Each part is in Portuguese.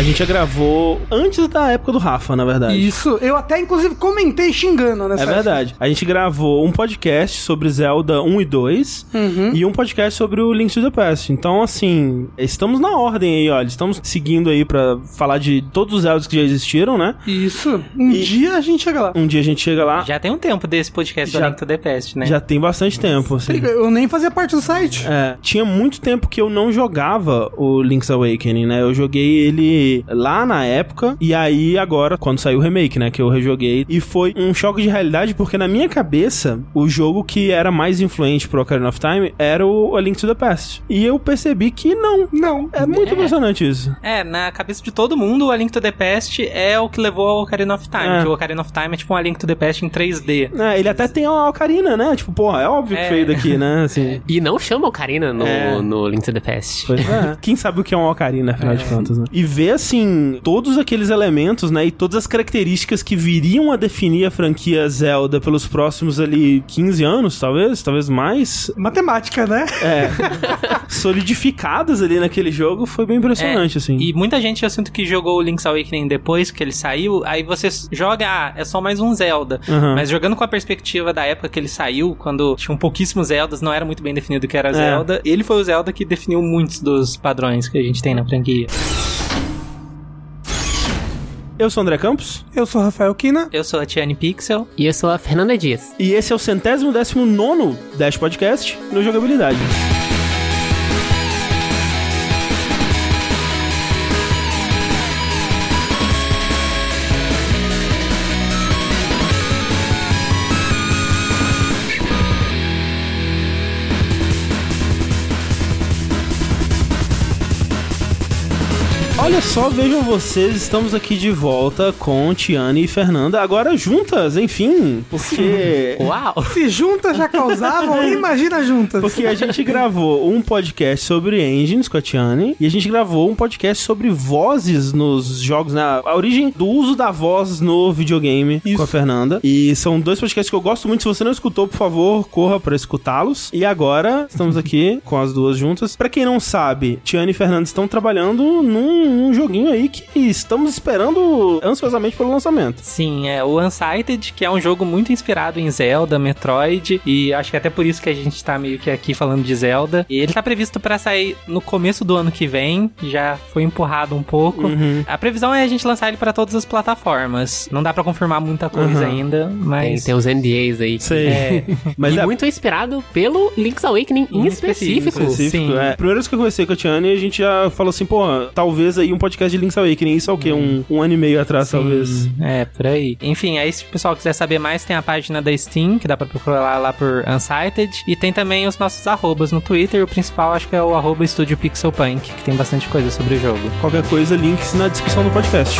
A gente já gravou antes da época do Rafa, na verdade. Isso, eu até inclusive comentei xingando nessa É verdade. A gente gravou um podcast sobre Zelda 1 e 2 Uhum. e um podcast sobre o Link to the Past. Então, assim, estamos na ordem aí, olha. Estamos seguindo aí pra falar de todos os Zeldas que já existiram, né? Isso. Um E- dia a gente chega lá. Um dia a gente chega lá. Já tem um tempo desse podcast Já- do Link to the Past, né? Já tem bastante tempo, assim. Eu nem fazia parte do site. É, tinha muito tempo que eu não jogava o Link's Awakening, né? Eu joguei ele lá na época, e aí agora, quando saiu o remake, né? Que eu rejoguei. E foi um choque de realidade, porque na minha cabeça, o jogo que era mais influente pro Ocarina of Time era o A Link to the Past. E eu percebi que não. Não. É muito impressionante isso. É, na cabeça de todo mundo, o A Link to the Past é o que levou ao Ocarina of Time. É. Que o Ocarina of Time é tipo um A Link to the Past em 3D. É, ele até tem uma ocarina, né? Tipo, porra, é óbvio que É. veio daqui, né? Assim. E não chama Ocarina no, É. no Link to the Past. Pois é. Quem sabe o que é uma ocarina, afinal de contas, né? E ver, assim, todos aqueles elementos, né? E todas as características que viriam a definir a franquia Zelda pelos próximos ali 15 anos, talvez, talvez mais, Matemática, né? é, solidificadas ali naquele jogo, foi bem impressionante, assim. E muita gente eu sinto que jogou o Link's Awakening depois que ele saiu, aí você joga, ah, é só mais um Zelda. Aham. Mas jogando com a perspectiva da época que ele saiu, quando tinham pouquíssimos Zeldas, não era muito bem definido o que era Zelda, ele foi o Zelda que definiu muitos dos padrões que a gente tem na franquia. Eu sou o André Campos, Eu sou Rafael Kina. Eu sou a Tiane Pixel. E eu sou a Fernanda Dias. e esse é o centésimo décimo nono Dash Podcast no Jogabilidade. Só, vejam vocês, estamos aqui de volta com Tiane e Fernanda, agora juntas, enfim, porque Uau! Se juntas já causavam, imagina juntas. Porque a gente gravou um podcast sobre engines com a Tiane e a gente gravou um podcast sobre vozes nos jogos, né? A origem do uso da voz no videogame com a Fernanda. E são dois podcasts que eu gosto muito. Se você não escutou, por favor, corra pra escutá-los. E agora estamos aqui com as duas juntas. Pra quem não sabe, Tiane e Fernanda estão trabalhando num, num joguinho aí que estamos esperando ansiosamente pelo lançamento. Sim, é o Unsighted, que é um jogo muito inspirado em Zelda, Metroid, e acho que até por isso que a gente tá meio que aqui falando de Zelda. E ele tá previsto pra sair no começo do ano que vem, já foi empurrado um pouco. Uhum. A previsão é a gente lançar ele pra todas as plataformas. Não dá pra confirmar muita coisa Uhum. ainda, Tem, mas tem os NDAs aí. Sei. é, Mas e é, muito inspirado pelo Link's Awakening em Em específico. específico. específico. Sim. É. Primeira vez que eu conversei com a Tiane, a gente já falou assim, pô, talvez aí um podcast de Link's Awakening. Isso é o quê? Um, um ano e meio atrás, talvez. É, por aí. Enfim, aí se o pessoal quiser saber mais, tem a página da Steam, que dá pra procurar lá por Unsighted. E tem também os nossos arrobas no Twitter. O principal acho que é o arroba Estúdio Pixelpunk, que tem bastante coisa sobre o jogo. Qualquer coisa, links na descrição do podcast.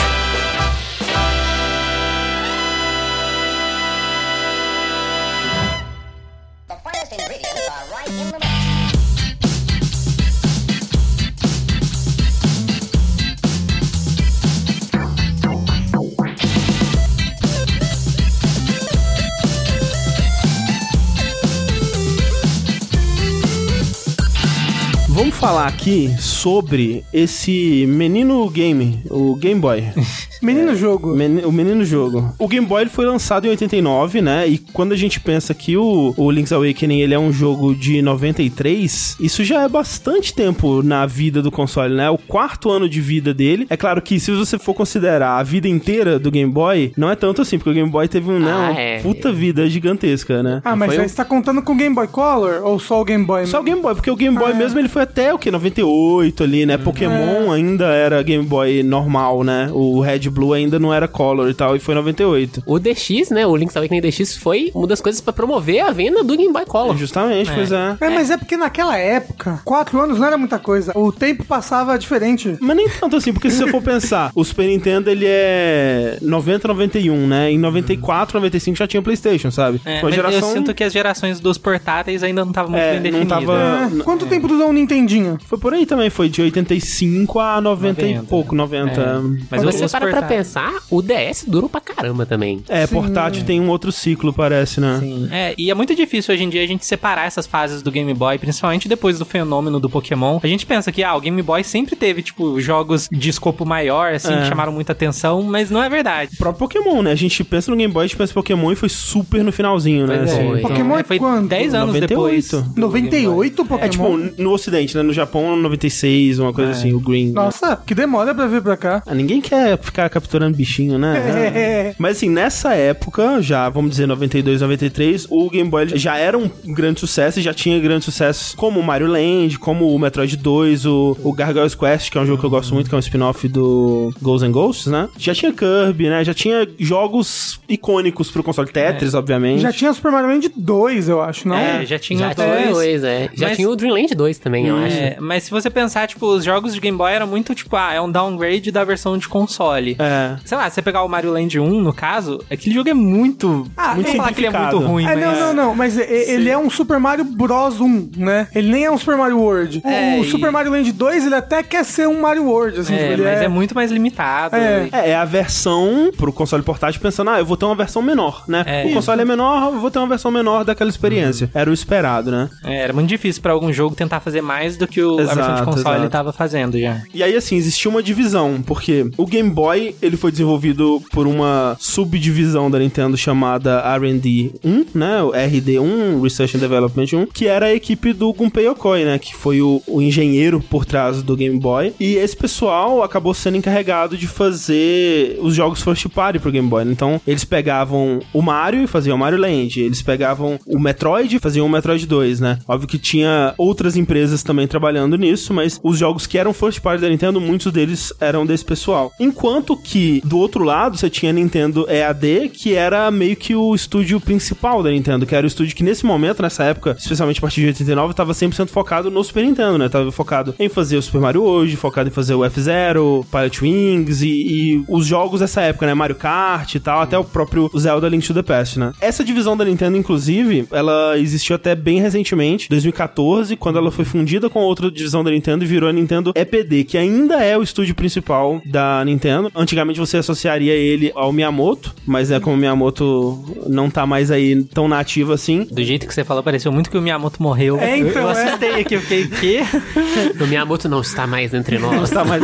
Falar aqui sobre esse menino game, o Game Boy. Menino jogo. Meni- o menino jogo. O Game Boy ele foi lançado em 89, né? E quando a gente pensa que o, o Link's Awakening ele é um jogo de 93, isso já é bastante tempo na vida do console, né? O quarto ano de vida dele. É claro que se você for considerar a vida inteira do Game Boy, não é tanto assim, porque o Game Boy teve um, né, Ah, uma é. puta vida gigantesca, né? Ah, mas Foi aí um- você tá contando com o Game Boy Color ou só o Game Boy? Só o Game Boy, porque o Game Boy Ah, é. mesmo ele foi até o que? 98 ali, né? Pokémon ainda era Game Boy normal, né? O Red Blue ainda não era Color e tal, e foi 98. O DX, né? O Link's Awakening DX foi uma das coisas pra promover a venda do Game Boy Color. Justamente, É. pois é. É, mas é porque naquela época, quatro anos não era muita coisa. O tempo passava diferente. Mas nem tanto assim, porque se você for pensar, o Super Nintendo ele é 90, 91, né? Em 94, 95 já tinha PlayStation, sabe? É, Uma geração. eu sinto que as gerações dos portáteis ainda não estavam muito É, bem não definidas. tava- É, quanto tempo durou um Nintendinho? Foi por aí também, foi de 85 a 90, e 90, pouco, 90. É. Mas você para pra pra pensar, o DS durou pra caramba também. É, portátil tem um outro ciclo, parece, né? É, e é muito difícil hoje em dia a gente separar essas fases do Game Boy, principalmente depois do fenômeno do Pokémon. A gente pensa que, ah, o Game Boy sempre teve, tipo, jogos de escopo maior, assim, É. que chamaram muita atenção, mas não é verdade. O próprio Pokémon, né? A gente pensa no Game Boy, a gente pensa em Pokémon e foi super no finalzinho, né? É, assim. Então, Pokémon é, foi quando? 10 anos 98. depois. do 98 Pokémon? É tipo, no ocidente, né? No Japão, 96, uma coisa assim, o Green. Nossa, que demora pra vir pra cá. Ah, ninguém quer ficar capturando bichinho, né? É. Mas assim, nessa época, já, vamos dizer, 92, 93, o Game Boy já era um grande sucesso e já tinha grandes sucessos como o Mario Land, como o Metroid 2, o, o Gargoyle's Quest, que é um jogo que eu gosto muito, que é um spin-off do Ghosts and Ghosts, né? Já tinha Kirby, né? Já tinha jogos icônicos pro console Tetris, obviamente. Já tinha Super Mario Land 2, eu acho, não? É, já tinha Já dois. tinha dois, é. Já Mas- tinha o Dreamland 2 também, eu acho. É, mas se você pensar, tipo, os jogos de Game Boy eram muito, tipo, ah, é um downgrade da versão de console. É. Sei lá, se você pegar o Mario Land 1, no caso, aquele jogo é muito... Ah, muito é- falar que ele é muito ruim, É, mas... não, não, não, mas e- ele é um Super Mario Bros 1, né? Ele nem é um Super Mario World. É, o e- Super Mario Land 2, ele até quer ser um Mario World, assim, É, tipo, ele mas é... muito mais limitado. É. É, é a versão pro console portátil pensando, ah, eu vou ter uma versão menor, né? É. o console é menor, eu vou ter uma versão menor daquela experiência. Era o esperado, né? É, era muito difícil pra algum jogo tentar fazer mais do que o, a versão de Exato, console exato. tava fazendo já. E aí, assim, existia uma divisão, porque o Game Boy, ele foi desenvolvido por uma subdivisão da Nintendo chamada R&D 1, né? O RD1, Research and Development 1, que era a equipe do Gunpei Yokoi, né? Que foi o, o engenheiro por trás do Game Boy. E esse pessoal acabou sendo encarregado de fazer os jogos first party pro Game Boy. Então, eles pegavam o Mario e faziam o Mario Land. Eles pegavam o Metroid e faziam o Metroid 2, né? Óbvio que tinha outras empresas também trabalhando nisso, mas os jogos que eram first party da Nintendo, muitos deles eram desse pessoal. Enquanto que, do outro lado, você tinha a Nintendo EAD, que era meio que o estúdio principal da Nintendo, que era o estúdio que nesse momento, nessa época, especialmente a partir de 89, tava 100% focado no Super Nintendo, né? Tava focado em fazer o Super Mario hoje, focado em fazer o F-Zero, Pilot Wings e, e os jogos dessa época, né? Mario Kart e tal, até o próprio Zelda Link to the Past, né? Essa divisão da Nintendo, inclusive, ela existiu até bem recentemente, 2014, quando ela foi fundida com outra divisão da Nintendo e virou a Nintendo EPD, que ainda é o estúdio principal da Nintendo. Antigamente você associaria ele ao Miyamoto, mas é como o Miyamoto não tá mais aí tão nativo assim. Do jeito que você falou, pareceu muito que o Miyamoto morreu. É, então, eu, eu é. assustei aqui, eu fiquei, quê? O Miyamoto não está mais entre Não nós. está mais.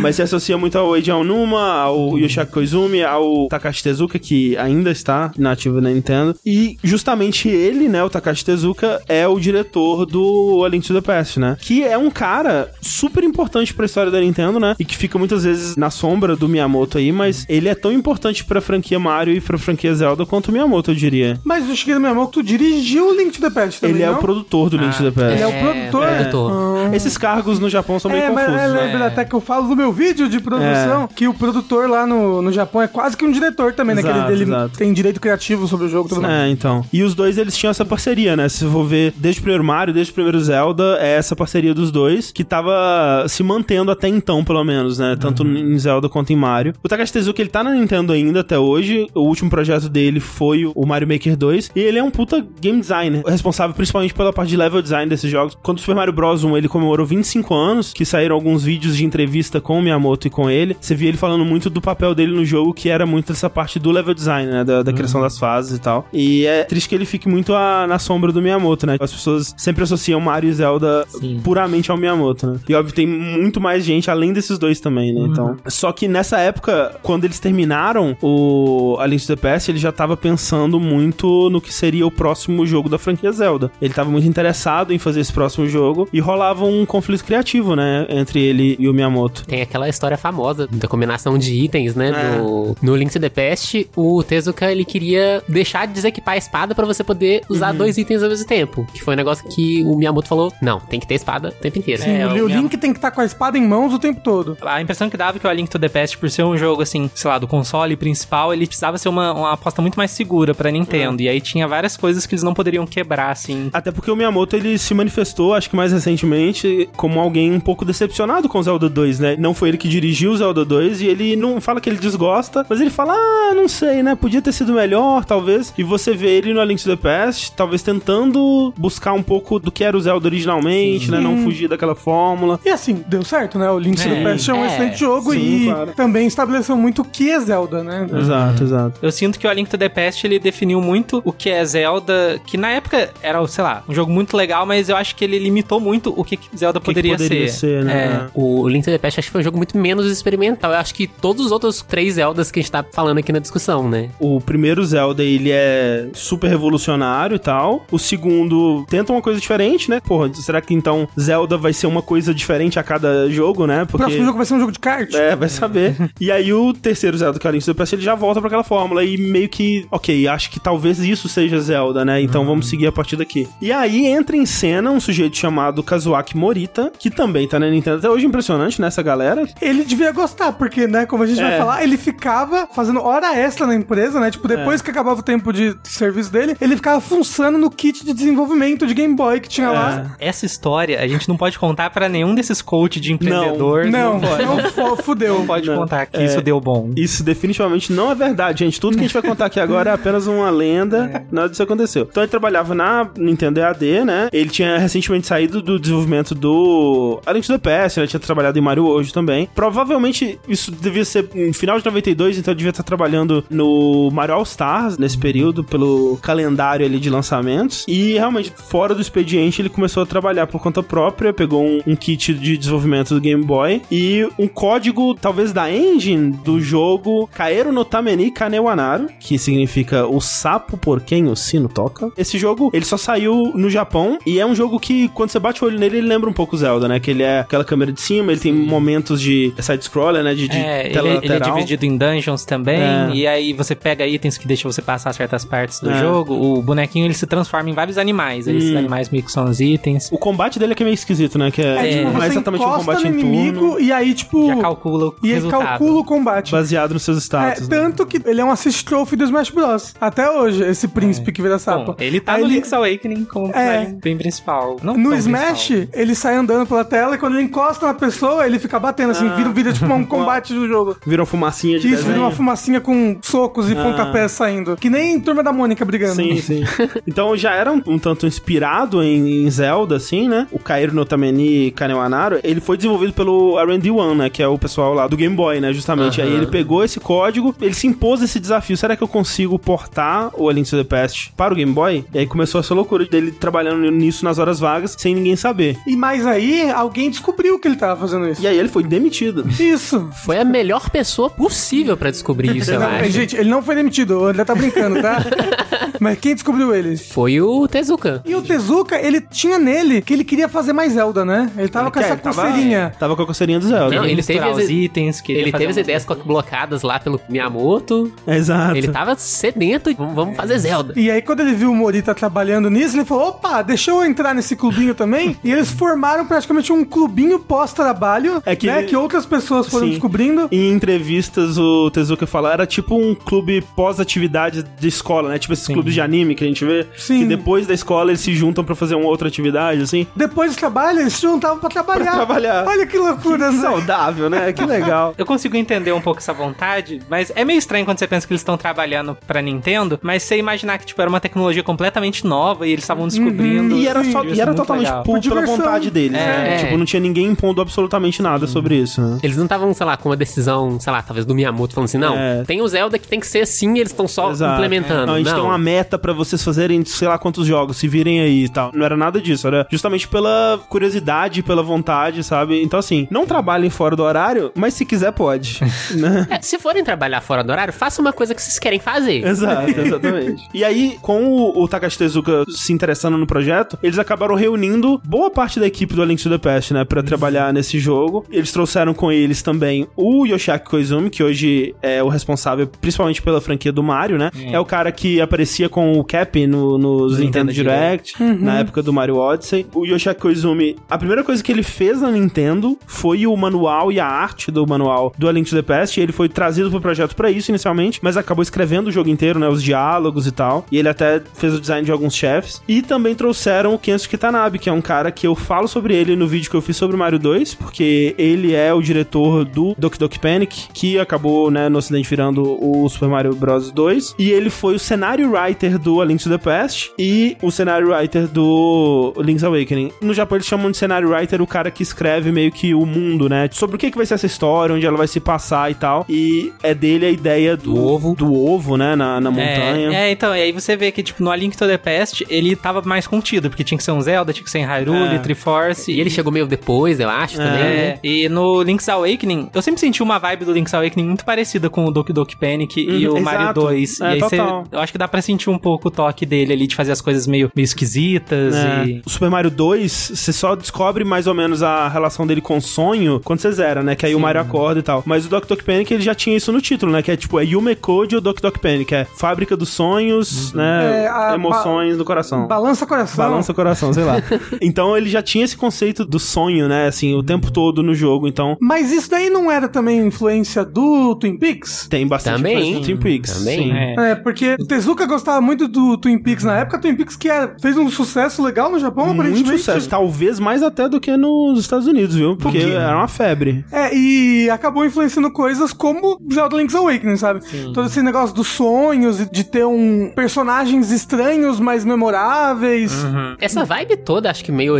Mas se associa muito ao Eiji Aonuma, ao Yoshiaki Koizumi, ao Takashi Tezuka, que ainda está nativo na Nintendo. E justamente ele, né, o Takashi Tezuka, é o diretor do A Link to the Past, né? Que é um cara super importante pra história da Nintendo, né? E que fica muitas vezes na sombra do Miyamoto aí, mas ele é tão importante pra franquia Mario e pra franquia Zelda quanto o Miyamoto, eu diria. Mas o Shigeru Miyamoto dirigiu o Link to the Past também, ele é não? o produtor do Link to the Past. Ele é o É, produtor. produtor. Ah. Esses cargos no Japão são meio É, mas confusos, é, né? lembra até que eu falo do meu vídeo de produção, que o produtor lá no, no Japão é quase que um diretor também, né? Que Exato, ele, ele exato. tem direito criativo sobre o jogo. Tudo mais. É, então. E os dois, eles tinham essa parceria, né? Se for ver, desde o primeiro Mario, desde o primeiro Zelda, é essa parceria dos dois, que tava se mantendo até então, pelo menos, né? Tanto em Zelda quanto em Mario. O Takashi Tezuka, ele tá na Nintendo ainda até hoje. O último projeto dele foi o Mario Maker 2. E ele é um puta game designer, responsável principalmente pela parte de level design desses jogos. Quando o Super Mario Bros. 1, ele comemorou 25 anos, que saíram alguns vídeos de entrevista com o Miyamoto e com ele. Você via ele falando muito do papel dele no jogo, que era muito essa parte do level design, né? Da, da criação das fases e tal. E é triste que ele fique muito a- na sombra do Miyamoto, né? As pessoas sempre associam Mario e Zelda puramente ao Miyamoto, né? E óbvio, tem muito mais gente além desses dois também, né? Então. Só que nessa época, quando eles terminaram o A Link to the Past, ele já tava pensando muito no que seria o próximo jogo da franquia Zelda. Ele tava muito interessado em fazer esse próximo jogo e rolava um conflito criativo, né? Entre ele e o Miyamoto. Tem aquela história famosa da combinação de itens, né? É. No, no Link to the Past, o Tezuka, ele queria deixar de desequipar a espada pra você poder usar dois itens ao mesmo tempo. Que foi um negócio que o Miyamoto falou, não, tem que ter espada o tempo inteiro. É, o, o o Miyam- Link tem que estar com a espada em mãos o tempo todo. A impressão que dava é que o A Link to the Past, por ser um jogo, assim, sei lá, do console principal, ele precisava ser uma, uma aposta muito mais segura pra Nintendo. E aí tinha várias coisas que eles não poderiam quebrar, assim. Até porque o Miyamoto ele se manifestou, acho que mais recentemente, principalmente como alguém um pouco decepcionado com o Zelda 2, né? Não foi ele que dirigiu o Zelda 2 e ele não fala que ele desgosta, mas ele fala, ah, não sei, né? Podia ter sido melhor, talvez. E você vê ele no A Link to the Past, talvez tentando buscar um pouco do que era o Zelda originalmente, né? Não fugir daquela fórmula. E assim, deu certo, né? O Link's to the É, Past é um é, excelente jogo sim, e claro. também estabeleceu muito o que é Zelda, né? Exato, exato. Eu sinto que o A Link to the Past ele definiu muito o que é Zelda, que na época era, sei lá, um jogo muito legal, mas eu acho que ele limitou muito o que que Zelda que poderia, poderia ser, né? É. O Link to the Past acho que foi um jogo muito menos experimental. Eu acho que todos os outros três Zeldas que a gente tá falando aqui na discussão, né? O primeiro Zelda, ele é super revolucionário e tal. O segundo tenta uma coisa diferente, né? Porra, será que então Zelda vai ser uma coisa diferente a cada jogo, né? O próximo jogo vai ser um jogo de kart. É, vai saber. e aí o terceiro Zelda, que é o Link to the Past, ele já volta pra aquela fórmula e meio que, ok, acho que talvez isso seja Zelda, né? Então vamos seguir a partir daqui. E aí entra em cena um sujeito chamado Kazuaki Morita, que também tá na Nintendo até hoje, impressionante, né, essa galera. Ele devia gostar, porque, né, como a gente É. vai falar, ele ficava fazendo hora extra na empresa, né? Tipo, depois que acabava o tempo de serviço dele, ele ficava funcionando no kit de desenvolvimento de Game Boy que tinha lá. Essa história a gente não pode contar pra nenhum desses coach de empreendedor. Não, pode. não, fu- fudeu. Não pode Não. contar que É. isso deu bom. Isso definitivamente não é verdade, gente. Tudo que a gente vai contar aqui agora é apenas uma lenda. Nada disso aconteceu. Então ele trabalhava na Nintendo EAD, né? Ele tinha recentemente saído do desenvolvimento do A Link to the Past, né? Tinha trabalhado em Mario hoje também. Provavelmente isso devia ser no final de 92, então devia estar trabalhando no Mario All Stars nesse período, pelo calendário ali de lançamentos. E realmente, fora do expediente, ele começou a trabalhar por conta própria, pegou um, um kit de desenvolvimento do Game Boy e um código, talvez da engine do jogo Kaeru no Tameni Kanewanaru, que significa o sapo por quem o sino toca. Esse jogo, ele só saiu no Japão e é um jogo que, quando você bate o olho nele, ele lembra um pouco Zelda, né? Que ele é aquela câmera de cima, ele tem momentos de side-scroller, né? De, de É, ele, tela ele é lateral. dividido em dungeons também, É. e aí você pega itens que deixam você passar certas partes do É. jogo. O bonequinho ele se transforma em vários animais. Esses Hum. animais meio que são os itens. O combate dele é que é meio esquisito, né? Que é, É, tipo, não é exatamente um combate no em inimigo turno, e aí, tipo... Já calcula o E ele resultado. calcula o combate. baseado nos seus É, status. né? tanto que ele é um assist trophy do Smash Bros. Até hoje, esse príncipe que vira sapo. Bom, ele tá Aí no ele- Link's Awakening como É. bem principal. Não No Smash, principal. Ele sai andando pela tela e quando ele encosta na pessoa, ele fica batendo assim, vira, vira tipo um combate do jogo. Virou fumacinha de Isso, desenho. vira uma fumacinha com socos e Ah. pontapés saindo. Que nem Turma da Mônica brigando. Sim, sim. então já era um, um tanto inspirado em, em Zelda, assim, né? O Kairo no Tameni Kanewanaru, ele foi desenvolvido pelo R&D One, né? Que é o pessoal lá do Game Boy, né? Justamente. Aí ele pegou esse código, ele se impôs esse desafio. Será que eu consigo portar o A Link to the Past para o Game Boy? E aí começou essa loucura dele trabalhando nisso nas horas vagas, sem ninguém saber. E mais aí, alguém descobriu que ele tava fazendo isso. E aí ele foi demitido. Isso. Foi a melhor pessoa possível pra descobrir isso, eu Não, acho. gente, ele não foi demitido, o André tá brincando, tá? Mas quem descobriu ele? Foi o Tezuka. E o Tezuka, ele tinha nele que ele queria fazer mais Zelda, né? Ele tava com Que essa é, tava-. Tava com a coceirinha do Zelda. Não, ele teve os itens que Ele teve as ideias blocadas lá pelo Miyamoto. Exato. Ele tava sedento. Vamos vamos fazer Zelda. E aí, quando ele viu o Morita trabalhando nisso, ele falou: opa, deixa eu entrar nesse clubinho também. e eles formaram praticamente um clubinho pós-trabalho, É que né? Que outras pessoas foram Sim. descobrindo. Em entrevistas, o Tezuka fala, era tipo um clube pós-atividade de escola, né? Tipo esses clubes de anime que a gente vê. Sim. Que depois da escola eles se juntam pra fazer uma outra atividade, assim. Depois do trabalho, eles se juntavam pra trabalhar. Pra trabalhar. Olha que loucura, Que né? saudável, né? Que legal. Eu consigo entender um pouco essa vontade, mas é meio estranho quando você pensa que eles estão trabalhando pra Nintendo, mas você imaginar que tipo, era uma tecnologia completamente nova e eles estavam descobrindo. E era, Sim, só, e era totalmente legal. por, Por pela diversão. Vontade deles, né? É. Tipo, não tinha ninguém impondo absolutamente nada sobre isso, né? Eles não estavam, sei lá, com uma decisão, sei lá, talvez do Miyamoto, falando assim, não, É. tem o Zelda que tem que ser assim e eles estão só Exato. implementando. Não, a gente não. tem uma meta pra vocês fazerem sei lá quantos jogos, se virem aí e tal. Não era nada disso, era justamente pela curiosidade, pela vontade, sabe? Então, assim, não trabalhem fora do horário, mas se quiser, pode. né? É, se forem trabalhar fora do horário, faça uma coisa que vocês querem fazer. Exato, exatamente. e aí, com o, o Takashi Tezuka se interessando no projeto, eles acabaram reunindo boa parte da equipe do A Link to the Past, né, pra trabalhar nesse jogo. Eles trouxeram com eles também o Yoshiaki Koizumi, que hoje é o responsável principalmente pela franquia do Mario, né? É, o cara que aparecia com o Cap no, nos Nintendo Nintendo Direct, na época do Mario Odyssey. O Yoshiaki Koizumi, a primeira coisa que ele fez na Nintendo foi o manual e a arte do manual do A Link to the Past. E ele foi trazido pro projeto pra isso inicialmente, mas acabou escrevendo o jogo inteiro, né? Os diálogos e tal. E ele até fez o design de alguns chefes. E também trouxeram o Kensuke Kitanabe, que é um cara que eu falo sobre ele no vídeo que eu fiz sobre o Mario 2, porque ele é o diretor do Doki Doki Panic, que acabou, né, no ocidente virando o Super Mario Bros 2. E ele foi o cenário writer do A Link to the Past e o cenário writer do Link's Awakening. No Japão eles chamam de cenário writer o cara que escreve meio que o mundo, né? Sobre o que, que vai ser essa história, onde ela vai se passar e tal. E é dele a ideia do, Do ovo. Do ovo, né? Na, na montanha. É, é, então, e aí você vê que, tipo, no A Link to the Past, ele tava mais contido, porque tinha que ser um Zelda, tinha que ser em Hyrule, É. Triforce. E ele chegou meio depois, eu acho, também, É, né? e no Link's Awakening, eu sempre senti uma vibe do Link's Awakening muito parecida com o Doki Doki Panic e Uhum, o Mario exato. 2. É, e aí total. eu acho que dá pra sentir um pouco o toque dele ali, de fazer as coisas meio, meio esquisitas É. e... O Super Mario 2, você só descobre mais ou menos a relação dele com o sonho quando você zera, né? Que aí o Mario acorda e tal. Mas o Doki Doki Panic, ele já tinha isso no título, né? Que é tipo, é Yume Code ou Doki Doki Panic. É fábrica dos sonhos, né? É, a- Emoções do coração. Balança coração. Balança o coração, sei lá. então ele já tinha esse conceito do sonho, né? Assim, o tempo todo no jogo. Então Mas isso daí não era também influência do Twin Peaks? tem bastante Também. coisa do Twin Peaks. Também. sim. É. É, porque o Tezuka gostava muito do Twin Peaks na época. Twin Peaks que era- fez um sucesso legal no Japão, Muito aparentemente. sucesso. Talvez mais até do que nos Estados Unidos, viu? Porque quê? era uma febre. É, e acabou influenciando coisas como Zelda Link's Awakening, sabe? Todo esse negócio dos sonhos e de ter um personagens estranhos, mas memoráveis. Essa vibe toda, acho que meio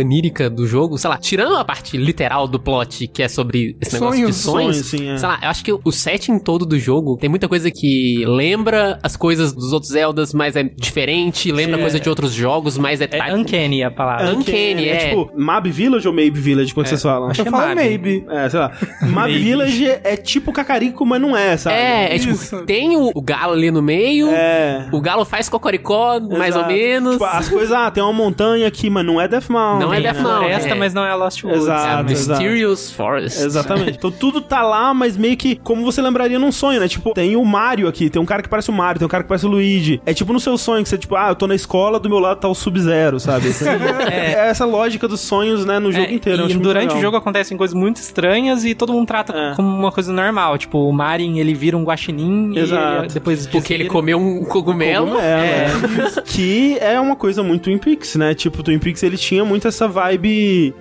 do jogo, sei lá, tirando a parte literal do plot, que é sobre esse negócio Sonhos. de sonhos, Sonhos, sim, é. sei lá, eu acho que o setting todo do jogo tem muita coisa que lembra as coisas dos outros Zeldas, mas é diferente, lembra É. coisa de outros jogos, mas é... É uncanny a palavra. Uncanny, é. tipo, Mab Village ou Maybe Village, como vocês falam? acho Eu que é falo. É, sei lá. Mab Maybe. Village é tipo Cacarico, mas não é, sabe? É, é tipo, tem o, o galo ali no meio, É. o galo faz cocoricó, mais ou Exato. menos. Tipo, as coisas, ah, tem uma montanha aqui, mas não é Death Mountain. Não é Death né? Mountain. Floresta, é. mas não é a Lost Woods. Exato. É a Mysterious Forest. Exatamente. Então tudo tá lá, mas meio que como você lembraria num sonho, né? Tipo, tem o Mario aqui, tem um cara que parece o Mario, tem um cara que parece o Luigi. É tipo no seu sonho, que você, tipo, ah, eu tô na escola, do meu lado tá o Sub-Zero, sabe? é. essa lógica dos sonhos, né, no jogo É, inteiro. E durante o jogo acontecem coisas muito estranhas e todo mundo trata É. como uma coisa normal. Tipo, o Marin, ele vira um guaxinim Exato. e depois Porque ele comeu um cogumelo. Cogumelo, é. que é uma coisa muito Twin Peaks, né? Tipo, Twin Peaks ele tinha muito essa vibe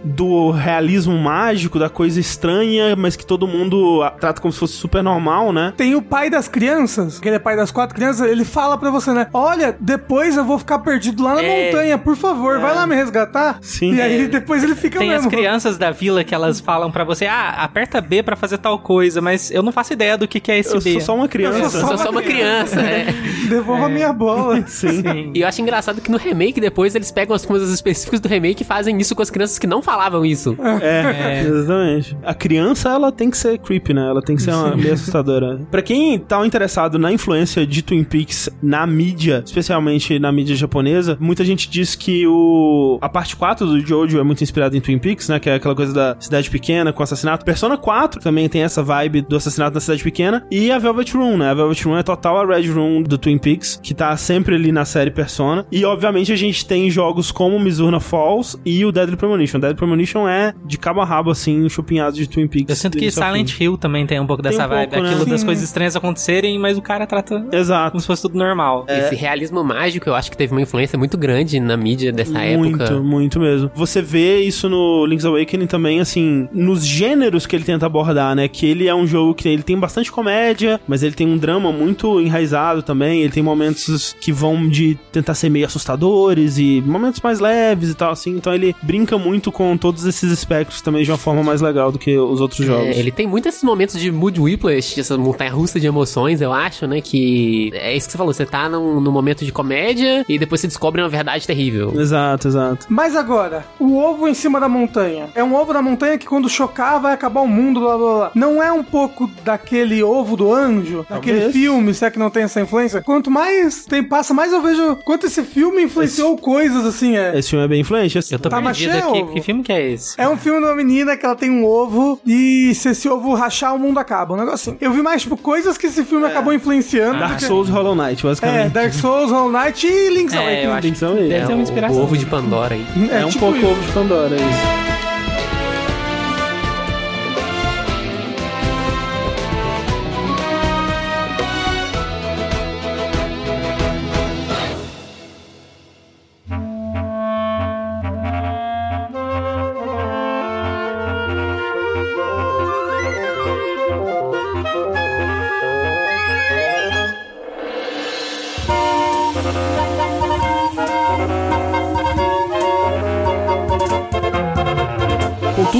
do realismo mágico, da coisa estranha, mas que todo mundo trata como se fosse super normal, né? Tem o pai das crianças, que ele é pai das quatro crianças, ele fala pra você, né? Olha, depois eu vou ficar perdido lá na É. montanha, por favor, vai lá me resgatar. Sim. E aí É. depois ele fica Tem as mesmo. crianças da vila que elas falam pra você, ah, aperta B pra fazer tal coisa, mas eu não faço ideia do que, que é esse Eu B. sou só uma criança. Eu sou Eu sou só uma criança, é. Devolva a minha bola. Sim. Sim. E eu acho engraçado que no remake, depois, eles pegam as coisas específicas do remake e fazem isso com as crianças que não falavam isso. É, exatamente. A criança, ela tem que ser creepy, né? Ela tem que ser uma, meio assustadora. Pra quem tá interessado na influência de Twin Peaks na mídia, especialmente na mídia japonesa, muita gente diz que o a parte 4 do Jojo é muito inspirada em Twin Peaks, né? Que é aquela coisa da cidade pequena com assassinato. Persona 4 também tem essa vibe do assassinato na cidade pequena. E a Velvet Room, né? A Velvet Room é total a Red Room do Twin Peaks, que tá sempre ali na série Persona. E, obviamente, a gente tem jogos como Mizurna Falls e o Deadly Premonition. Deadly Premonition é de cabo a rabo, assim, chupinhado de Twin Peaks. Eu sinto que Silent fim. Hill também tem um pouco Tem dessa um vibe. pouco, né? Aquilo das Sim. coisas estranhas acontecerem, mas o cara trata Exato. como se fosse tudo normal. Esse realismo mágico, eu acho que teve uma influência muito grande na mídia dessa Muito, época. muito mesmo. Você vê isso no Link's Awakening também, assim, nos gêneros que ele tenta abordar, né? Que ele é um jogo que ele tem bastante comédia, mas ele tem um drama muito enraizado também. Ele tem momentos que vão de tentar ser meio assustadores e momentos mais leves e tal, assim. Então ele brinca muito com todos esses espectros também de uma forma mais legal do que os outros jogos. É, ele tem muitos esses momentos de mood whiplash, essa montanha russa de emoções, eu acho, né? Que é isso que você falou, você tá num, num momento de comédia e depois você descobre uma verdade terrível. Exato, exato. Mas agora, o ovo em cima da montanha. É um ovo da montanha que quando chocar vai acabar o mundo, blá blá blá. Não é um pouco daquele ovo do anjo? Daquele Talvez. filme, se é que não tem essa influência? Quanto mais tempo passa, mais eu vejo quanto esse filme influenciou coisas assim, é. Esse filme é bem influente. Eu tô Tá, mas perdido aqui. Que filme que é esse? É um filme de uma menina que ela tem um ovo e se esse ovo rachar, o mundo acaba. Um negócio assim. Eu vi mais, tipo, coisas que esse filme acabou influenciando. do Dark que- Souls e Hollow Knight, É, basicamente. Dark Souls, Hollow Knight e Link's É, Awakening. Link's Awakening. deve ter uma o inspiração. ovo de Pandora aí. É, um tipo pouco isso. ovo de Pandora, é isso.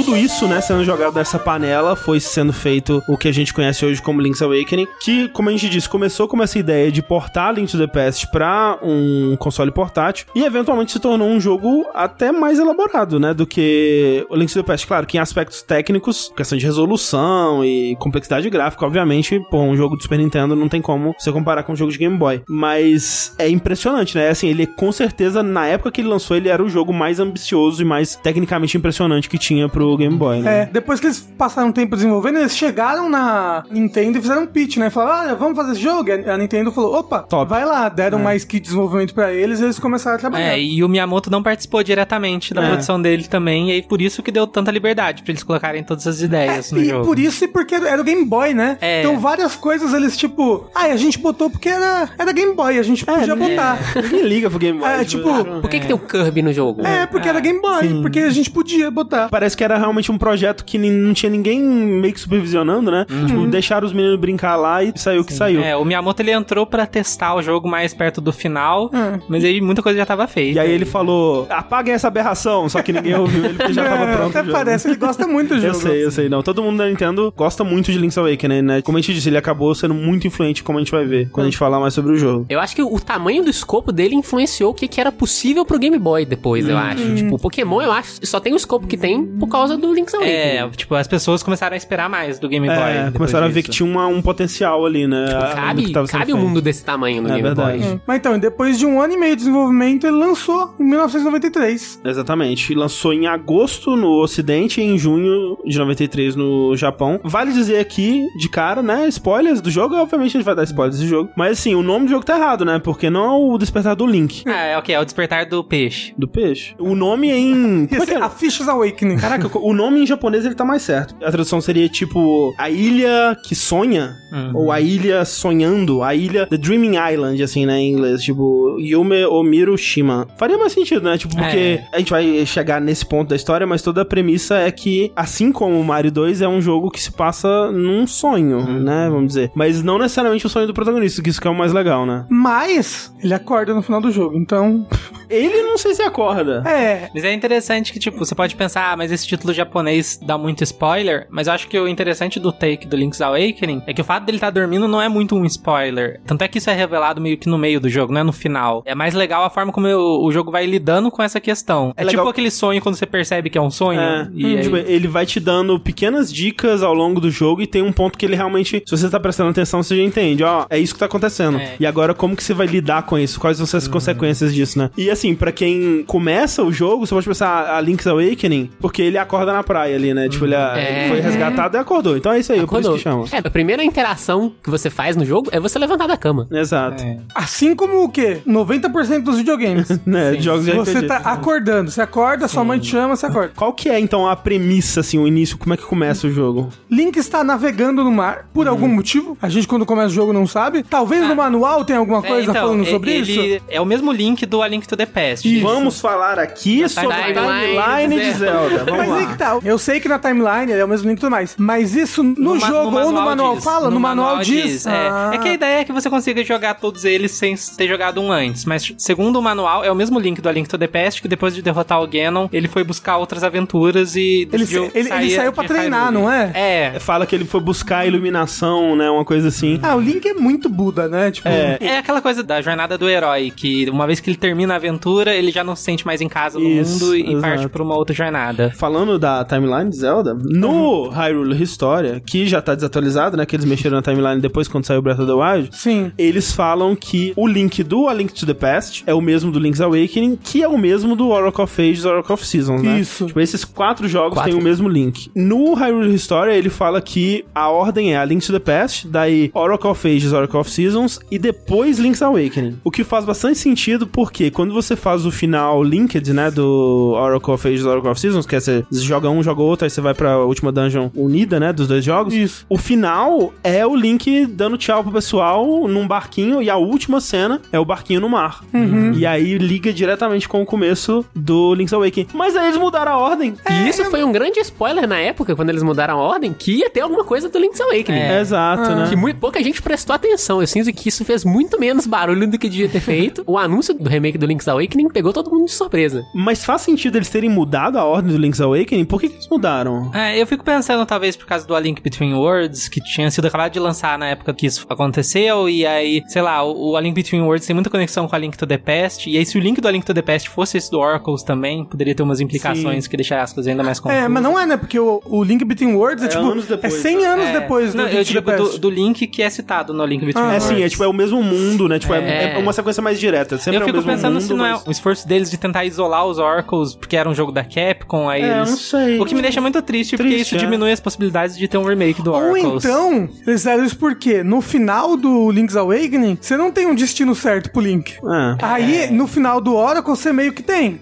Tudo isso, né, sendo jogado nessa panela, foi sendo feito o que a gente conhece hoje como Link's Awakening, que, como a gente disse, começou com essa ideia de portar Link to the Past pra um console portátil e eventualmente se tornou um jogo até mais elaborado, né, do que o Link to the Past. Claro que em aspectos técnicos, questão de resolução e complexidade gráfica, obviamente, pô, um jogo do Super Nintendo não tem como você comparar com um jogo de Game Boy. Mas é impressionante, né? Assim, ele com certeza, na época que ele lançou, ele era o jogo mais ambicioso e mais tecnicamente impressionante que tinha pro Game Boy, né? É, depois que eles passaram um tempo desenvolvendo, eles chegaram na Nintendo e fizeram um pitch, né? Falaram, olha, vamos fazer esse jogo? E a Nintendo falou, opa, Top. vai lá. Deram mais kit de desenvolvimento pra eles e eles começaram a trabalhar. É, e o Miyamoto não participou diretamente da É. produção dele também, e aí por isso que deu tanta liberdade pra eles colocarem todas as ideias no É, e jogo. por isso e porque era o Game Boy, né? É. Então várias coisas eles, tipo, ah, a gente botou porque era, era Game Boy, a gente podia botar. Ninguém liga pro Game Boy. É, tipo, Por que, que tem o Kirby no jogo? É, porque era Game Boy, porque a gente podia botar. Parece que era realmente um projeto que não tinha ninguém meio que supervisionando, né? Tipo, deixaram os meninos brincar lá e saiu o que saiu. É, o Miyamoto ele entrou pra testar o jogo mais perto do final, É. mas aí muita coisa já tava feita. E aí ele falou, apaguem essa aberração, só que ninguém ouviu ele porque já tava É, pronto Até parece, ele gosta muito do jogo. Eu sei, eu sei. Não, todo mundo da Nintendo gosta muito de Link's Awakening, né? Como a gente disse, ele acabou sendo muito influente, como a gente vai ver quando a gente falar mais sobre o jogo. Eu acho que o tamanho do escopo dele influenciou o que, que era possível pro Game Boy depois, eu acho. Tipo, o Pokémon, eu acho, só tem o escopo que tem por causa do Link's Awakening. É, tipo, as pessoas começaram a esperar mais do Game Boy. É, começaram a ver que disso. tinha uma- um potencial ali, né? Tipo, cabe, que tava sendo cabe um mundo desse tamanho no É Game verdade. Boy. É. Mas então, depois de um ano e meio de desenvolvimento, ele lançou em 1993. Exatamente. E lançou em agosto no Ocidente e em junho de 93 no Japão. Vale dizer aqui, de cara, né? Spoilers do jogo. Obviamente a gente vai dar spoilers do jogo. Mas assim, o nome do jogo tá errado, né? Porque não é o Despertar do Link. Ah, é ok, é o despertar do peixe. Do peixe. O nome é em. Como é que é? a Fishes Awakening. Caraca, o nome em japonês ele tá mais certo. A tradução seria tipo a ilha que sonha, Uhum. ou a ilha sonhando, a ilha The Dreaming Island, assim, né, em inglês, tipo Yume Omiru Shima. Faria mais sentido, né? Tipo, porque É. a gente vai chegar nesse ponto da história, mas toda a premissa é que, assim como o Mario 2, é um jogo que se passa num sonho, Uhum. né, vamos dizer. Mas não necessariamente o sonho do protagonista, que isso que é o mais legal, né? Mas ele acorda no final do jogo, então. Ele não sei se acorda. É. Mas é interessante que, tipo, você pode pensar, ah, mas esse título japonês dá muito spoiler, mas eu acho que o interessante do take do Link's Awakening é que o fato dele estar dormindo não é muito um spoiler. Tanto é que isso é revelado meio que no meio do jogo, não é no final. É mais legal a forma como o, o jogo vai lidando com essa questão. É É, tipo aquele sonho quando você percebe que é um sonho. É, e aí- tipo, ele vai te dando pequenas dicas ao longo do jogo e tem um ponto que ele realmente, se você tá prestando atenção, você já entende, ó, é isso que tá acontecendo. É. E agora como que você vai lidar com isso? Quais vão ser as consequências disso, né? E assim, pra quem começa o jogo, você pode pensar a Link's Awakening, porque ele acorda na praia ali, né? Tipo, ele, É. ele foi resgatado e acordou. Então é isso aí, por isso Acordou. que chama. É, a primeira interação que você faz no jogo é você levantar da cama. Exato. É. Assim como o quê? 90% dos videogames. Né? Jogos de Você RPG. tá acordando. Você acorda, sua mãe te chama, você acorda. Qual que é, então, a premissa, assim, o início? Como é que começa o jogo? Link está navegando no mar, por algum motivo. A gente, quando começa o jogo, não sabe. Talvez no manual tenha alguma É, coisa então, falando sobre ele isso. É o mesmo link do A Link to the Past. E vamos falar aqui sobre a timeline de de Zelda. Vamos Mas lá. Aí que tá. Eu sei que na timeline ele é o mesmo link e tudo mais. Mas isso no, ma- jogo ou no manual diz. fala? No, manual, diz. É. Ah. É que a ideia é que você consiga jogar todos eles sem ter jogado um antes. Mas segundo o manual, é o mesmo link do A Link to the Past, que depois de derrotar o Ganon, ele foi buscar outras aventuras e Ele, decidiu ele, ele saiu pra treinar, Hyrule. não é? É. Fala que ele foi buscar a iluminação, né? Uma coisa assim. Ah, o Link é muito Buda, né? Tipo, É. É aquela coisa da jornada do herói, que uma vez que ele termina a aventura, ele já não se sente mais em casa no Isso, mundo e exato. parte pra uma outra jornada. Falando falando da timeline de Zelda, no Hyrule Historia, que já tá desatualizado, né? Que eles mexeram na timeline depois quando saiu Breath of the Wild. Sim. Eles falam que o link do A Link to the Past é o mesmo do Link's Awakening, que é o mesmo do Oracle of Ages Oracle of Seasons, né? Isso. Tipo, esses quatro jogos Quatro. têm o mesmo link. No Hyrule Historia, ele fala que a ordem é A Link to the Past, daí Oracle of Ages, Oracle of Seasons e depois Link's Awakening. O que faz bastante sentido porque quando você faz o final linked, né, do Oracle of Ages, Oracle of Seasons, que é joga um, joga outro, aí você vai pra última dungeon unida, né, dos dois jogos. Isso. O final é o Link dando tchau pro pessoal num barquinho e a última cena é o barquinho no mar. E aí liga diretamente com o começo do Link's Awakening. Mas aí eles mudaram a ordem. E isso foi um grande spoiler na época, quando eles mudaram a ordem, que ia ter alguma coisa do Link's Awakening. É. Exato, né? Que muito pouca gente prestou atenção. Eu sinto que isso fez muito menos barulho do que devia ter feito. o anúncio do remake do Link's Awakening pegou todo mundo de surpresa. Mas faz sentido eles terem mudado a ordem do Link's Awakening? Por que, que eles mudaram? É, eu fico pensando, talvez, por causa do A Link Between Worlds, que tinha sido acabado de lançar na época que isso aconteceu, e aí, sei lá, o, o A Link Between Worlds tem muita conexão com A Link to the Past, e aí se o link do A Link to the Past fosse esse do Oracles também, poderia ter umas implicações que deixaram as coisas ainda mais confusas. É, mas não é, né? Porque o, o Link Between Worlds é, É tipo. anos depois, é 100 né? anos É, depois do não, Link eu digo do, do link que é citado no A Link Between Ah, É Worlds. sim, é tipo, é o mesmo mundo, né? Tipo, é, É. é uma sequência mais direta. Sempre Eu é o fico mesmo pensando mundo, se não é mas- o esforço deles de tentar isolar os Oracles, porque era um jogo da Capcom, aí É, eles... não sei. O que me deixa muito triste, porque Triste, isso é. diminui as possibilidades de ter um remake do Ou Oracles. então, eles fizeram isso porque no final do Link's Awakening, você não tem um destino certo pro Link. É. Aí, no final do Oracle, você meio que tem.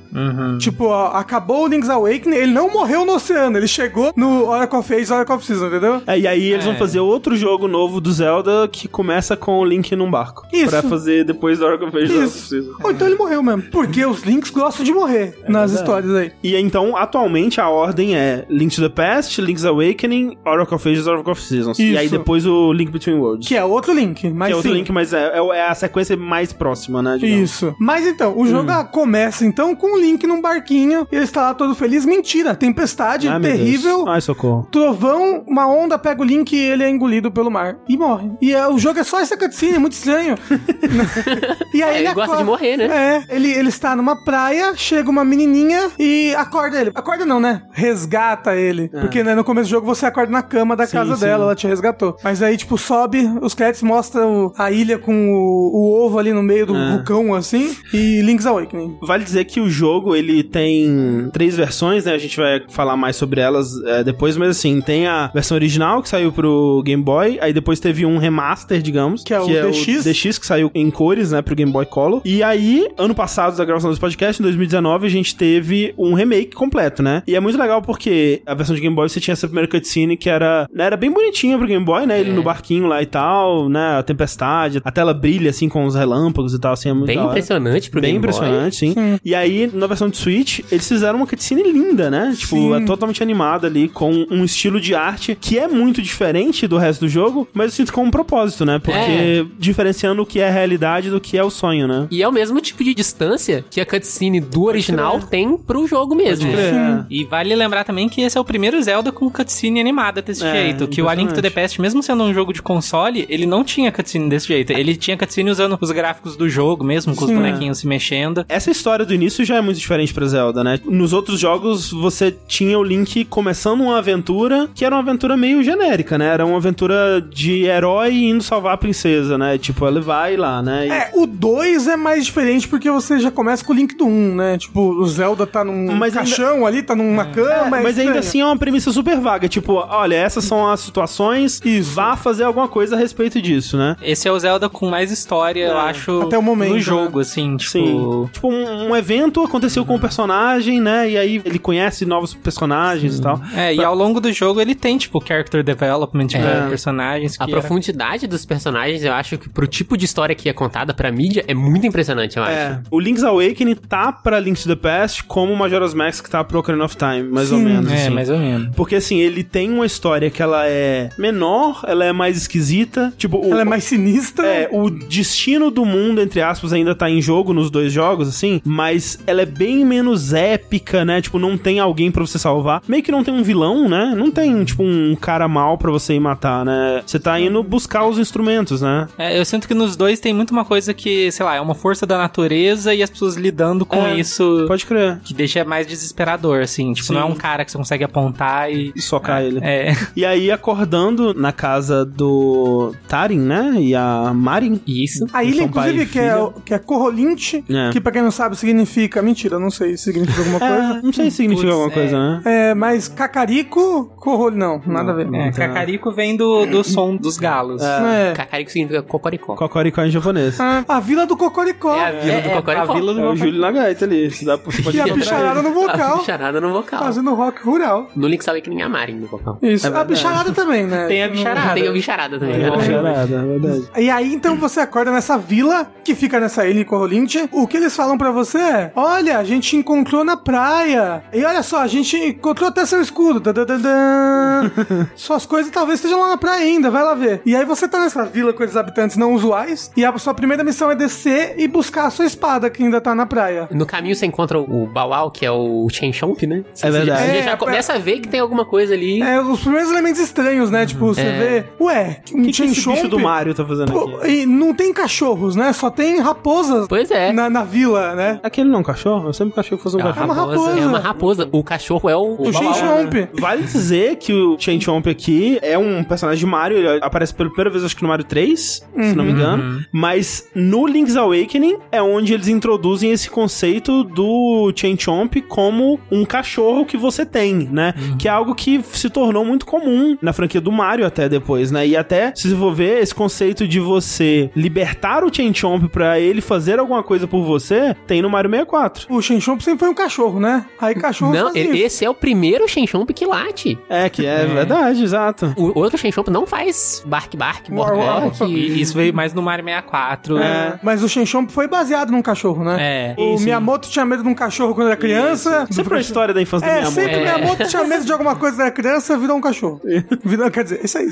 Tipo, ó, acabou o Link's Awakening, ele não morreu no oceano, ele chegou no Oracle of Ages, Oracle of Season, entendeu? É, e aí eles vão fazer outro jogo novo do Zelda que começa com o Link num barco. Isso. Pra fazer depois do Oracle of. Oracle of Isso. Ou então ele morreu mesmo. Porque os Links gostam de morrer nas histórias aí. E então, atualmente, a ordem é Link to the Past, Link's Awakening, Oracle of Ages, Oracle of Seasons. E Isso. aí depois o Link Between Worlds. Que é outro Link, mas Que é outro sim. Link, mas é, é- é a sequência mais próxima, né? digamos. Isso. Mas então, o jogo ah, começa então com o Link num barquinho, e ele está lá todo feliz. Mentira, tempestade Ai, meu terrível. Ai, socorro. Trovão, uma onda pega o Link e ele é engolido pelo mar. E morre. E é, o jogo é só essa cutscene, é muito estranho. e aí É, ele gosta de morrer, né? É, ele, ele está numa praia, chega uma menininha e acorda ele. Acorda não, né? Resgata ele. Porque né, no começo do jogo você acorda na cama da É. Sim, casa sim. dela, ela te resgatou. Mas aí, tipo, sobe, os créditos mostram a ilha com o, o ovo ali no meio do É. vulcão, assim, e Link's Awakening. Vale dizer que o jogo, ele tem três versões, né? A gente vai falar mais sobre elas é, depois, mas assim, tem a versão original que saiu pro Game Boy, aí depois teve um remaster, digamos, Que é o DX. DX, que saiu em cores, né, pro Game Boy Color. E aí, ano passado, da gravação desse podcast, em 2019, a gente teve um remake completo, né? E é muito legal porque a versão de Game Boy você tinha essa primeira cutscene que era, né, era bem bonitinha pro Game Boy, né? Ele no barquinho lá e tal, né? A tempestade, a tela brilha assim com os relâmpagos e tal, assim, é muito Bem impressionante pro Bem Game Boy. impressionante, sim. E aí, na versão de Switch, eles fizeram uma cutscene linda, né? Tipo, Sim. é totalmente animada ali, com um estilo de arte que é muito diferente do resto do jogo, mas eu sinto com um propósito, né? Porque É. diferenciando o que é a realidade do que é o sonho, né? E é o mesmo tipo de distância que a cutscene do original tem pro jogo mesmo. É. E vale lembrar também que esse é o primeiro Zelda com cutscene animada desse É, jeito. Que o A Link to the. Past, mesmo sendo um jogo de console, ele não tinha cutscene desse jeito. Ele tinha cutscene usando os gráficos do jogo mesmo, com os bonequinhos se mexendo. Essa história do início já é muito diferente pra Zelda, né? Nos outros jogos, você tinha o Link começando uma aventura que era uma aventura meio genérica, né? Era uma aventura de herói indo salvar a princesa, né? Tipo, ele vai lá, né? E- É, o 2 é mais diferente porque você já começa com o Link do 1, né? Tipo, o Zelda tá num Mas ainda- caixão ali, tá numa cama. é mas ainda assim é uma premissa super vaga. Tipo, olha, essas são as situações e vá fazer alguma coisa a respeito disso, né? Esse é o Zelda com mais história, eu acho, Até o momento, no jogo, assim, tipo... Sim. Tipo, um, um evento aconteceu com o personagem, né? E aí ele conhece novos personagens e tal. É, e ao longo do jogo ele tem, tipo, character development pra personagens que A era- profundidade dos personagens, eu acho que pro tipo de história que é contada pra mídia, é muito impressionante, eu acho. É, o Link's Awakening tá pra Link's to the Past como o Majora's Mask tá pro Ocarina of Time, mais ou Sim. menos. É, assim. mais ou menos. Porque assim, ele tem uma história que ela é menor, ela é mais esquisita. Tipo, o, Ela é mais sinistra. É, o destino do mundo, entre aspas, ainda tá em jogo nos dois jogos, assim, mas ela é bem menos épica, né? Tipo, não tem alguém pra você salvar. Meio que não tem um vilão, né? Não tem, tipo, um cara mal pra você ir matar, né? Você tá indo buscar os instrumentos, né? É, eu sinto que nos dois tem muito uma coisa que, sei lá, é uma força da natureza e as pessoas lidando com É, isso Pode crer. que deixa mais desesperador, assim. Assim. Tipo, Sim. não é um cara que você consegue apontar e. E socar ele. É. E aí, acordando na casa do Tarin, né? E a Marin. Isso. A ilha, inclusive, que é, que é Corrolinte, É. que pra quem não sabe significa. Mentira, não sei se significa alguma É, coisa. não sei se significa Putz, alguma coisa, né? É, mas Cacarico, Corrol. Não, nada a ver. É, cacarico vem do, do som dos galos. É. Cacarico significa cocoricó. Cocoricó em japonês. Ah, a vila do Cocoricó. É a vila do É, é, Cocoricó. a vila É o Júlio na gaita ali. Dá, E a bicharada no A vocal. bicharada no vocal. Fazendo rock rural. No Link's Awakening a Marin no vocal. Isso. É a bicharada também, né? Tem a bicharada. Tem a bicharada também. É, bicharada, é verdade. E aí, então, você acorda nessa vila que fica nessa ilha em Corrolinte. O que eles falam pra você é: Olha, a gente encontrou na praia. E olha só, a gente encontrou até seu escudo. Suas coisas talvez estejam lá na praia ainda, vai lá ver. E aí você tá nessa vila com esses habitantes não usuais. E a sua primeira missão é descer e buscar a sua espada que ainda tá na praia. No caminho você encontra o Bauau, que é o Chen Chomp, né? Você É verdade. já- Você É, já pra- começa a ver que tem alguma coisa ali. É, os primeiros elementos estranhos, né? Tipo, você vê. Ué, um O que, que esse Chenchomp- bicho do Mario tá fazendo Pô, aqui? E não tem cachorros, né? Só tem raposas Pois é. na, na vila, né? Aquele não é um cachorro? Eu sempre achei que fosse um É uma cachorro. uma raposa. É uma raposa. O cachorro é o, O Bauau, Chenchomp. né? Vale dizer que o Chen Chomp aqui é um personagem de Mario, ele aparece pela primeira vez, acho que no Mario 3, se não me engano. Mas no Link's Awakening é onde eles introduzem esse conceito do Chen Chomp como um cachorro que você tem, né? Que é algo que se tornou muito comum na franquia do Mario até depois, né? E até se desenvolver esse conceito de você libertar o Chen Chomp pra ele fazer alguma coisa por você, tem no Mario 64. O Shenchomp sempre foi um cachorro, né? Aí cachorro Não, ele- isso. esse é o primeiro Chen Chomp que late. É, que é, verdade, exato. O outro Chen Chomp não faz bark bark. E isso veio mais no Mario 64. É, mas o Shenchomp foi baseado num cachorro, né? É. O Sim, sim. Miyamoto tinha medo de um cachorro quando era criança. Sempre a história da infância É, Miyamoto. sempre o Miyamoto tinha medo de alguma coisa era criança, virou um cachorro. Virou, quer dizer, isso aí.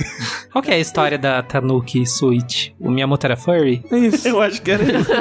Qual que é a história da Tanuki Switch? O Miyamoto era furry? Isso. Eu acho que era isso.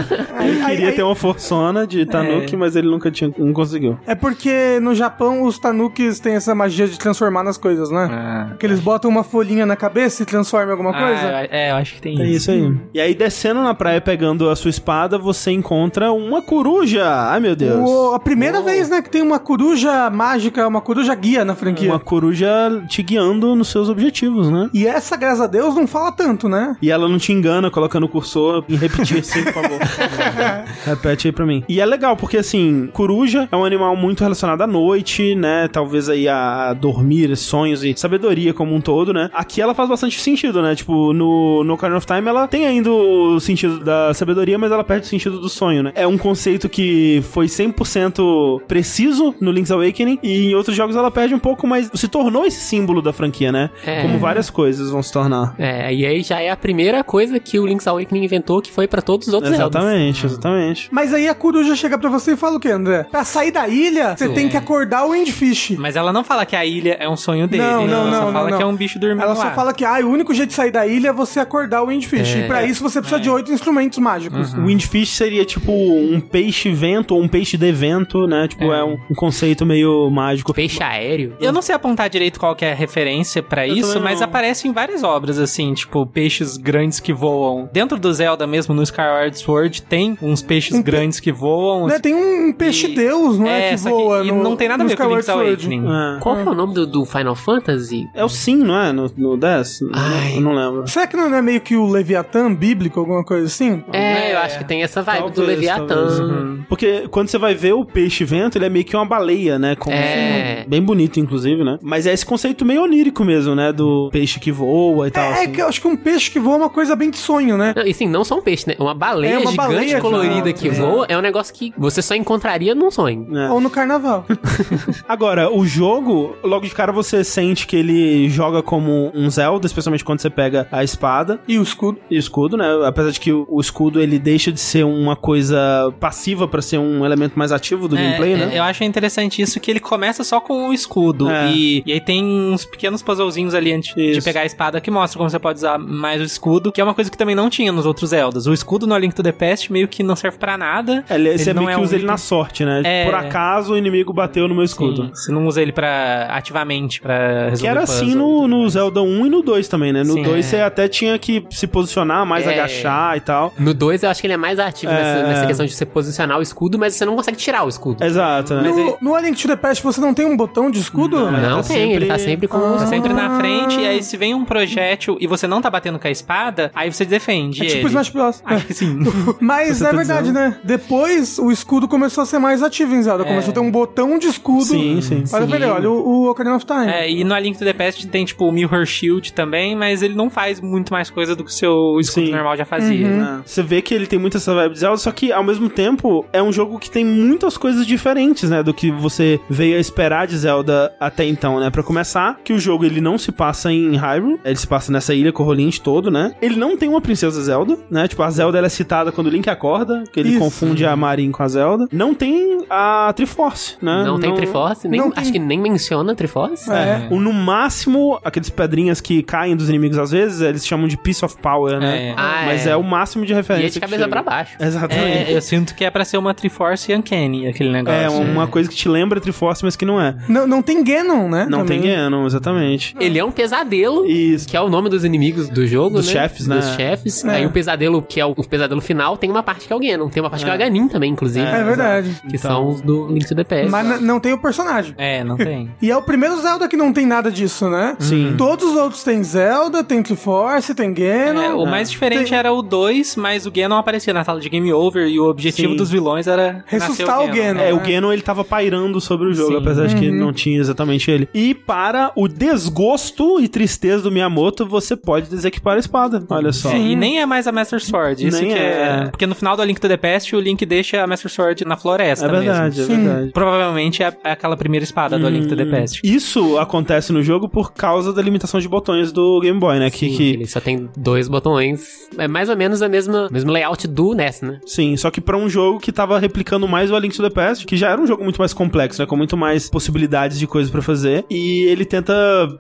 Ele queria aí- ter uma forçona de Tanuki, mas ele nunca tinha, não conseguiu. É porque no Japão os tanukis têm essa magia de transformar nas coisas, né? Ah. Que eles botam uma folhinha na cabeça e transformam em alguma coisa. Ah, é, eu acho que tem É isso. isso aí. E aí, descendo na praia, pegando a sua espada, você encontra uma coruja. Ai, meu Deus. O- a primeira vez, né, que tem uma coruja mágica, uma coruja guia na franquia. Uma coruja te guiando nos seus objetivos, né? E essa, graças a Deus, não fala tanto, né? E ela não te engana colocando o cursor em repetir assim, por favor. Repete aí pra mim. E é legal, porque assim, coruja é um animal muito relacionado à noite, né? Talvez aí a, a dormir, sonhos e sabedoria como um todo, né? Aqui ela faz bastante sentido, né? Tipo, no, no Ocarina of Time ela tem ainda o sentido da sabedoria, mas ela perde o sentido do sonho, né? É um conceito que foi 100% preciso no Link's Awakening e em outros jogos ela perde um pouco, mas se tornou esse símbolo da franquia, né? É. Como várias coisas vão se tornar. É, e aí já é a primeira coisa que o Link's Awakening inventou que foi pra todos os outros Zeldas. Exatamente, exatamente. Mas aí a coruja chega pra você e fala o quê, André? Pra sair da ilha, você tem que acordar o Windfish. Mas ela não fala que a ilha é um sonho dele. Não, não, ela não, só não, fala não. que é um bicho dormindo Ela lá. só fala que ah, o único jeito de sair da ilha é você acordar o Windfish. E pra isso você precisa de oito instrumentos mágicos. O Windfish seria tipo um peixe-vento ou um peixe de vento, né? Tipo, é, um, um conceito meio mágico. Peixe aéreo. Eu não sei apontar direito qual que é a referência pra isso, mas não. aparece em várias obras, assim, tipo, peixes grandes que voam. Dentro do Zelda mesmo, no Skyward Sword, tem uns peixes Um pe- grandes que voam. Né, Tem um peixe E- deus, não é? É, que só que- voa e no, não tem nada a ver com Skyward Link's Sword. Awakening. É. Qual que é o nome do, do Final Fantasy? É o Sim, não é? No, no 10? Ai. Eu não lembro. Será que não é meio que o Leviatã bíblico, alguma coisa assim? É, eu acho que tem essa vibe do Talvez, Leviatã. talvez. Uhum. Porque quando você vai ver o peixe-vento, ele é meio que uma baleia, né? Com- É. Bem bonito, inclusive, né? Mas é esse conceito meio onírico mesmo, né? Do peixe que voa e tal. É, assim. que eu acho que um peixe que voa é uma coisa bem de sonho, né? Não, e sim, não só um peixe, né? Uma baleia É, uma gigante baleia, colorida cara. que É. voa é um negócio que você só encontraria num sonho. É. Ou no carnaval. Agora, o jogo, logo de cara você sente que ele joga como um Zelda, especialmente quando você pega a espada e o escudo. e o escudo, né? Apesar de que o escudo ele deixa de ser uma coisa passiva pra ser um elemento mais ativo do É, gameplay, né? Eu acho interessante isso que ele começa só com o escudo. É. E, e aí tem uns pequenos puzzlezinhos ali antes de Isso. pegar a espada que mostra como você pode usar mais o escudo, que é uma coisa que também não tinha nos outros Zeldas. O escudo no A Link to the Past meio que não serve pra nada. É, ele, você não meio que é um usa ele item- na sorte, né? É. Por acaso o inimigo bateu no meu escudo. Sim, você não usa ele pra ativamente pra resolver Que era puzzle assim no, no. Zelda 1 e no 2 também, né? No Sim, 2 é. você até tinha que se posicionar, mais É. agachar e tal. No 2 eu acho que ele é mais ativo É. nessa, nessa questão de você posicionar o escudo, mas você não consegue tirar o escudo. Exato, né? No, no A Link to the Past você não tem um botão de escudo? Não tá tem, ele tá sempre com. Tá sempre na frente, e aí se vem um projétil e você não tá batendo com a espada, aí você defende É tipo ele. Smash Bros. Aí, sim. Mas é tá verdade, dizendo? né? Depois o escudo começou a ser mais ativo em Zelda. Começou a ter um botão de escudo. Sim, sim. Olha, Sim. velho, olha o, o Ocarina of Time. É, e no A Link to the Past tem, tipo, o Mirror Shield também, mas ele não faz muito mais coisa do que o seu escudo Sim. normal já fazia. É. Você vê que ele tem muito essa vibe de Zelda, só que ao mesmo tempo é um jogo que tem muitas coisas diferentes, né, do que você veio a esperar de Zelda até então, né? Pra começar, que o jogo ele não se passa em Hyrule, ele se passa nessa ilha Corrolint todo, né? Ele não tem uma princesa Zelda, né? Tipo, a Zelda ela é citada quando o Link acorda, que ele Isso. confunde a Marin com a Zelda. Não tem a Triforce, né? Não, tem Triforce, nem, não tem- acho que nem menciona Triforce. É. O, no máximo, aqueles pedrinhas que caem dos inimigos às vezes, eles chamam de Piece of Power, né? É. Ah, Mas é. o máximo de E referência. é de cabeça pra baixo. Exatamente. É, eu sinto que é pra ser uma Triforce Uncanny, aquele negócio. É, uma coisa que te lembra Triforce, mas que não é. Não, não tem Ganon, né? Não Também. tem Ganon, exatamente. Ele é um pesadelo. Isso. Que é o nome dos inimigos do jogo, Dos né? chefes, né? Dos chefes. É. Aí o pesadelo, que é o, o pesadelo final, tem uma parte que é o Ganon. Tem uma parte que é o Ganin também, inclusive. É verdade. Que Então- são os do Link to the Past. Mas não tem o personagem. É, não tem. E é o primeiro Zelda que não tem nada disso, né? Sim. Todos os outros têm Zelda, tem Triforce, tem Ganon. É, o mais diferente Tem- era o 2, mas o Ganon aparecia na sala de Game Over e o objetivo Sim. dos vilões era Ressuscitar nascer o Ganon. É, o É. Ganon ele tava pairando sobre o jogo, Sim. apesar de que não tinha exatamente ele. E para o desgosto e tristeza do Miyamoto, você pode desequipar a espada. Olha só. É, e nem é mais a Master Sword. Isso Nem que é. é. Porque no final do A Link to the Past, o Link deixa a Master Sword na floresta É verdade, mesmo. é verdade. Provavelmente é é aquela primeira espada do A Link to the Past. Isso acontece no jogo por causa da limitação de botões do Game Boy, né? Que, Sim, que- Ele só tem dois botões. É mais ou menos a mesma, mesmo layout do NES, né? Sim, só que pra um jogo que tava replicando mais o A Link to the Past, que já era um jogo muito mais complexo, né, com muito mais possibilidades de coisas pra fazer, e ele tenta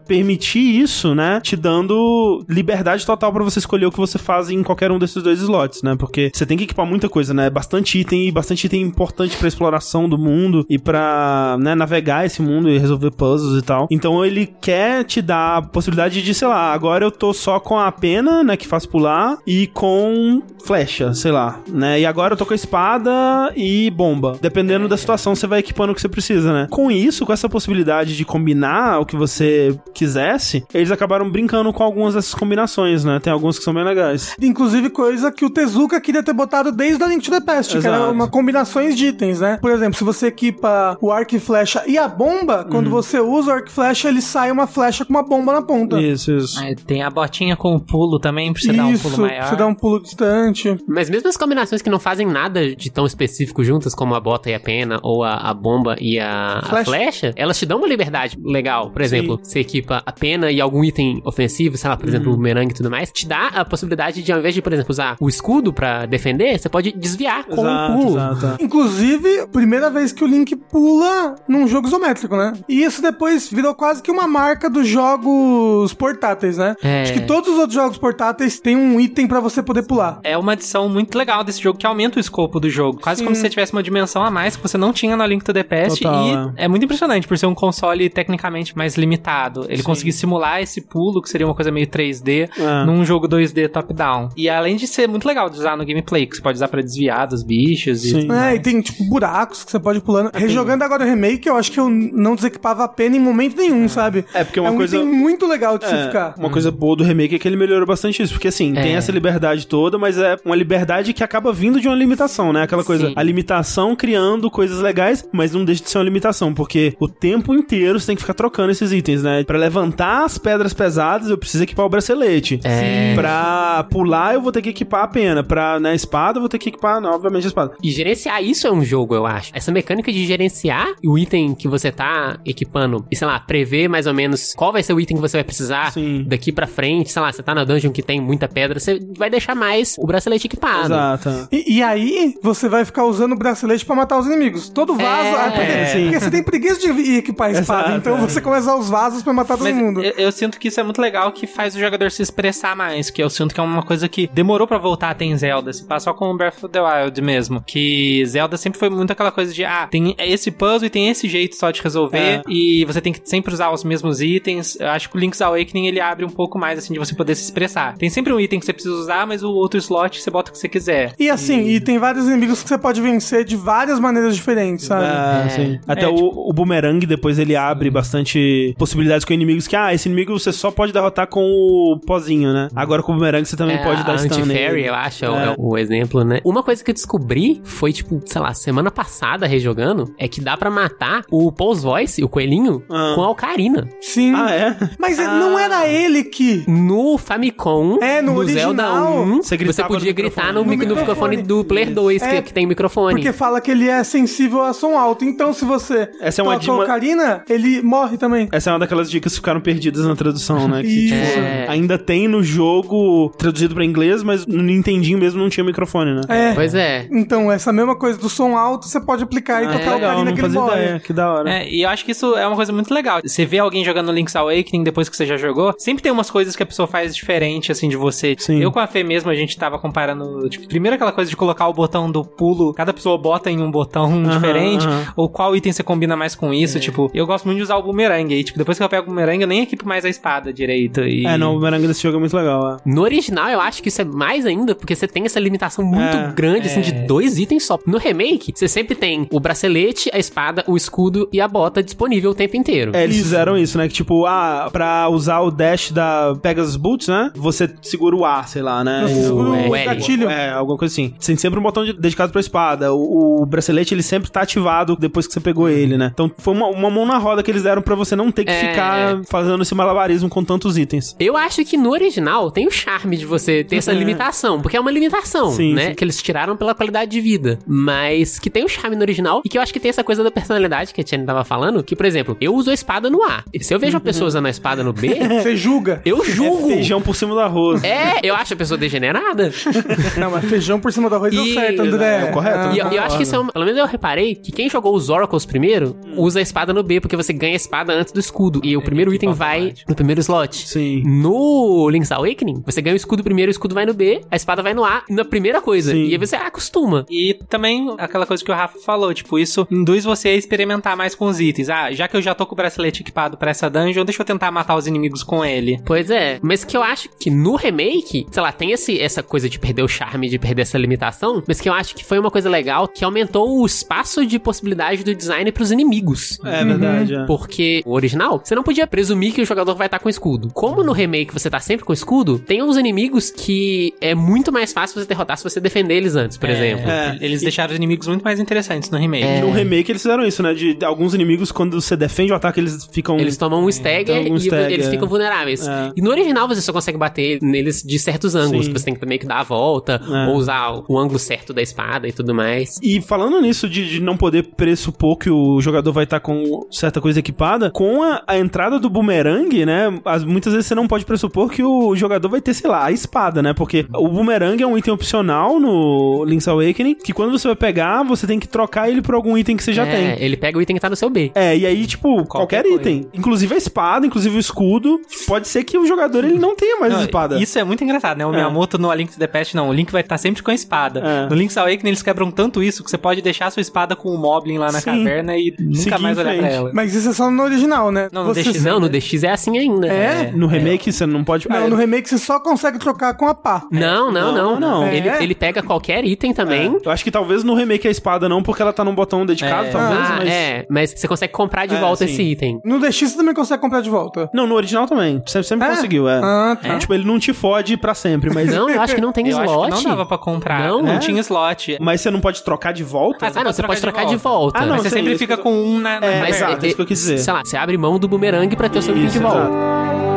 permitir isso, né, te dando liberdade total pra você escolher o que você faz em qualquer um desses dois slots, né? Porque você tem que equipar muita coisa, né? Bastante item e bastante item importante pra exploração do mundo e pra, né, navegar esse mundo e resolver puzzles e tal. Então ele quer te dar a possibilidade de, sei lá, agora eu tô só com a pena, né, que faz pular e com flecha, sei lá, né? E agora eu tô com a espada e bomba. Dependendo da situação, você vai equipando o que você precisa, né? Com isso, com essa possibilidade de combinar o que você quisesse, eles acabaram brincando com algumas dessas combinações, né? Tem algumas que são bem legais. Inclusive coisa que o Tezuka queria ter botado desde a Link to the Past, que era Exato. uma combinações de itens, né? Por exemplo, se você equipa o arco e flecha e a bomba, Uhum. quando você usa o arco e flecha, ele sai uma flecha com uma bomba na ponta. Isso, isso. Aí tem a botinha com o pulo também, pra você dar um Isso, pulo maior. você dá um pulo distante. Mas mesmo as combinações que não fazem nada de tão específico juntas, como a bota e a pena, ou a, a bomba e a a Flecha. flecha. elas te dão uma liberdade legal. Por exemplo, você equipa a pena e algum item ofensivo, sei lá, por exemplo, o merengue e tudo mais, te dá a possibilidade de, ao invés de, por exemplo, usar o escudo pra defender, você pode desviar com Exato, um pulo. exato. Inclusive, primeira vez que o Link pula num jogo isométrico, né? E isso depois virou quase que uma marca dos jogos portáteis, né? É. Acho que todos os outros jogos portáteis têm um item pra você poder pular. É uma adição muito legal desse jogo que aumenta o escopo do jogo. Quase como se você tivesse uma dimensão a mais que você não tinha na Link to the Past. E é. muito impressionante por ser um console tecnicamente mais limitado. Ele conseguir simular esse pulo, que seria uma coisa meio 3D, É. num jogo 2D top-down. E além de ser muito legal de usar no gameplay, que você pode usar pra desviar dos bichos e. Sim. É, e tem, tipo, buracos que você pode ir pulando. Rejogando agora o remake, eu acho que eu não desequipava a pena em momento nenhum, sabe? É, porque uma um coisa- item muito legal de se É, ficar. uma coisa boa do remake é que ele melhorou bastante isso, porque assim, tem É. essa liberdade toda, mas é uma liberdade que acaba vindo de uma limitação, né? Aquela coisa, Sim. a limitação criando coisas legais, mas não deixa de ser uma limitação, porque o tempo inteiro você tem que ficar trocando esses itens, né? Pra levantar as pedras pesadas, eu preciso equipar o bracelete. É. Pra pular, eu vou ter que equipar a pena. Pra, né, espada, eu vou ter que equipar, não, obviamente, a espada. E gerenciar isso é um jogo, eu acho. Essa mecânica de gerenciar o item que você tá equipando e, sei lá, prever mais ou menos qual vai ser o item que você vai precisar Sim. daqui pra frente. Sei lá, você tá na dungeon que tem muita pedra, você vai deixar mais o bracelete equipado. Exato. E, e aí, você vai ficar usando o bracelete pra matar os inimigos. Todo vaso. É, ah, porque, sim. porque você tem preguiça de equipar a espada, Exato, então é. você começa a usar os vasos pra matar todo Mas mundo. eu, eu sinto que isso é muito legal, que faz o jogador se expressar mais. Que eu sinto que é uma coisa que demorou pra voltar a ter em Zelda. Se passa só com o Breath of the Wild mesmo. Que Zelda sempre foi muito aquela coisa de, ah, tem esse puzzle e tem esse jeito só de resolver. É. E você tem que sempre usar os mesmos itens. Eu acho que o Link's Awakening ele abre um pouco mais, assim, de você poder se expressar. Tem sempre um item que você precisa usar, mas o outro slot você bota o que você quiser. E assim, e tem vários inimigos que você pode vencer de várias maneiras diferentes, sabe? É, sim. Sim. Até É, o, tipo- o boomerang, depois ele abre bastante possibilidades com inimigos que, ah, esse inimigo você só pode derrotar com o pozinho, né? Agora com o boomerang você também É, pode dar a stun nele. eu acho, é, o- É. é o exemplo, né? Uma coisa que eu descobri foi, tipo, sei lá, semana passada, rejogando, é que dá pra matar o Pulse Voice, o coelhinho, Ah. com a Ocarina. Sim. Ah, é? Mas não era ele que. No Famicom, É, no Zelda original, 1, você você, podia no gritar microfone. no, No mic- no microfone microfone. do Player 2, que, É, que tem microfone. Porque fala que ele é sensível a som alto. Então, se você Essa é uma toca dima- ocarina, ele morre também. Essa é uma daquelas dicas que ficaram perdidas na tradução, né? Que, tipo, É. ainda tem no jogo traduzido pra inglês, mas no Nintendinho mesmo não tinha microfone, né? É. Pois é. Então, essa mesma coisa do som alto, você pode aplicar e Ah, tocar é a legal, ocarina que ele morre. ideia. Que da hora. É, e eu acho que isso é uma coisa muito legal. Você vê alguém jogando Link's Awakening depois que você já jogou, sempre tem umas coisas que a pessoa faz diferente, assim, de você. Sim. Eu com a Fê mesmo, a gente tava comparando, tipo, primeiro aquela coisa de colocar o botão do pulo, cada pessoa bota em um botão diferente, aham. ou qual item você combina mais com isso, tipo, eu gosto muito de usar o boomerang, aí, tipo, depois que eu pego o boomerang, eu nem equipo mais a espada direito, e... É, não, o boomerang desse jogo é muito legal, é. No original, eu acho que isso é mais ainda, porque você tem essa limitação muito É, grande, assim, de dois itens só. No remake, você sempre tem o bracelete, a espada, o escudo e a bota disponível o tempo inteiro. É, eles fizeram isso, né? Que tipo, ah, pra usar o dash da Pegasus Boots, né? Você segura o A, sei lá, né? E o- o L. gatilho. É, alguma coisa assim. Tem sempre um botão de- dedicado pra espada. O, o bracelete, ele sempre tá ativado depois que você pegou ele, né? Então foi uma, uma mão na roda que eles deram pra você não ter que É. ficar fazendo esse malabarismo com tantos itens. Eu acho que no original tem o charme de você ter essa limitação, porque é uma limitação, Sim, né? sim. Que eles tiraram pela qualidade de vida. Mas que tem o charme no original e que eu acho que tem essa coisa da personalidade que a Tiane tava falando, que, por exemplo, eu uso a espada no A. Se eu vejo uma pessoa usando a espada no B, Você julga. eu julgo. É feijão por cima do arroz. É, eu acho a pessoa degenerada. Não, mas feijão por cima do arroz deu E- certo, André. É, correto. Ah, E eu, eu acho que isso é uma, Pelo menos eu reparei que quem jogou os Oracles primeiro usa a espada no B, porque você ganha a espada antes do escudo. E o primeiro item vai no primeiro slot. Sim. No Link's Awakening, você ganha o escudo primeiro, o escudo vai no B, a espada vai no A, na primeira coisa. Sim. E aí você acostuma. E também aquela coisa que o Rafa falou, tipo, isso induz você a experimentar mais com os itens. Ah, já que eu já tô com o bracelete equipado pra essa dungeon, deixa eu tentar matar os inimigos com ele. Pois é, mas que eu acho que no remake, sei lá, tem esse, essa coisa de perder o charme, de perder essa limitação, mas que eu acho que foi uma coisa legal que aumentou o espaço de possibilidade do design pros inimigos. É verdade, é. Porque o original, você não podia presumir que o jogador vai estar com escudo. Como no remake você tá sempre com escudo, tem uns inimigos que é muito mais fácil você derrotar se você defender eles antes, por exemplo. É. Eles deixaram os inimigos muito mais interessantes no remake. É. No remake eles fizeram isso, né? De alguns inimigos, quando você defende o ataque, eles ficam. Eles tomam um stagger Então, um e stagger, eles é. ficam vulneráveis. É. E no original você só consegue bater neles de certos ângulos, Sim. que você tem que meio que dar a volta, É. ou usar o ângulo certo da espada e tudo mais. E falando nisso de, de não poder pressupor que o jogador vai estar com certa coisa equipada, com a, a entrada do boomerang, né? as- muitas vezes você não pode pressupor que o jogador vai ter, sei lá, a espada, né? Porque o boomerang é um item opcional no Link's Awakening, que quando você vai pegar, você tem que trocar ele por algum item que você já é, tem. Ele pega o item que tá no seu B. É, e aí, tipo, qualquer, coisa. item. Inclusive a espada, inclusive o escudo. Pode ser que o jogador ele não tenha mais Não, a espada. Isso é muito engraçado, né? O Miyamoto no A Link to the Past, não. O Link vai estar sempre com a espada. É. No Link's Awakening, eles quebram tanto isso que você pode deixar a sua espada com o Moblin lá na Sim. Caverna e nunca Seguir mais olhar pra ela. Mas isso é só no original, né? Não, no Você- DX Não, no DX é assim ainda. É? No remake você não pode. Não, Ah, no remake você só consegue trocar com a pá. Não, não, Não, não. não. Ele, É? ele pega qualquer item também. Eu acho que talvez no remake a espada não, porque ela tá num botão dedicado, É. talvez, Ah, mas. é, mas você consegue comprar de É, volta sim. esse item. No DX você também consegue comprar de volta. Não, no original também. Sempre, sempre É? conseguiu, é. Ah, tá. Tipo, ele não te fode pra sempre, mas. Não, eu acho que não tem Eu acho slot. que não dava pra comprar. Não? Não, É? tinha slot. Mas você não pode trocar de volta? Ah, Ah, não, você pode trocar de volta. Ah, não, você sempre isso fica com um na, na É, exato, isso que eu quis dizer. Sei lá, você abre mão do boomerang pra ter o seu item de Isso, volta. exato.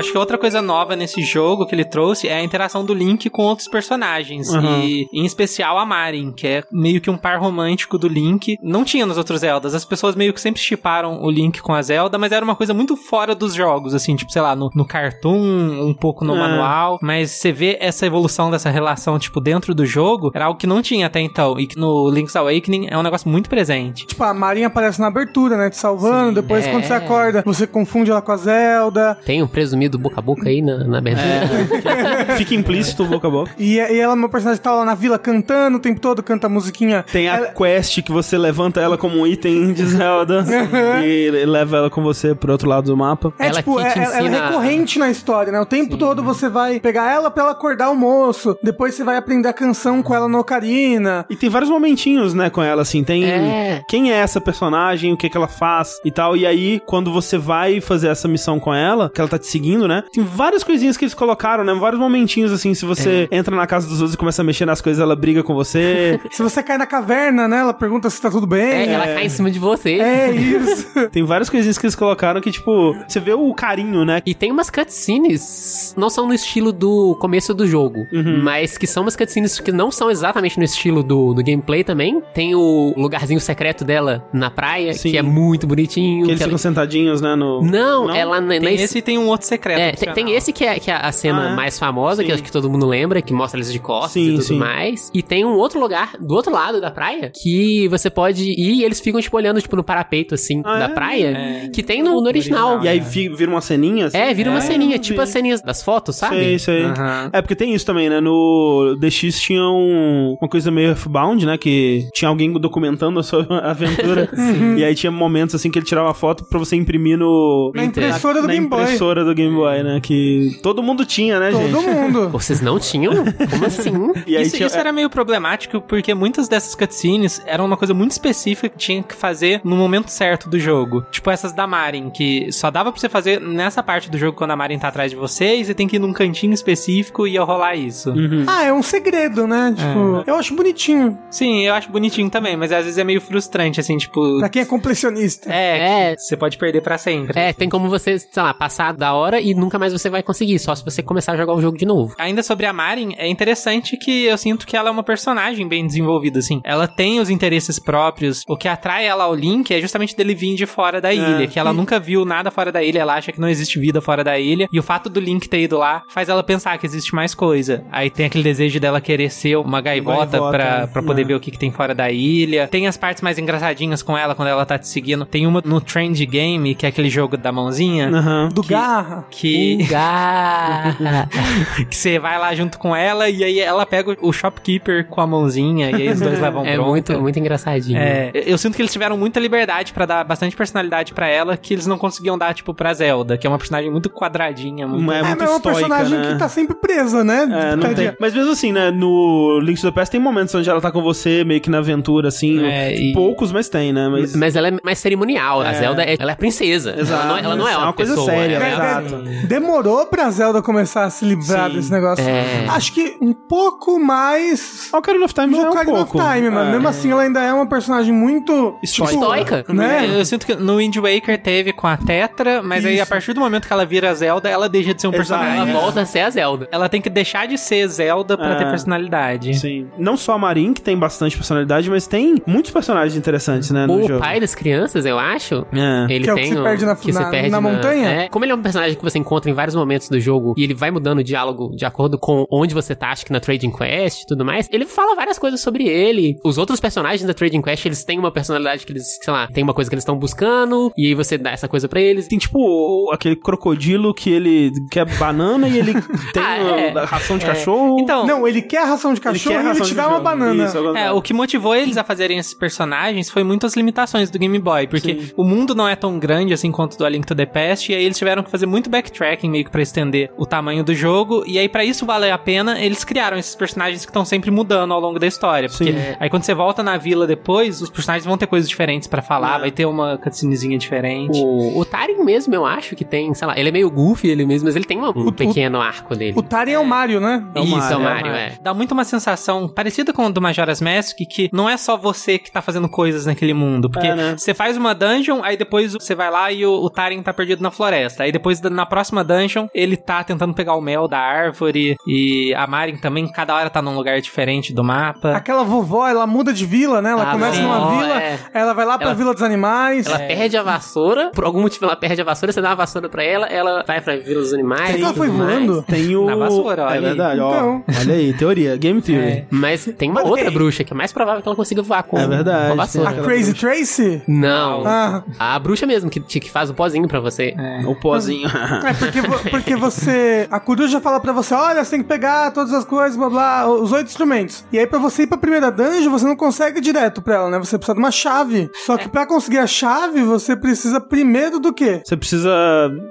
Acho que outra coisa nova nesse jogo que ele trouxe é a interação do Link com outros personagens. Uhum. E em especial a Marin, que é meio que um par romântico do Link. Não tinha nos outros Zeldas. As pessoas meio que sempre chiparam o Link com a Zelda, mas era uma coisa muito fora dos jogos, assim, tipo, sei lá, no, no cartoon, um pouco no É. manual. Mas você vê essa evolução dessa relação, tipo, dentro do jogo, era algo que não tinha até então. E que no Link's Awakening é um negócio muito presente. Tipo, a Marinha aparece na abertura, né? Te salvando. depois, é. quando você acorda, você confunde ela com a Zelda. Tem um presumido boca a boca aí na, na abertura. Fica implícito boca a boca. E, e ela é uma personagem tá lá na vila cantando o tempo todo, canta a musiquinha. Tem a quest que você levanta ela como um item de Zelda e leva ela com você pro outro lado do mapa. É Ela tipo, que é, te ela é ensina- recorrente na história, né? O tempo todo você vai pegar ela pra ela acordar o moço, depois você vai aprender a canção com ela no Ocarina. E tem vários momentinhos, né, com ela, assim. Tem É. quem é essa personagem, o que que ela faz e tal. E aí, quando você vai fazer essa missão com ela, que ela tá te seguindo, né? Tem várias coisinhas que eles colocaram, né? Vários momentinhos, assim. Se você entra na casa dos outros e começa a mexer nas coisas, ela briga com você. Se você cai na caverna, né? Ela pergunta se tá tudo bem. É, ela cai em cima de você. É isso. tem várias coisinhas que eles colocaram que, tipo, você vê o carinho, né? E tem umas cutscenes, não são no estilo do começo do jogo, Uhum. mas que são umas cutscenes que não são exatamente no estilo do, do gameplay também. Tem o lugarzinho secreto dela na praia, Sim. que é muito bonitinho. Que eles que ela- ficam sentadinhos, né? No... Não, ela na, na Tem es- esse e tem um outro secreto. É, tem, tem esse que é, que é a cena Ah, é? mais famosa, que Sim. acho que todo mundo lembra, que mostra eles de costas Sim, e tudo sim. mais. E tem um outro lugar, do outro lado da praia, que você pode ir e eles ficam, tipo, olhando, tipo, no parapeito, assim, Ah, da é? praia, É. que tem no, no original. E aí fi- vira uma ceninha, assim? É, vira uma É, ceninha, tipo as ceninhas das fotos, sabe? Sei, sei. Aham. É, porque tem isso também, né? No DX tinha um- uma coisa meio Earthbound, né? Que tinha alguém documentando a sua aventura. e aí tinha momentos, assim, que ele tirava foto pra você imprimir no... Na impressora do na Game Boy. impressora do Game Boy, né? Que todo mundo tinha, né, gente? Todo mundo. Vocês não tinham? Como assim? E aí isso, tinha... isso era meio problemático porque muitas dessas cutscenes eram uma coisa muito específica que tinha que fazer no momento certo do jogo. Tipo essas da Marin, que só dava pra você fazer nessa parte do jogo quando a Marin tá atrás de você e você tem que ir num cantinho específico e ia rolar isso. Uhum. Ah, é um segredo, né? Tipo, eu acho bonitinho. Sim, eu acho bonitinho também, mas às vezes é meio frustrante, assim, tipo. Pra quem é completionista. É, É. você pode perder pra sempre. É, tem como você, sei lá, passar da hora e nunca mais você vai conseguir, só se você começar a jogar o jogo de novo. Ainda sobre a Marin, é interessante que eu sinto que ela é uma personagem bem desenvolvida, assim. Ela tem os interesses próprios. O que atrai ela ao Link é justamente dele vir de fora da ilha, que ela nunca viu nada fora da ilha, ela acha que não existe vida fora da ilha. E o fato do Link ter ido lá faz ela pensar que existe mais coisa. Aí tem aquele desejo dela querer ser uma gaivota, Gaivota, pra, pra poder né? ver o que, que tem fora da ilha. Tem as partes mais engraçadinhas com ela quando ela tá te seguindo. Tem uma no Trend Game, que é aquele jogo da mãozinha. Aham. Do Garra. Que, que você vai lá junto com ela e aí ela pega o shopkeeper com a mãozinha e aí os dois levam é bronca. muito, muito engraçadinho. É, eu sinto que eles tiveram muita liberdade pra dar bastante personalidade pra ela que eles não conseguiam dar, tipo, pra Zelda, que é uma personagem muito quadradinha, muito... Uma- É É, muito mas é uma personagem né? que tá sempre presa, né? É, não tem. Mas mesmo assim, né? No Link to the Past tem momentos onde ela tá com você, meio que na aventura, assim. É, e- Poucos, mas tem, né? Mas. Mas ela é mais cerimonial. A Zelda é, ela é princesa. Exato. Ela não é, ela não é É uma, uma coisa pessoa, séria, ela né? é- Exato. Demorou pra Zelda começar a se livrar Sim. desse negócio. É. Acho que um pouco mais A Ocarina of Time já é um Ocarina pouco. of Time, mano. É. Mesmo assim, ela ainda é uma personagem muito... Estoica. Estoica. Né? Eu sinto que no Wind Waker teve com a Tetra, mas aí a Isso. partir do momento que ela vira Zelda, ela deixa de ser um Exato. personagem. Ela volta a ser a Zelda. Ela tem que deixar de ser Zelda pra É. ter personalidade. Sim. Não só a Marin, que tem bastante personalidade, mas tem muitos personagens interessantes, né? No O jogo. pai das crianças, eu acho. É. Ele Que é o que tem se perde na- que se na- perde na montanha? É, como ele é um personagem que você encontra em vários momentos do jogo e ele vai mudando o diálogo de acordo com onde você tá, acho que na Trading Quest e tudo mais, ele fala várias coisas sobre ele. Os outros personagens da Trading Quest, eles têm uma personalidade que eles, sei lá, tem uma coisa que eles estão buscando e aí você dá essa coisa pra eles. Tem tipo aquele crocodilo que ele quer banana e ele tem Ah, é. a ração de cachorro. Então, Não, ele quer a ração de cachorro quer e ele te dá uma banana. Isso, É, o que motivou eles a fazerem esses personagens foi muito as limitações do Game Boy, porque Sim. o mundo não é tão grande assim quanto do A Link to the Past, e aí eles tiveram que fazer muito backtracking meio que pra estender o tamanho do jogo, e aí pra isso valer a pena, eles criaram esses personagens que estão sempre mudando ao longo da história, porque Sim. aí quando você volta na vila depois, os personagens vão ter coisas diferentes pra falar, É. vai ter uma cutscenezinha diferente. O, o Tarin mesmo, eu acho que tem, sei lá, ele é meio goofy ele mesmo, mas ele tem um, um pequeno arco dele. O Taren é o Mario, né? É o Isso, Mario, é o é o Mario, é. Dá muito uma sensação parecida com a do Majora's Mask, que não é só você que tá fazendo coisas naquele mundo. Porque É, né? você faz uma dungeon, aí depois você vai lá e o, o Taren tá perdido na floresta. Aí depois, na próxima dungeon, ele tá tentando pegar o mel da árvore. E a Marin também, cada hora tá num lugar diferente do mapa. Aquela vovó, ela muda de vila, né? Ela Ah, começa sim. numa vila, é. ela vai lá pra Ela- Vila dos Animais. Ela perde a vassoura, por algum motivo ela perde a vassoura, você dá uma vassoura pra ela, ela vai pra Vila dos Animais. Será que ela e foi voando? Tem o. Na vassoura, olha É aí. verdade, ó. Então. Olha aí, teoria. Game Theory. É. Mas tem uma outra bruxa que é mais provável que ela consiga voar com, É verdade, com a vassoura. tem A Crazy bruxa. Tracy? Não. Ah, A bruxa mesmo, que, que faz o pozinho pra você. É. O pozinho. É porque, vo- porque você. A coruja fala pra você: olha, você tem que pegar todas as coisas, blá blá, os oito instrumentos. E aí, pra você ir pra primeira dungeon, você não consegue ir direto pra ela, né? Você precisa de uma chave. Só que pra conseguir a chave, você precisa primeiro do quê? Você precisa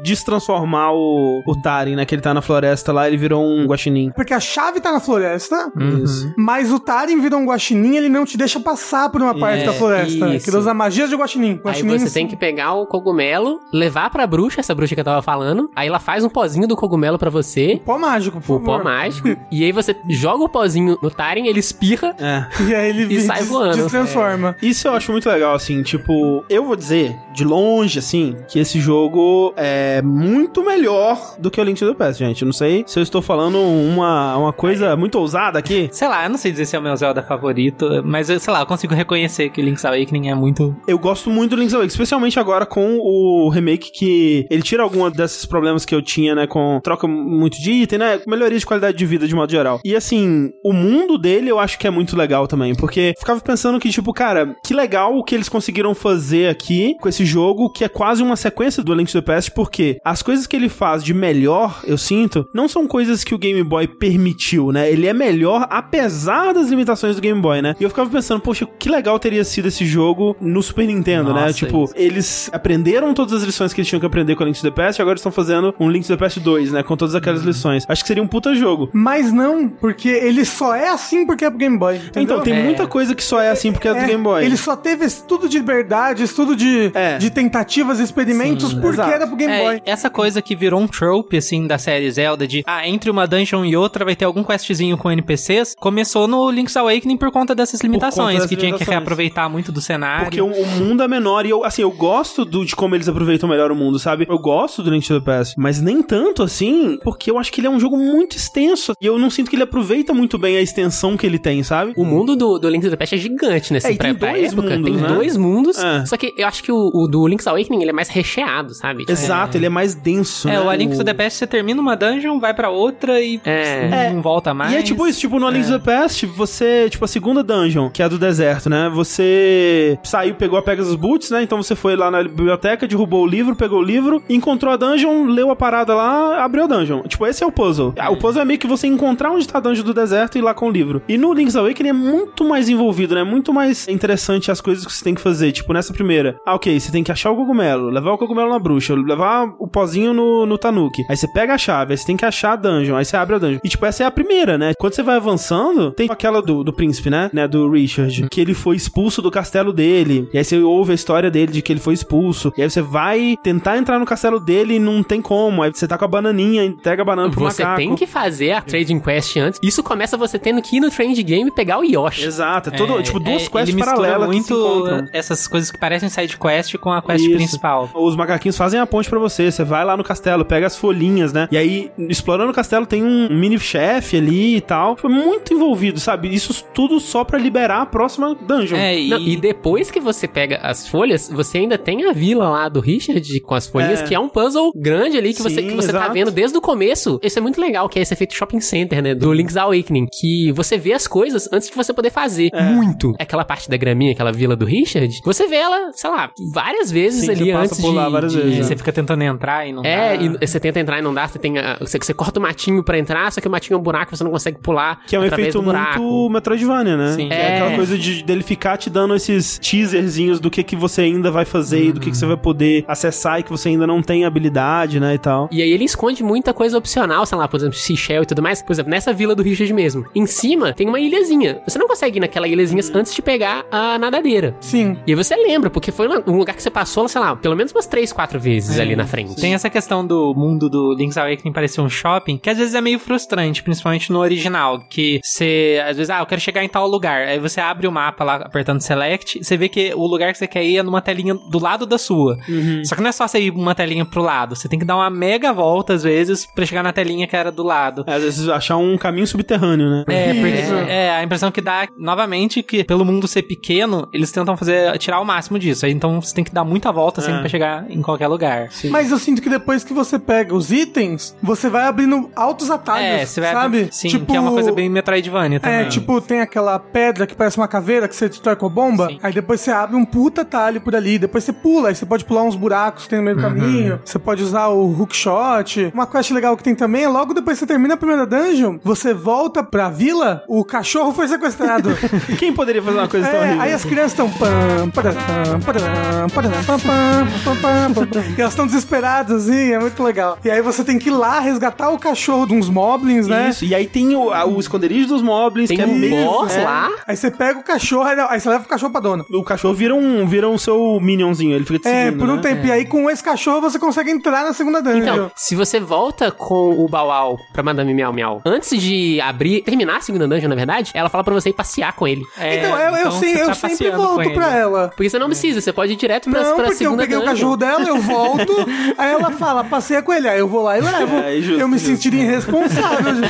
destransformar o, o Tarin, né? Que ele tá na floresta lá, ele virou um guaxinim. Porque a chave tá na floresta, Isso. mas o Tarin virou um guaxinim, ele não te deixa passar por uma parte É, da floresta. isso. Que usa magias de guaxinim. Aí Guaxinins- você tem que pegar o cogumelo, levar pra bruxa, essa bruxa que eu tava falando. Aí ela faz um pozinho do cogumelo pra você. Pó mágico, por O pó favor. mágico. e aí você joga o pozinho no Taren, ele espirra. É. E aí ele E sai voando. destransforma. Isso eu acho muito legal, assim, tipo, eu vou dizer, de longe, assim, que esse jogo é muito melhor do que o Link to the Past, gente. Eu não sei se eu estou falando uma, uma coisa muito ousada aqui. Sei lá, eu não sei dizer se é o meu Zelda favorito, mas eu, sei lá, eu consigo reconhecer que Link's Awakening é muito. Eu gosto muito do Link's Awakening, especialmente agora com o remake que ele tira alguma desses problemas que eu tinha, né, com troca muito de item, né, melhoria de qualidade de vida de modo geral. E assim, o mundo dele eu acho que é muito legal também, porque ficava pensando que tipo, cara, que legal o que eles conseguiram fazer aqui com esse jogo, que é quase uma sequência do Link to the Past, porque as coisas que ele faz de melhor, eu sinto, não são coisas que o Game Boy permitiu, né? Ele é melhor apesar das limitações do Game Boy, né? E eu ficava pensando, poxa, que legal teria sido esse jogo no Super Nintendo, né? Nossa, Tipo, isso. eles aprenderam todas as lições que eles tinham que aprender com o Link to the Past e agora estão fazendo um Link to the Past 2, né? Com todas aquelas lições. Acho que seria um puta jogo. Mas não, porque ele só é assim porque é pro Game Boy. Entendeu? Então, tem É. muita coisa que só é assim porque é, do É, Game Boy. Ele só teve estudo de liberdade, estudo de, É. de tentativas, experimentos, Sim, porque exato. era pro Game É, Boy. essa coisa que virou um trope, assim, da série Zelda, de, ah, entre uma dungeon e outra vai ter algum questzinho com NPCs, começou no Link's Awakening por conta dessas limitações, das que tinha que limitações. reaproveitar muito do cenário. Porque o, o mundo é menor e eu, assim, eu gosto do, de como eles aproveitam melhor o mundo, sabe? Eu gosto do Link to the Past, mas nem tanto assim, porque eu acho que ele é um jogo muito extenso e eu não sinto que ele aproveita muito bem a extensão que ele tem, sabe? O mundo do, do Link to the Past é gigante, né? É, pra, tem dois época. mundos, tem né? dois mundos. É. Só que eu acho que o, o do Link's Awakening ele é mais recheado, sabe? Tipo, Exato, ele é mais denso, É, né? o A Link to the Past, você termina uma dungeon, vai pra outra e É. não volta mais. E é tipo isso, tipo, no A Link to the Past, você, tipo, a segunda dungeon, que é a do deserto, né? Você saiu, pegou a Pegasus Boots, né? Então você foi lá na biblioteca, derrubou o livro, pegou o livro, encontrou a dungeon, leu a parada lá, abriu a dungeon. Tipo, esse é o puzzle. Ah, O puzzle é meio que você encontrar onde tá a dungeon do deserto e ir lá com o livro. E no Link's Awakening é muito mais envolvido, né? Muito mais interessante as coisas que você tem que fazer. Tipo, nessa primeira. Ah, ok, você tem que achar o cogumelo, levar o cogumelo na bruxa, levar o pozinho no, no Tanuki. Aí você pega a chave, aí você tem que achar a dungeon, aí você abre a dungeon. E tipo, essa é a primeira, né? Quando você vai avançando, tem aquela do, do príncipe, né? né? Do Richard, que ele foi expulso do castelo dele. E aí você ouve a história dele de que ele foi expulso. E aí você vai tentar entrar no castelo dele e não tem como. Aí você tá com a bananinha, entrega a banana pro Você macaco. tem que fazer a Trading Quest antes. Isso começa você tendo que ir no Trade Game e pegar o Yoshi. Exato, é todo, tipo, duas é, quests paralelas que se muito essas coisas que parecem side quest com a quest Isso. principal. Os macaquinhos fazem a ponte pra você. Você vai lá no castelo, pega as folhinhas, né? E aí, explorando o castelo, tem um mini chefe ali e tal. Foi muito envolvido, sabe? Isso tudo só pra liberar a próxima dungeon. É, e, Não, e depois que você pega as folhas, você ainda tem a vila lá do Richard com as folhinhas, É. que é um puzzle grande ali que você, Sim, que você tá vendo desde o começo. Isso é muito legal, que é esse efeito shopping center, né? Do Link's Awakening. Que você vê as coisas antes de você poder fazer. Muito. Aquela parte da graminha, aquela vila do Richard, você vê ela, sei lá, várias vezes Sim, ali você antes por de... lá várias de- vezes, e né? você fica tentando entrar e não É, dá. e você tenta entrar e não dá, você tem. a- Você, você corta o matinho pra entrar, só que o matinho é um buraco, você não consegue pular. Que é um efeito muito Metroidvania, né? Sim. Que é aquela É. coisa de, dele ficar te dando esses teaserzinhos do que, que você ainda vai fazer e do que, que você vai poder acessar e que você ainda não tem habilidade, né? E tal. E aí ele esconde muita coisa opcional, sei lá, por exemplo, Seashell e tudo mais. Por exemplo, nessa vila do Richard mesmo. Em cima tem uma ilhazinha. Você não consegue ir naquela ilhazinha antes de pegar a nadadeira. Sim. E aí você lembra, porque foi um lugar que você passou, sei lá, pelo menos umas três, quatro vezes ali na frente. Tem essa questão do mundo do Link's Awakening parecer um shopping, que às vezes é meio frustrante, principalmente no original, que você, às vezes, ah, eu quero chegar em tal lugar, aí você abre o mapa lá, apertando Select, você vê que o lugar que você quer ir é numa telinha do lado da sua. Só que não é só você ir uma telinha pro lado, você tem que dar uma mega volta, às vezes, pra chegar na telinha que era do lado. É, Às vezes achar um caminho subterrâneo, né? É, porque é a impressão que dá, novamente, que pelo mundo ser pequeno, eles tentam fazer, tirar o máximo disso. Aí, então você tem que dar muita volta sempre É. pra chegar em qualquer lugar. Mas eu sinto que depois que você pega os itens, você vai abrindo altos atalhos, É, você vai. sabe? Sim, tipo, que é uma coisa bem Metroidvania também. É, tipo, tem aquela pedra que parece uma caveira que você destrói com a bomba. Sim. Aí depois você abre um puta talho por ali. Depois você pula. Aí você pode pular uns buracos que tem no meio do caminho. Você pode usar usar o hookshot. Uma quest legal que tem também é logo depois que você termina a primeira dungeon, você volta pra vila, o cachorro foi sequestrado. Quem poderia fazer uma coisa tão É, horrível? aí as crianças estão pam, param, param, param, pam, pam, pam, pam, pam, pam. e elas estão desesperadas, assim, é muito legal. E aí você tem que ir lá resgatar o cachorro de uns moblins, né? Isso, e aí tem o, a- o esconderijo dos moblins, Tem que é um meio... boss é, lá. Aí você pega o cachorro, aí, aí você leva o cachorro pra dona. O cachorro vira um, vira um seu minionzinho, ele fica te É, seguindo, por um né? tempo. E aí com esse cachorro você consegue entrar na segunda dungeon. Então, se você volta com o Bauau pra Madame Miau Miau, antes de abrir, terminar a segunda dungeon, na verdade, ela fala pra você ir passear com ele. É, então, eu, eu, então sei- eu tá sempre volto pra ela. Porque você não precisa, você pode ir direto pra, Não, pra porque eu peguei o dungeon. cachorro dela, eu volto, aí ela fala, passeia com ele, aí eu vou lá e levo. É, justo, eu me justo. sentiria irresponsável. gente.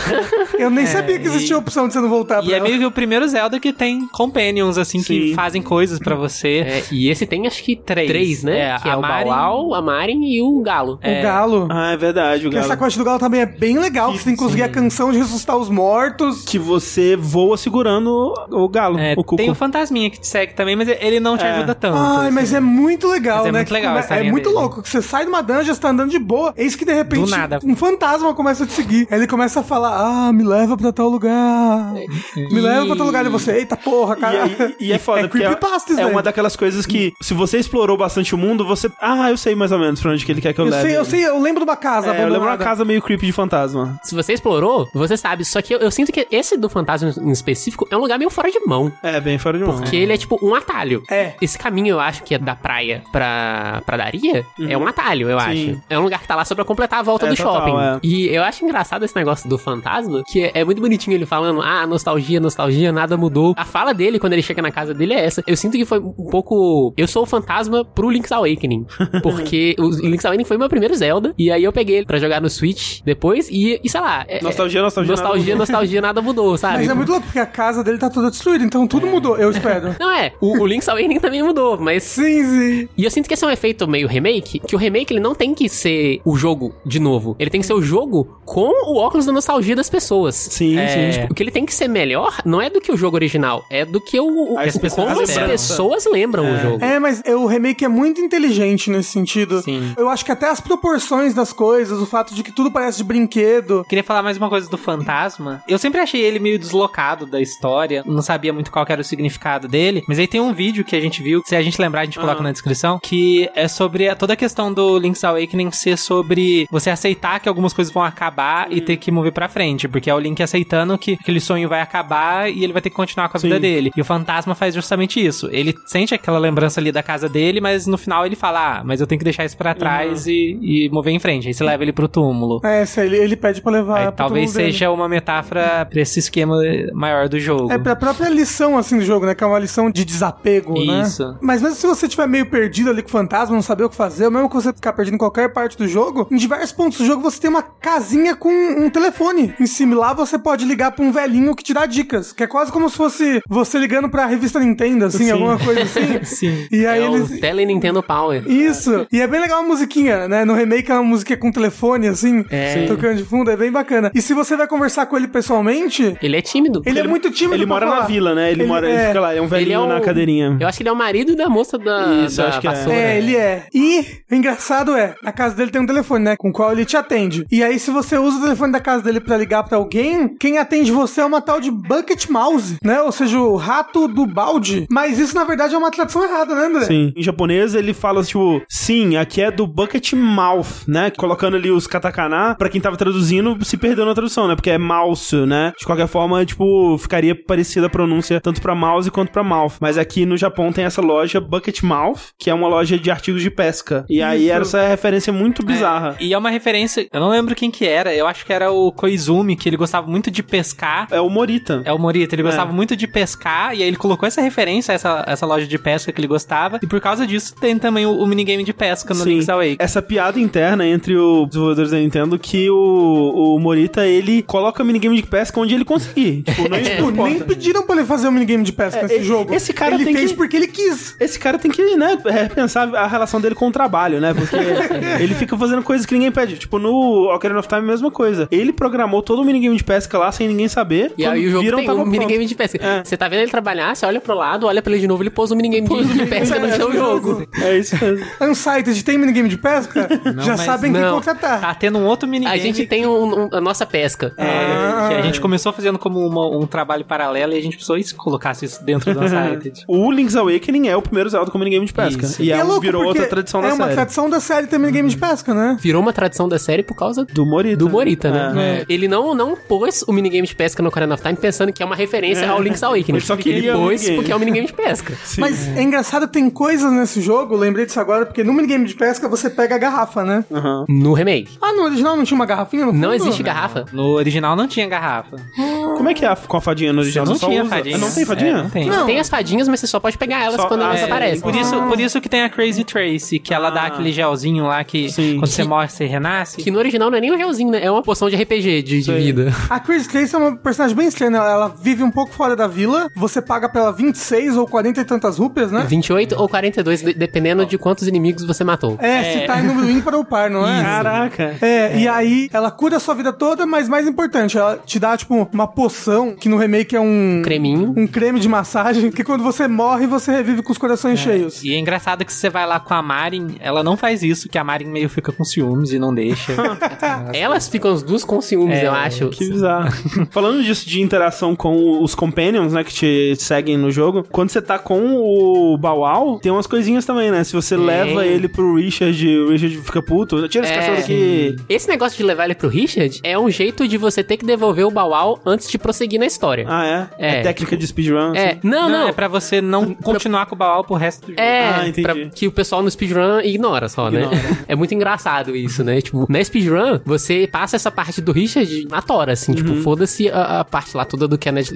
Eu nem sabia que existia a opção de você não voltar E pra é ela. meio que o primeiro Zelda que tem companions, assim, que Sim. fazem coisas pra você. É, e esse tem acho que Três. três, né? É, que é a o Marin- Bauau, a Marin e o Galo. O galo. Ah, é verdade, o Que essa galo. quest do galo também é bem legal, você tem que conseguir a canção de ressuscitar os mortos. Que você voa segurando o galo, É, o cuco. tem o fantasminha que te segue também, mas ele não te É. ajuda tanto. Ai, assim. mas é muito legal, Mas é né? muito Que legal É linha muito dele. louco que você sai de uma dungeon, você tá andando de boa, eis que de repente Do nada. um fantasma começa a te seguir. Aí ele começa a falar: Ah, me leva pra tal lugar. Me leva pra tal lugar. E você, eita porra, E, cara. aí- e é foda, É porque é, creepypasta é daí. uma daquelas coisas que, se você explorou bastante o mundo, você... Ah, eu sei mais ou menos pra onde que ele quer que eu, Eu leve. Sei, eu sei, eu lembro de uma casa É, eu lembro uma abandonada. casa meio creepy de fantasma. Se você explorou, você sabe. Só que eu, eu sinto que esse do fantasma em específico é um lugar meio fora de mão. É, bem fora de mão. Porque ele é tipo um atalho. É. Esse caminho, eu acho que é da praia pra pradaria, é um atalho, eu Sim. acho. É um lugar que tá lá só pra completar a volta É, do total, shopping. é. E eu acho engraçado esse negócio do fantasma, que é, é muito bonitinho ele falando, ah, nostalgia, nostalgia, nada mudou. A fala dele, quando ele chega na casa dele, é essa. Eu sinto que foi um pouco... Eu sou o fantasma pro Link's Awakening. Porque o Link's Awakening foi meu primeiro Zelda, e aí eu peguei ele pra jogar no Switch depois, e, e sei lá... é- Nostalgia, nostalgia, nada Nostalgia, mudou. nostalgia, nada mudou, sabe? Mas é muito louco, porque a casa dele tá toda destruída, então tudo mudou, eu espero. Não é, o, o Link's Awakening também mudou, mas Sim, sim. E eu sinto que esse é um efeito meio remake, que o remake ele não tem que ser o jogo de novo. Ele tem que ser o jogo com o óculos da nostalgia das pessoas. Sim, É. sim. O que ele tem que ser melhor não é do que o jogo original, é do que o, o As pessoas como as pessoas lembram o jogo. É, mas é, o remake é muito inteligente nesse sentido. Sim. Eu acho que até as proporções das coisas, o fato de que tudo parece de brinquedo. Queria falar mais uma coisa do fantasma. Eu sempre achei ele meio deslocado da história, não sabia muito qual era o significado dele, mas aí tem um vídeo que a gente viu, se a gente lembrar a gente coloca Ah. na descrição, que é sobre toda a questão do Link's Awakening ser sobre você aceitar que algumas coisas vão acabar e ter que mover pra frente, porque é o Link aceitando que aquele sonho vai acabar e ele vai ter que continuar com a vida Sim. dele. E o fantasma faz justamente isso. Ele sente aquela lembrança ali da casa dele, mas no final ele fala, ah, mas eu tenho que deixar isso pra trás e, e mover em frente. Aí você leva ele pro túmulo. É, ele, ele pede pra levar. Aí pro talvez túmulo dele. seja uma metáfora pra esse esquema maior do jogo. É pra própria lição, assim, do jogo, né? Que é uma lição de desapego, né? Isso. Mas mesmo se você estiver meio perdido ali com o fantasma, não saber o que fazer, ou mesmo que você ficar perdido em qualquer parte do jogo, em diversos pontos do jogo você tem uma casinha com um telefone em cima. E Lá você pode ligar pra um velhinho que te dá dicas. Que é quase como se fosse você ligando pra revista Nintendo, assim, Sim. alguma coisa assim. Sim. E aí É eles... o Tele Nintendo Power. Isso. E é bem legal a musiquinha, né? No remake é uma musiquinha com telefone, assim, É. tocando de fundo, é bem bacana. E se você vai conversar com ele pessoalmente, Ele é tímido. ele é muito tímido Ele pra mora na falar. vila, né? Ele, mora, ele é- fica lá, ele é um velhinho Ele é o- na cadeirinha. Eu acho que ele é o marido da moça da, Isso, da acho que é. vassoura. É, ele é. E o engraçado é, na casa dele tem um telefone, né? Com o qual ele te atende. E aí, se você usa o telefone da casa dele pra ligar pra alguém, quem atende você é uma tal de Bucket Mouse, né? Ou seja, o rato do balde. Mas isso, na verdade, é uma tradução errada, né, André? Sim. Em japonês ele fala, tipo, sim, aqui é do bucket mouth, né? Colocando ali os katakana, pra quem tava traduzindo, se perdeu na tradução, né? Porque é mouse, né? De qualquer forma, tipo, ficaria parecida a pronúncia tanto pra mouse quanto pra mouth. Mas aqui no Japão tem essa loja Bucket Mouth, que é uma loja de artigos de pesca. E aí Isso. era essa referência muito bizarra. E é uma referência, eu não lembro quem que era, eu acho que era o Koizumi, que ele gostava muito de pescar. É, o Morita. É o Morita, ele gostava É. muito de pescar, e aí ele colocou essa referência essa, essa loja de pesca que ele gostava, e por causa disso tem também o, o minigame de pesca no Sim. Link's Awakening. Essa piada interna entre os desenvolvedores da Nintendo que o, o Morita, ele coloca minigame de pesca onde ele conseguir. Tipo, não, não Tipo, nem pediram pra ele fazer um minigame de pesca É, nesse esse- jogo. esse cara ele tem fez que- porque ele quis. Esse cara tem que, né, repensar a relação dele com o trabalho, né? Porque ele fica fazendo coisas que ninguém pede. Tipo, no Ocarina of Time, a mesma coisa. Ele programou todo o minigame de pesca lá sem ninguém saber. E aí o jogo viram, tem um pronto. minigame de pesca. É. Você tá vendo ele trabalhar, você olha pro lado, olha pra ele de novo, ele pôs um minigame de, de pesca no seu jogo. É isso mesmo. Unsighted tem minigame de pesca? Não, Já sabem quem não. contratar. Tá tendo um outro minigame. A gente tem um- um- a nossa pesca. É, que a gente começou fazendo como uma- um trabalho paralelo e a gente precisou isso, colocasse isso dentro do Unsighted. O Link's Awakening é o primeiro Zelda com minigame de pesca. Isso. E, é, é louco virou outra tradição da É uma série. tradição da série ter minigame de pesca, né? Virou uma tradição da série por causa Do Morita. do Morita, né? É. É. Ele não, não pôs o minigame de pesca no Ocarina of Time pensando que é uma referência ao Link's Awakening. Ele só queria o pôs porque é um minigame de pesca. Sim. Mas é engraçado, tem coisas nesse jogo, lembrei disso agora, porque no minigame de pesca você pega a garrafa, né? Aham. No remake. Ah, no original não tinha uma garrafinha no fundo? Não existe garrafa. No original não tinha garrafa. Como é que é a- com a fadinha no original? não Você só tinha usa- fadinha. Não tem fadinha? É, não tem. Não. Tem as fadinhas, mas você só pode pegar elas Só- quando elas é, aparecem. Por isso, por isso que tem a Crazy Trace, que ela dá aquele gelzinho lá que Sim. quando você morre, você renasce. Que no original não é nem um gelzinho, né? É uma poção de RPG de, de vida. A Chris Trace é uma personagem bem estranha, né? ela, ela vive um pouco fora da vila, você paga pra ela 26 ou 40 e tantas rúpias, né? 28 ou 42, de- dependendo de quantos inimigos você matou. É, se tá em número ímpar ou par, não é? Caraca. É, e aí ela cura a sua vida toda, mas mais importante, ela te dá, tipo, uma poção, que no remake é um... Creminho. Um creme de massagem, que quando você morre, você revive com os corações cheios. E é engraçado que você vai lá com a Marin, ela não faz isso, que a Marin meio fica com ciúmes e não deixa. Elas ficam as duas com ciúmes, É, eu acho. Que bizarro. Falando disso de interação com os companions, né, que te seguem no jogo, quando você tá com o Bawal, tem umas coisinhas também, né? Se você leva ele pro Richard, o Richard fica puto. Tira esse É. cachorro daqui. Esse negócio de levar ele pro Richard é um jeito de você ter que devolver o Bawal antes de prosseguir na história. Ah, é? É. técnica de speedrun. é, assim. não, não. é pra você não continuar com o Baal pro resto do jogo. É, Ah, entendi. pra- que o pessoal no speedrun ignora só, né? É muito engraçado isso, né? Tipo, na speedrun, você passa essa parte do Richard na tora, assim. Tipo, foda-se a, a parte lá toda do Kenneth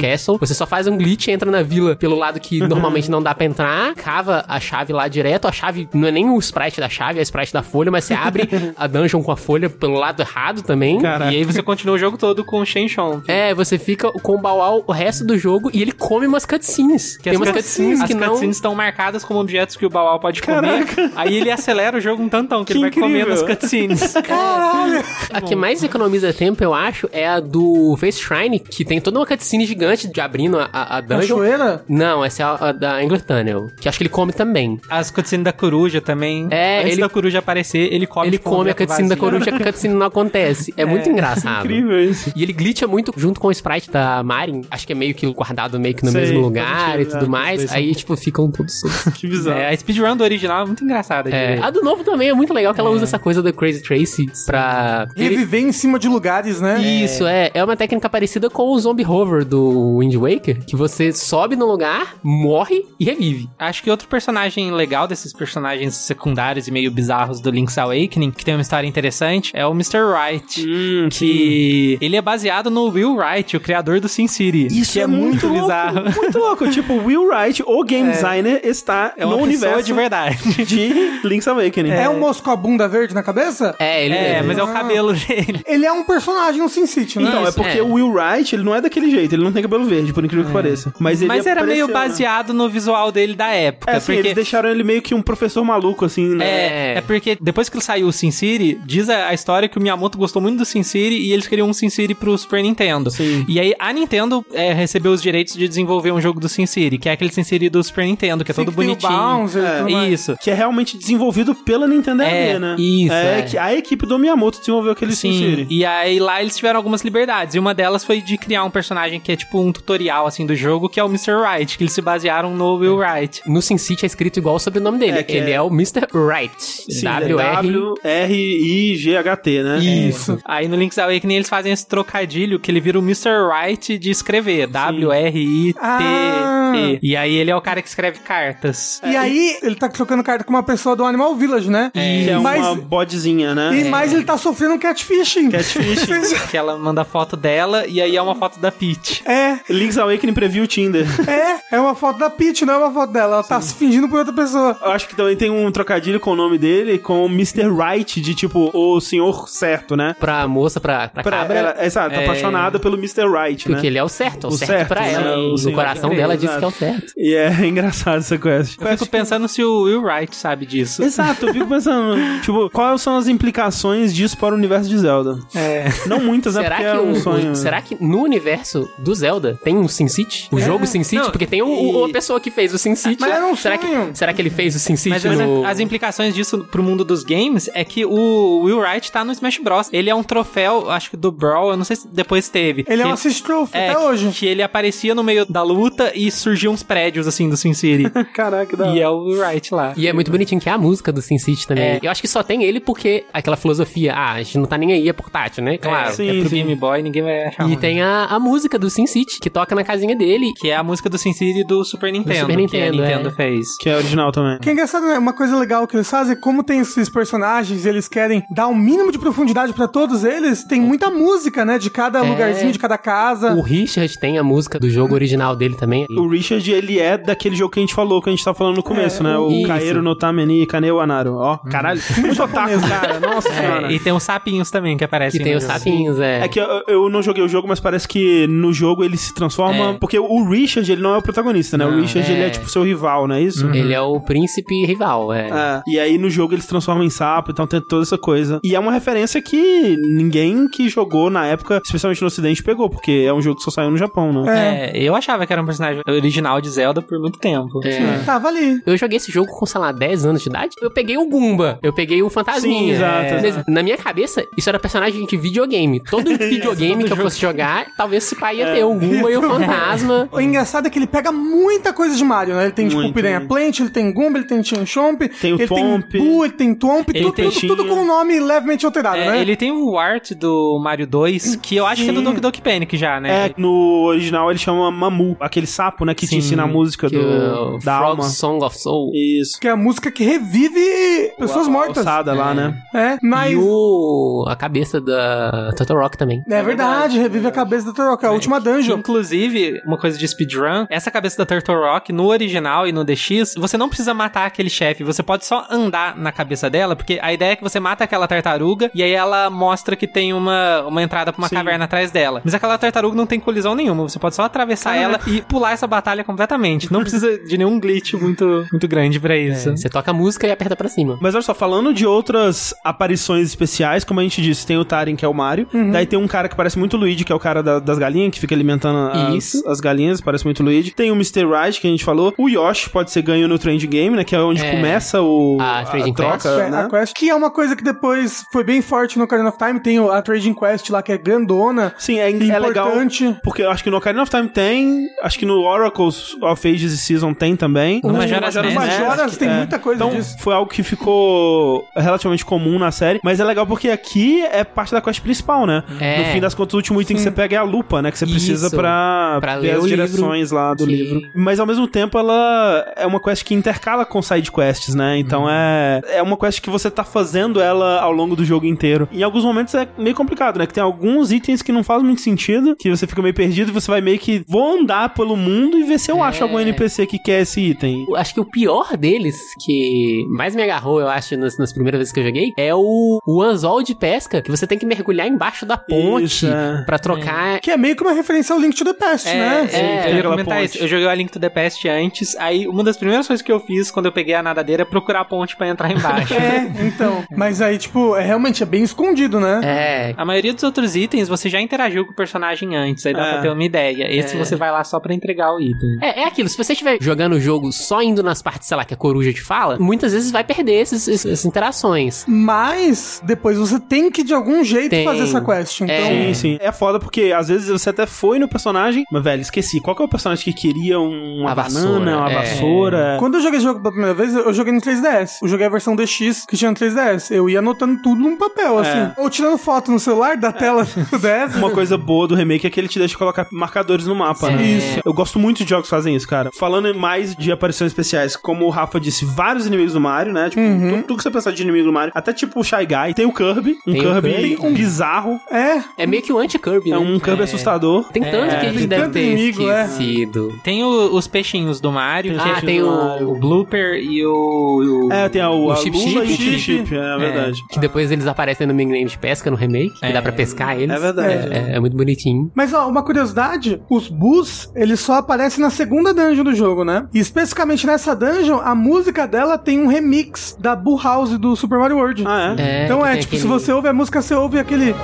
Castle. Você só faz um glitch, entra na vila pelo lado que normalmente não dá pra entrar, cava a chave lá direto. A chave não é nem o sprite da chave, é o sprite da folha, mas você abre a dungeon com a folha pelo lado errado também. Caraca. E aí você continua o jogo todo com o Shenshon. É, você fica com o Bawal o resto do jogo e ele come umas cutscenes. Tem umas cutscenes as que não... cutscenes estão marcadas como objetos que o Baal pode comer. Aí ele acelera o jogo um tantão, que, Que ele vai incrível. comendo as cutscenes. Caralho! A que mais economiza tempo, eu acho, é a do Face Shrine, que tem toda uma cutscene gigante de abrindo a, a, a dungeon. Cachoeira? Não, essa é a, a da Angler Tunnel, que acho que ele come também. As cutscenes da coruja também. É, Antes ele- da coruja aparecer, ele come ele come a cutscene da coruja, que a cutscene não acontece. É, muito engraçado. Incrível isso. E ele glitcha muito junto com o sprite da Marin. Acho que é meio que guardado meio que no Sei, mesmo pode lugar e tudo é, mais. Aí, tipo, ficam todos... Que bizarro. É, a speedrun do original é muito engraçada. É, a do novo também é muito legal, que ela usa essa coisa da Crazy Tracy pra... Reviver em cima de lugares, né? Isso, é. É uma técnica parecida com o Zombie Hover do Wind Waker, que você sobe no lugar, morre e revive. Acho que outro personagem legal desses personagens secundários e meio bizarros do Link's Awakening, que tem uma história interessante, é o Mr. Wright. Hum, Que ele é baseado no Will Wright, o criador do Sin City. Isso que é, muito, louco, bizarro. Muito louco. Tipo, Will Wright, o game designer, está É uma no universo de verdade. de Link's Awakening. É um moço com a bunda verde na cabeça? É, ele É, mas é o cabelo dele. Ele é um personagem no Sin City, né? Então, é porque é. o Will Wright, ele não é daquele jeito, ele não tem cabelo verde, por incrível que pareça. Mas ele Mas era meio né? baseado no visual dele da época. É, assim, porque... eles deixaram ele meio que um professor maluco, assim, né? É, é porque depois que saiu o Sin City, diz a, a história que o Miyamoto gostou muito do Sin City e eles queriam um Sin City pro Super Nintendo. Sim. E aí a Nintendo é, recebeu os direitos de desenvolver um jogo do Sin City, que é aquele Sin City do Super Nintendo, que é Sim, todo que tem o bonitinho. Bowser tudo mais. Isso. Que é realmente desenvolvido pela Nintendo É, né? isso, É, é. que a equipe do Miyamoto desenvolveu aquele Sin Sim, City. e aí lá eles tiveram algumas liberdades. E uma delas foi de criar um personagem que é tipo um tutorial assim do jogo, que é o Mr. Wright, que eles se basearam no Will Wright. No Sin City é escrito igual o sobrenome dele. É, que ele é- é... o Mr. Wright. Sim, W-R... é W-R-I-G-H-T, né? Isso. Aí no Link's Awakening eles fazem esse trocadilho que ele vira o Mr. Wright de escrever. W-R-I-T-E. Ah. E aí ele é o cara que escreve cartas. E aí, ele tá trocando carta com uma pessoa do Animal Village, né? Que é Mas- uma bodezinha, né? E mais ele tá sofrendo um catfishing. Catfishing. Que ela manda foto dela e aí é uma foto da Peach. É, Link's Awakening preview Tinder. é, é uma foto da Peach, não é uma foto dela. Ela tá se fingindo por outra pessoa. Eu acho que também tem um trocadilho com o nome dele, com o Mr. Right, de tipo, o senhor certo, né? Pra moça, pra, pra, Pra cabra. ela, exato, É. apaixonada pelo Mr. Right, né? Porque ele é o certo, é o, O certo, certo, pra né? ela. O no senhor coração dela diz que que é o certo. E é engraçado essa quest. Eu fico pensando se o Will Wright sabe disso. Exato, eu fico pensando, tipo, quais são as implicações disso para o universo de Zelda? É. Não muitas, né? Será Porque que, é um o- sonho. o- será que no universo do Zelda tem um Sin City? O jogo Sin City? Não, Porque tem o, e- o- a pessoa que fez o Sin City. Mas era um será, sonho. que, será que ele fez o Sin City Mas as, no... as implicações disso pro mundo dos games é que o Will Wright tá no Smash Bros. Ele é um troféu, acho que do Brawl, eu não sei se depois teve. Ele é um assist trophy é, até hoje. Que ele aparecia no meio da luta e surgiam uns prédios, assim, do Sin City. Caraca, da e é o Will Wright lá. E é muito bonitinho que é a música do Sin City também. É. Eu acho que só tem ele porque aquela filosofia, ah, a gente não tá nem aí, é portátil, né? Claro. é, sim, é pro sim. Game Boy, ninguém vai achar E ruim. tem a, a música do Sin City, que toca na casinha dele. Que é a música do Sin City do Super Nintendo. Super Nintendo, que a Nintendo é. fez. Que é original também. Que é engraçado, né? Uma coisa legal que eles fazem, como tem esses personagens, eles querem dar um mínimo de profundidade pra todos eles, tem muita música, né? De cada lugarzinho, de cada casa. O Richard tem a música do jogo original dele também. O Richard, ele é daquele jogo que a gente falou, que a gente tava falando no começo, né? O. Kaeru no Tameni Kaneo Anaru. Ó, caralho, muito otaku, cara. Nossa senhora. É, e tem uns sapinhos também que aparecem. Que tem no os sapinhos, é. É que eu, eu não joguei o jogo, mas parece que no jogo ele se transforma. É. Porque o Richard, ele não é o protagonista, né? o Não, Richard, é. ele é tipo seu rival, não é isso? Ele é o príncipe rival, é. É. E aí no jogo ele se transforma em sapo, então tem toda essa coisa. E é uma referência que ninguém que jogou na época, especialmente no ocidente, pegou, porque é um jogo que só saiu no Japão, né? É, eu achava que era um personagem original de Zelda por muito tempo. É. Tava ali. Eu joguei esse jogo com, sei lá, 10 anos de idade. Eu peguei o Goomba. Eu peguei o Fantasminha. Sim, exato, Mas exato. Na minha cabeça, isso era personagem de videogame. Todo videogame que eu fosse jogar, talvez esse pai ia É. ter o Goomba e o Fantasma. O engraçado é que ele pega muita coisa de Mario, né? Ele tem, tipo, Muito. Piranha Plant, ele tem Goomba, ele tem Chin Chomp, Tem o ele Thwomp. tem Boo, ele tem Twomp, Ele tudo, tem tudo, tudo com um nome levemente alterado, É, né? Ele tem o art do Mario 2, que eu acho que é do Doki Doki Panic já, né? É, no original ele chama Mamu, aquele sapo, né, que te Sim, ensina a música do, o da Frog alma. Song of Soul. Isso. Que é a música que revive pessoas mortas. alçada lá, né? É, mas... E o... a cabeça da Turtle Rock também. É verdade, revive a cabeça do Turok, a última dungeon. Inclusive, uma coisa de speedrun, essa cabeça da Turtle Rock, no original e no DX, você não precisa matar aquele chefe, você pode só andar na cabeça dela, porque a ideia é que você mata aquela tartaruga e aí ela mostra que tem uma, uma entrada pra uma Sim. caverna atrás dela. Mas aquela tartaruga não tem colisão nenhuma, você pode só atravessar ela e pular essa batalha completamente. Não precisa de nenhum glitch muito, muito grande pra isso. Você toca a música e aperta pra cima. Mas olha só, falando de outras aparições especiais, como a gente disse, tem o Tarin, que é o Mario. Daí tem um cara que parece muito Luigi, que é o cara da- das galinhas, que fica alimentando as, as galinhas, parece muito Luigi. Tem o Mr. Right, que a gente falou. O Yoshi pode ser ganho no Trend Game, né? Que é onde É. começa o, A Trading troca, Quest. É, né? A Quest, que é uma coisa que depois foi bem forte no Ocarina of Time. Tem a Trading Quest lá, que é grandona. Sim, é, é legal. Importante. Porque eu acho que no Ocarina of Time tem, acho que no Oracles of Ages e Season tem também. No Majora's Majora's Mask, Mask, Majora's tem é. muita coisa então, disso. foi algo que ficou relativamente comum na série, mas é legal porque aqui é parte da quest principal, né? É. No fim das contas, o último item que você pega é a lupa, né? Que você precisa Isso. pra, Pra ver ler as livro. direções lá do Sim. livro. Mas ao mesmo tempo, ela é uma quest que intercala com side quests, né? Então Uhum. é, é uma quest que você tá fazendo ela ao longo do jogo inteiro. Em alguns momentos é meio complicado, né? Que tem alguns itens que não fazem muito sentido, que você fica meio perdido e você vai meio que vou andar pelo mundo e ver se eu É. acho algum NPC que quer esse item. Eu Acho que o pior deles, que mais me agarrou, eu acho, nas, nas primeiras vezes que eu joguei, é o, o anzol de pesca, que você tem que mergulhar embaixo da ponte Isso, é. pra trocar. Que é meio que uma referência ao Link to the Past, É, né? é, eu ia comentar isso. Eu joguei o A Link to the Past antes, aí uma das primeiras coisas que eu fiz quando eu peguei a nadadeira é procurar a ponte pra entrar embaixo. É, então. Mas aí, tipo, é, realmente é bem escondido, né? É. A maioria dos outros itens você já interagiu com o personagem antes, aí dá É. pra ter uma ideia. Esse você vai lá só pra entregar o item. É, é aquilo, se você estiver jogando o jogo só indo nas partes, sei lá, que a coruja te fala, muitas vezes vai perder esses, esses- essas interações. Mas depois você tem que de algum jeito Tem. fazer essa quest. Então, Sim, sim. É foda porque às vezes você até foi no personagem, mas velho, esqueci. Qual que é o personagem que queria uma A banana, vassoura, uma é. vassoura? Quando eu joguei esse jogo pela primeira vez, eu joguei no 3DS. Eu joguei a versão DX que tinha no 3DS. Eu ia anotando tudo num papel, assim. Ou tirando foto no celular da tela do DS. Uma coisa boa do remake é que ele te deixa colocar marcadores no mapa, né? Isso. Eu gosto muito de jogos que fazem isso, cara. Falando mais de aparições especiais, como o Rafa disse, vários inimigos do Mario, né? Tipo, Uhum. tudo, tudo que você pensar de inimigo do Mario. Até tipo o Shy Guy. Tem o Kirby. Um Tem Kirby, Kirby. um bizarro. É, É meio que o anti-Kirby, É né? um Kirby assustador. Tem tanto que a gente tem deve ter inimigo, é. esquecido. Tem o- os peixinhos do Mario, Tem que os Ah, é tem o, o Blooper e o... o- É, tem a, o, O a Chip Chip. Chip Chip, é verdade. Que depois eles aparecem no minigame de pesca no remake, que dá pra pescar eles. É verdade. É, é muito bonitinho. Mas ó, uma curiosidade, os Boos, eles só aparecem aparece na segunda dungeon do jogo, né? E especificamente nessa dungeon, a música dela tem um remix da Bull House do Super Mario World. Ah, é? É, Então é, tipo, se aquele- você ouve a música, você ouve aquele.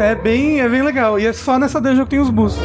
É bem, é bem legal. E é só nessa dungeon que tem os bus.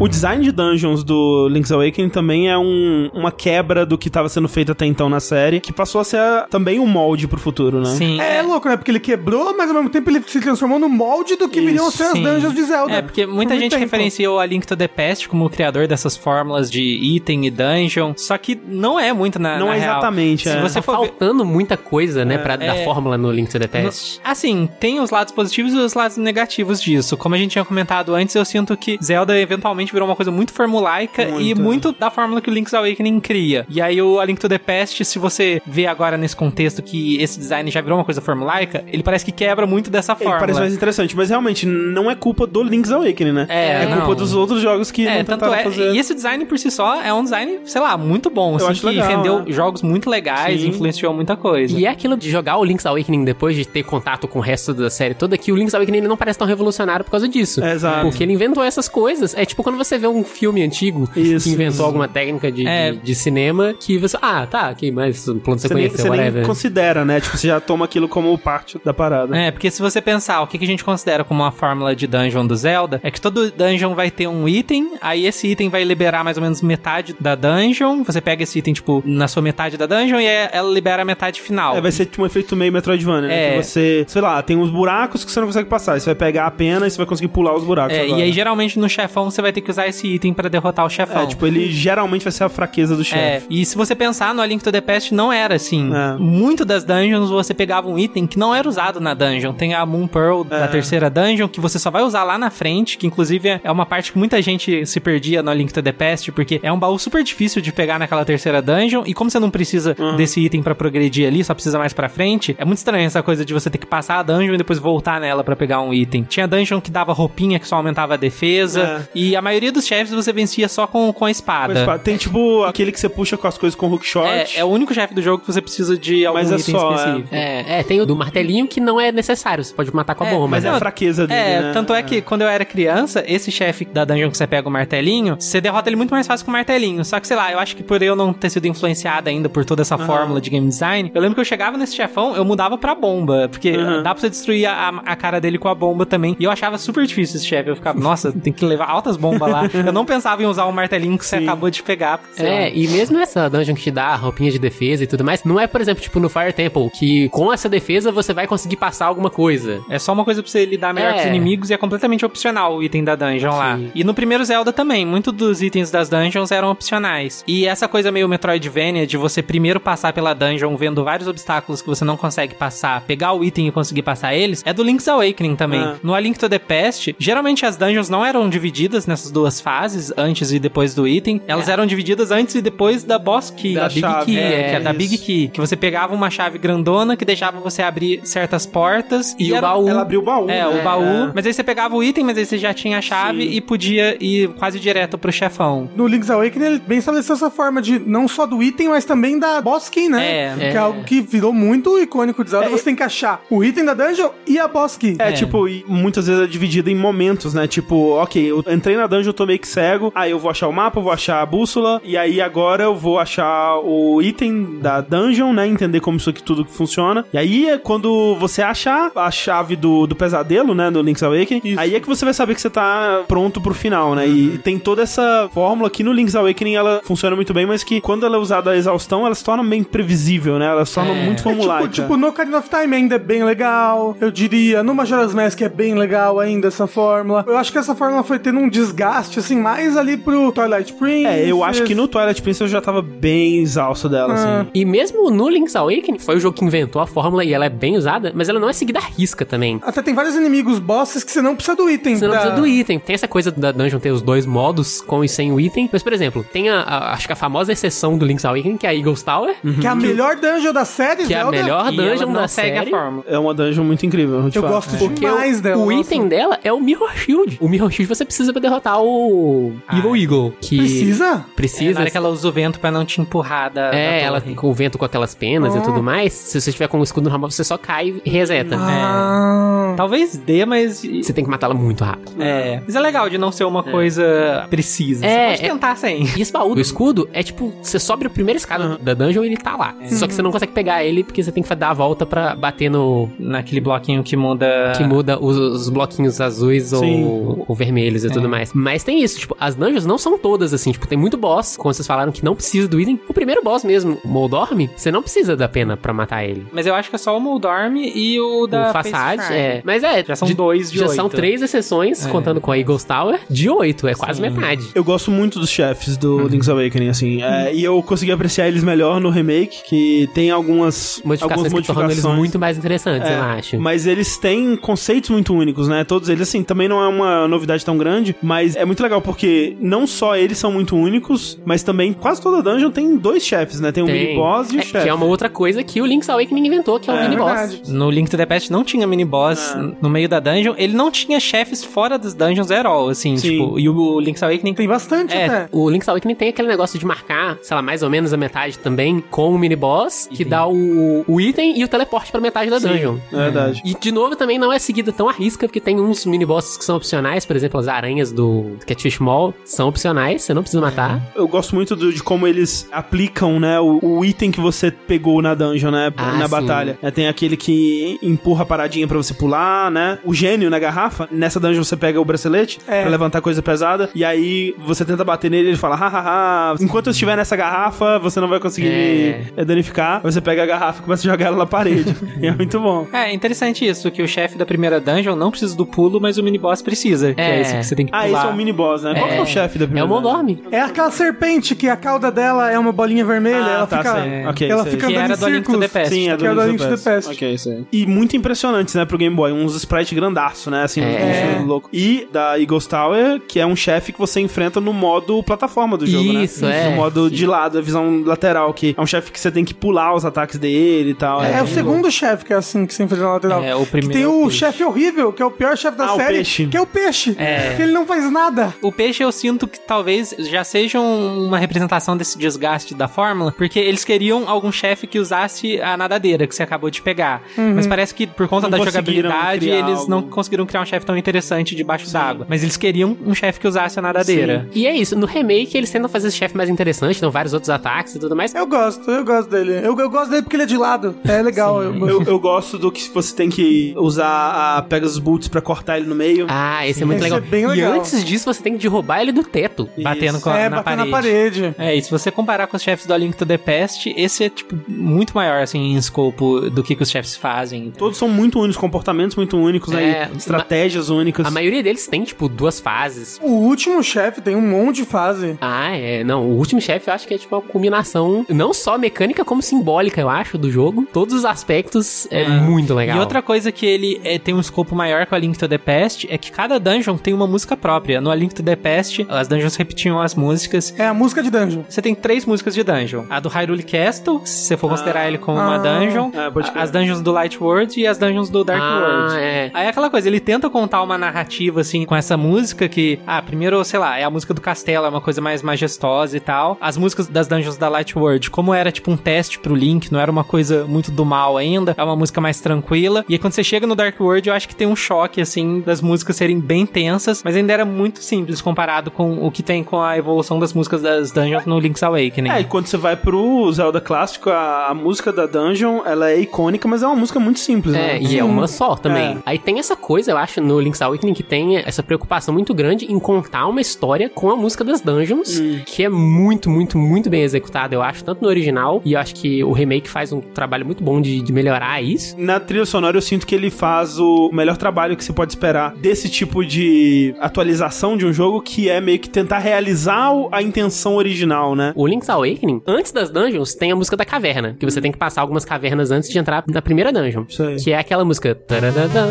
O design de dungeons do Link's Awakening também é um- uma quebra do que estava sendo feito até então na série, que passou a ser também um molde pro futuro, né? Sim. É, louco, né? Porque ele quebrou, mas ao mesmo tempo ele se transformou no molde do que viriam ser as dungeons de Zelda. É, porque Por muita muito gente tempo. referenciou a Link to the Past como o criador dessas fórmulas de item e dungeon, só que não é muito na Não na é real. exatamente, Se é. você Tá for ver... faltando muita coisa, né, pra, da É. fórmula no Link to the Past. Assim, tem os lados positivos e os lados negativos disso. Como a gente tinha comentado antes, eu sinto que Zelda eventualmente virou uma coisa muito formulaica e Muito. muito da fórmula que o Link's Awakening cria. E aí o A Link to the Past, se você vê agora nesse contexto que esse design já virou uma coisa formulaica, ele parece que quebra muito dessa Ele fórmula. parece mais interessante, mas realmente não é culpa do Link's Awakening, né? É, culpa não. dos outros jogos que É, não tanto tentaram é. fazer. E esse design por si só é um design, sei lá, muito bom. assim, acho que legal, rendeu é. jogos muito legais, Sim. influenciou muita coisa. E é aquilo de jogar o Link's Awakening depois de ter contato com o resto da série toda, que o Link's Awakening ele não parece tão revolucionário por causa disso. É, exato. Porque ele inventou essas coisas. É tipo quando você vê um filme antigo Isso, que inventou isso. alguma técnica de, É. de, de cinema que você. Ah, tá, ok, mas o plano Você, nem, sequência, você nem whatever. considera, né? Tipo, você já toma aquilo como parte da parada. É, porque se você pensar o que que a gente considera como uma fórmula de dungeon do Zelda, é que todo dungeon vai ter um item, aí esse item vai liberar mais ou menos metade da dungeon, você pega esse item, tipo, na sua metade da dungeon e é- ela libera a metade final. É, vai ser tipo um efeito meio Metroidvania, né? É. Que você, sei lá, tem uns buracos que você não consegue passar. Você vai pegar a pena e você vai conseguir pular os buracos. É, agora. e aí geralmente no chefão você vai ter que usar esse item pra derrotar o chefão. É, tipo, ele geralmente vai ser a fraqueza do É, chefe. e se você pensar no A Link to the Past, não era assim. É. Muito das dungeons você pegava um item que não era usado na dungeon. Tem a Moon Pearl É. da terceira dungeon, que você só vai usar lá na frente, que inclusive é uma parte que muita gente se perdia no A Link to the Past, porque é um baú super difícil de pegar naquela terceira dungeon, e como você não precisa Uhum. desse item pra progredir ali, só precisa mais pra frente, é muito estranho essa coisa de você ter que passar a dungeon e depois voltar nela pra pegar um item. Tinha dungeon que dava roupinha que só aumentava a defesa, É. e a maioria dos chefes você vencia só com, com a espada. Mas, pá, tem tipo aquele que você puxa com as coisas com hookshot. É, é o único chefe do jogo que você precisa de algum Mas é item só, específico. É, é, tem o do martelinho que não é necessário, você pode matar com a É, bomba. Mas é a fraqueza dele, É, né? tanto é que quando eu era criança, esse chefe da dungeon que você pega o martelinho, você derrota ele muito mais fácil com o martelinho. Só que, sei lá, eu acho que por eu não ter sido influenciado ainda por toda essa fórmula de game design, eu lembro que eu chegava nesse chefão, eu mudava pra bomba. Porque Uhum. dá pra você destruir a, a cara dele com a bomba também. E eu achava super difícil esse chefe. Eu ficava, nossa, tem que levar altas bombas lá. Eu não pensava em usar o martelinho que você Sim. acabou de pegar. sei lá. É, e mesmo essa dungeon que te dá roupinha de defesa e tudo mais, não é, por exemplo, tipo no Fire Temple, que com essa defesa você vai conseguir passar alguma coisa. É só uma coisa pra você lidar melhor É. com os inimigos e é completamente opcional o item da dungeon lá. Sim. E no primeiro Zelda também, muitos dos itens das dungeons eram opcionais. E essa coisa meio Metroidvania de você primeiro passar pela dungeon vendo vários obstáculos que você não consegue passar, pegar o item e conseguir passar eles, é do Link's Awakening também. Ah. No A Link to the Past, geralmente as dungeons não eram divididas nessas duas fases, antes e depois do item. Elas eram divididas antes e depois da boss key. Da da Big chave, Key, é, é, que é da isso. Big Key. Que você pegava uma chave grandona que deixava você abrir certas portas. E o era- baú. Ela abriu o baú. é, né? o baú. É. Mas aí você pegava o item, mas aí você já tinha a chave Sim. e podia ir quase direto pro chefão. No Link's Awakening, ele bem estabeleceu essa forma de não só do item, mas também da boss key, né? É. Que é, É. algo que virou muito icônico de Zelda. É, você tem que achar o item da dungeon e a boss key. É, É. tipo, e muitas vezes é dividido em momentos, né? Tipo, ok, eu entrei na dungeon, eu tô meio que cego, aí eu vou achar o mapa, eu vou achar a bússola, e aí agora eu vou achar o item da dungeon, né? Entender como isso aqui tudo funciona. E aí é quando você achar a chave do, do pesadelo, né? Do Link's Awakening, aí é que você vai saber que você tá pronto pro final, né? E tem toda essa fórmula que no Link's Awakening ela funciona muito bem, mas que quando ela é usada a exaustão, ela se torna bem previsível, né? Ela se torna É. muito É formulaica. tipo, tipo, no Ocarina of Time ainda é bem legal. Eu diria, no Majora's Mask é bem legal ainda essa fórmula. Eu acho que essa fórmula foi tendo um desgaste, assim, mais ali pro Twilight Princess. É, eu acho que no Twilight Princess eu já tava bem exausto dela, Ah. assim. E mesmo no Link's Awakening, foi o jogo que inventou a fórmula e ela é bem usada, mas ela não é seguida à risca também. Até tem vários inimigos bosses que você não precisa do item. Você não da- precisa do item. Tem essa coisa da dungeon ter os dois modos, com e sem o item. Mas, por exemplo, tem a, a- acho que a famosa exceção do Link's Awakening, que é a Eagle's Tower, Que é a melhor dungeon da série, que é a Zelda. melhor E dungeon não da série. É uma dungeon muito incrível, Eu fato. gosto É. Porque demais o, dela. o nossa. item dela é o Mirror Shield. O Mirror Shield você precisa pra derrotar usar o Evil Eagle. Que Precisa? É, Precisa. na hora que ela usa o vento pra não te empurrar da, É, da ela torre. com o vento com aquelas penas e Ah. tudo mais. Se você estiver com o escudo normal, você só cai e reseta. Ah. Talvez dê, mas... Você tem que matá-la muito rápido. É, mas é legal de não ser uma coisa precisa. É, Você pode é- tentar sem. E esse baú do escudo é tipo, você sobe a primeira escada da dungeon e ele tá lá. Só que você não consegue pegar ele porque você tem que dar a volta pra bater no. Naquele bloquinho que muda... Que muda os, os bloquinhos azuis Sim. ou, ou vermelhos e tudo mais. Mas tem isso, tipo, as dungeons não são todas assim. Tipo, tem muito boss, como vocês falaram, que não precisa do item. O primeiro boss mesmo, o Moldorm, você não precisa da pena pra matar ele. Mas eu acho que é só o Moldorm e o da o Façade, Face é. Mas é. Já são dois de Já oito. são três exceções, contando com a Eagles Tower, de oito. É quase Sim. metade. Eu gosto muito dos chefes do Link's Awakening, assim. é, e eu consegui apreciar eles melhor no remake, que tem algumas Modificações algumas que tornam eles modificações. muito mais interessantes, É, eu acho. Mas eles têm conceitos muito únicos, né? Todos eles, assim, também não é uma novidade tão grande, mas é muito legal porque não só eles são muito únicos, mas também quase toda dungeon tem dois chefes, né? Tem o mini boss e o É, chefe. que é uma outra coisa que o Link's Awakening inventou, que é o É, mini boss. verdade. No Link to the Past não tinha mini boss É. no meio da dungeon. Ele não tinha chefes fora das dungeons at all, assim, Sim. tipo, e o Link's Awakening Tem bastante É, até. O Link's Awakening tem aquele negócio de marcar, sei lá, mais ou menos a metade também com o mini boss, que Item. dá o, o item e o teleporte pra metade da dungeon. É verdade. E de novo também não é seguida tão à risca, porque tem uns mini bosses que são opcionais, por exemplo, as aranhas do Catfish Mall são opcionais, você não precisa matar. Eu gosto muito do- de como eles aplicam, né, o, o item que você pegou na dungeon, né, Ah, na sim. batalha. É, tem aquele que empurra a paradinha pra você pular, né? O gênio na garrafa, nessa dungeon você pega o bracelete É. pra levantar coisa pesada, e aí você tenta bater nele e ele fala, hahaha, enquanto eu estiver nessa garrafa, você não vai conseguir É. me eh, danificar. Aí Você pega a garrafa e começa a jogar ela na parede. e é muito bom. É interessante isso, que o chefe da primeira dungeon não precisa do pulo, mas o mini boss precisa. Que é É. esse que você tem que pular. Ah, é o mini boss, né? Qual que é o chefe da É primeira o Moldorm. É aquela serpente que a cauda dela é uma bolinha vermelha, Ah, ela tá, fica, sei. Ok, ela fica Que andando em do Link to círculos. the Past. Sim, é do que é do Link to the Past. Ok, isso aí. E muito impressionantes, né, pro Game Boy. Uns sprites grandaço, né? Assim, É. loucos. E da Eagles Tower, que é um chefe que você enfrenta no modo plataforma do jogo, né? Isso, é. No modo de lado, a visão lateral, que é um chefe que você tem que pular os ataques dele e tal. É, o bem segundo chefe que é assim, que você enfrenta na lateral. É, o Que primeiro tem é o o chefe horrível, que é o pior chefe da Ah, o série, peixe. que é o peixe. É. Que ele não faz nada. O peixe eu sinto que talvez já seja um- uma representação desse desgaste da fórmula, porque eles queriam algum chefe que usasse a nadadeira que você acabou de pegar. Mas parece que por conta Não da jogabilidade eles algo. não conseguiram criar um chefe tão interessante debaixo d'água. Mas eles queriam um chefe que usasse a nadadeira. E é isso, no remake eles tentam fazer esse chefe mais interessante, dão vários outros ataques e tudo mais. Eu gosto, eu gosto dele. Eu, eu gosto dele porque ele é de lado. É legal. Eu, Eu, eu gosto do que você tem que usar a Pegasus Boots pra cortar ele no meio. Ah, esse é muito Esse legal. é bem E legal. antes disso você tem que derrubar ele do teto. Batendo com a, é, na, bater parede. na parede. É, e se você comparar com os chefes do A Link to the Past, esse é, tipo, muito maior, assim, em escopo do que, que os chefes fazem. Todos são muito únicos, comportamentos muito únicos? É, E estratégias únicas. A maioria deles tem, tipo, duas fases. O último chefe tem um monte de fase. Ah, é. Não, o último chefe eu acho que é tipo uma combinação, não só mecânica, como simbólica, eu acho, do jogo. Todos os aspectos é, muito legal. E outra coisa que ele é, tem um escopo maior com a Link to the Past é que cada dungeon tem uma música própria. No A Link to the Past, as dungeons repetiam as músicas. É a música de dungeon. Você tem três músicas de dungeon. A do Hyrule Castle, se você for considerar ele como uma Ah. dungeon. É, as dungeons do Light World e as dungeons do Dark ah, World. é. Aí é aquela coisa, ele tenta contar uma narrativa, assim, com essa música que, ah, primeiro, sei lá, é a música do castelo, é uma coisa mais majestosa e tal. As músicas das dungeons da Light World, como era, tipo, um teste pro Link, não era uma coisa muito do mal ainda, é uma música mais tranquila. E aí, quando você chega no Dark World, eu acho que tem um choque, assim, das músicas serem bem tensas, mas ainda era muito simples comparado com o que tem com a evolução das músicas das dungeons no Link's Awakening. É, e quando você vai pro Zelda clássico, a, a música da Dungeon, ela é icônica, mas é uma música muito simples, É, né? e é uma só também. É. Aí tem essa coisa, eu acho, no Link's Awakening que tem essa preocupação muito grande em contar uma história com a música das dungeons, que é muito, muito, muito bem executada, eu acho, tanto no original, e eu acho que o remake faz um trabalho muito bom de, de melhorar isso. Na trilha sonora eu sinto que ele faz o melhor trabalho que você pode esperar desse tipo de atualização de um jogo, que é meio que tentar realizar a intenção original, né? O Link's Awakening, antes das dungeons, tem a música da caverna, que você tem que passar algumas cavernas antes de entrar na primeira dungeon. Que é aquela música. taradadã,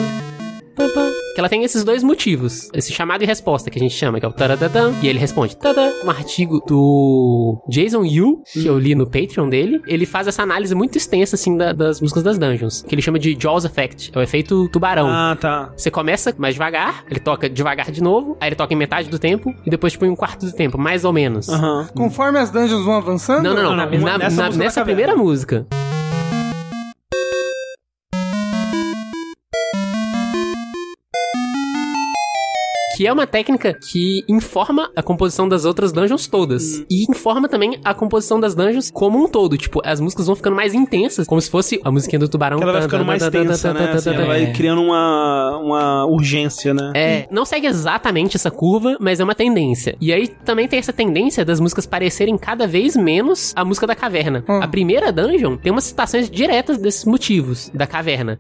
pam, pam, que ela tem esses dois motivos. Esse chamado e resposta que a gente chama, que é o taradadam, e ele responde tada. Um artigo do Jason Yu, que eu li no Patreon dele, ele faz essa análise muito extensa, assim, da- das músicas das dungeons, que ele chama de Jaws Effect, é o efeito tubarão. Ah, tá. Você começa mais devagar, ele toca devagar de novo, aí ele toca em metade do tempo, e depois, tipo, em um quarto do tempo, mais ou menos. Aham. Conforme as dungeons vão avançando? Não, não, não. Não, não, na- nessa na- nessa primeira música. Que é uma técnica que informa a composição das outras dungeons todas. E informa também a composição das dungeons como um todo. Tipo, as músicas vão ficando mais intensas, como se fosse a musiquinha do tubarão. Ela vai ficando mais tensa, né? Assim, ela vai criando uma, uma urgência, né? É, não segue exatamente essa curva, mas é uma tendência. E aí também tem essa tendência das músicas parecerem cada vez menos a música da caverna. Hum. A primeira dungeon tem umas citações diretas desses motivos da caverna.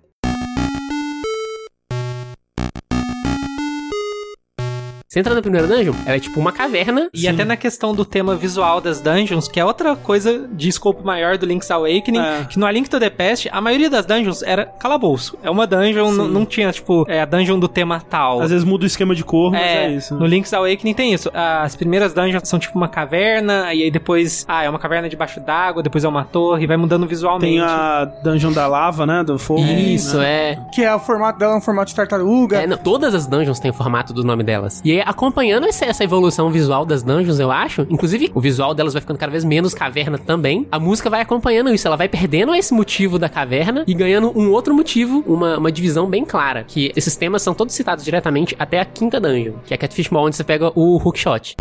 Você entra na primeira dungeon, ela é tipo uma caverna. E até na questão do tema visual das dungeons, que é outra coisa de escopo maior do Link's Awakening, É. que no A Link to the Past, a maioria das dungeons era calabouço. É uma dungeon, não tinha, tipo, é a dungeon do tema tal. Às vezes muda o esquema de cor, mas é, É, isso. no Link's Awakening tem isso. As primeiras dungeons são tipo uma caverna, e aí depois, ah, é uma caverna debaixo d'água, depois é uma torre, vai mudando visualmente. Tem a Dungeon da Lava, né? Do fogo. Isso, né? é. Que é o formato dela, é um formato de tartaruga. É, não, todas as dungeons têm o formato do nome delas. E aí, acompanhando essa, evolução visual das dungeons, eu acho, inclusive o visual delas vai ficando cada vez menos caverna também, a música vai acompanhando isso, ela vai perdendo esse motivo da caverna e ganhando um outro motivo, uma, uma divisão bem clara, que esses temas são todos citados diretamente até a quinta dungeon, que é Catfish Mall, onde você pega o hookshot.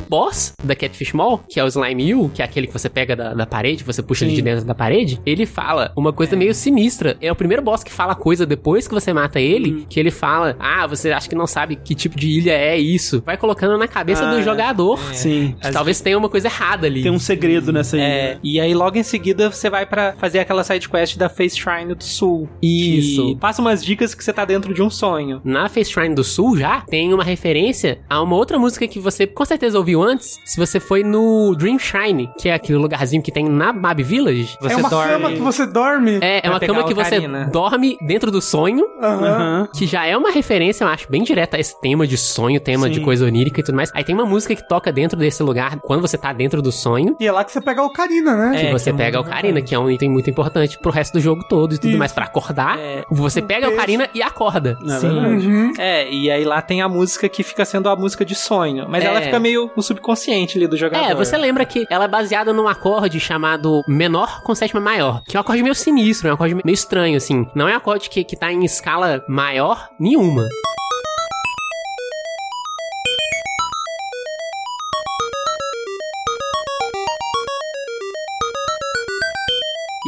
O boss da Catfish Mall, que é o Slime You, que é aquele que você pega da, da parede, você puxa ele de dentro da parede, ele fala uma coisa meio sinistra. É o primeiro boss que fala coisa depois que você mata ele, que ele fala: Ah, você acha que não sabe que tipo de ilha é isso. Vai colocando na cabeça Ah, do é. jogador. Sim. que Talvez tenha uma coisa errada ali. Tem um segredo nessa ilha. É, e aí logo em seguida você vai pra fazer aquela side quest da Face Shrine do Sul. E Isso. passa umas dicas que você tá dentro de um sonho. Na Face Shrine do Sul já tem uma referência a uma outra música que você com certeza ouviu antes, se você foi no Dream Shrine, que é aquele lugarzinho que tem na Mab Village. Você é uma dorme. cama que você dorme. É, é uma cama a que você ocarina. dorme dentro do sonho. Aham. que já é uma referência, eu acho, bem direta a esse tema de sonho, tema Sim. de coisa onírica e tudo mais. Aí tem uma música que toca dentro desse lugar quando você tá dentro do sonho. E é lá que você pega a ocarina, né? Que É, você que é pega a ocarina, que é um item muito importante pro resto do jogo todo e tudo Isso. mais. Pra acordar, É. você pega a Peixe. ocarina e acorda. É Sim. Uhum. É, e aí lá tem a música que fica sendo a música de sonho. Mas É. ela fica meio no subconsciente ali do jogador. É, você lembra que ela é baseada num acorde chamado menor com sétima maior, que é um acorde meio sinistro, é um acorde meio estranho, assim. Não é um acorde que, que tá em escala maior nenhuma.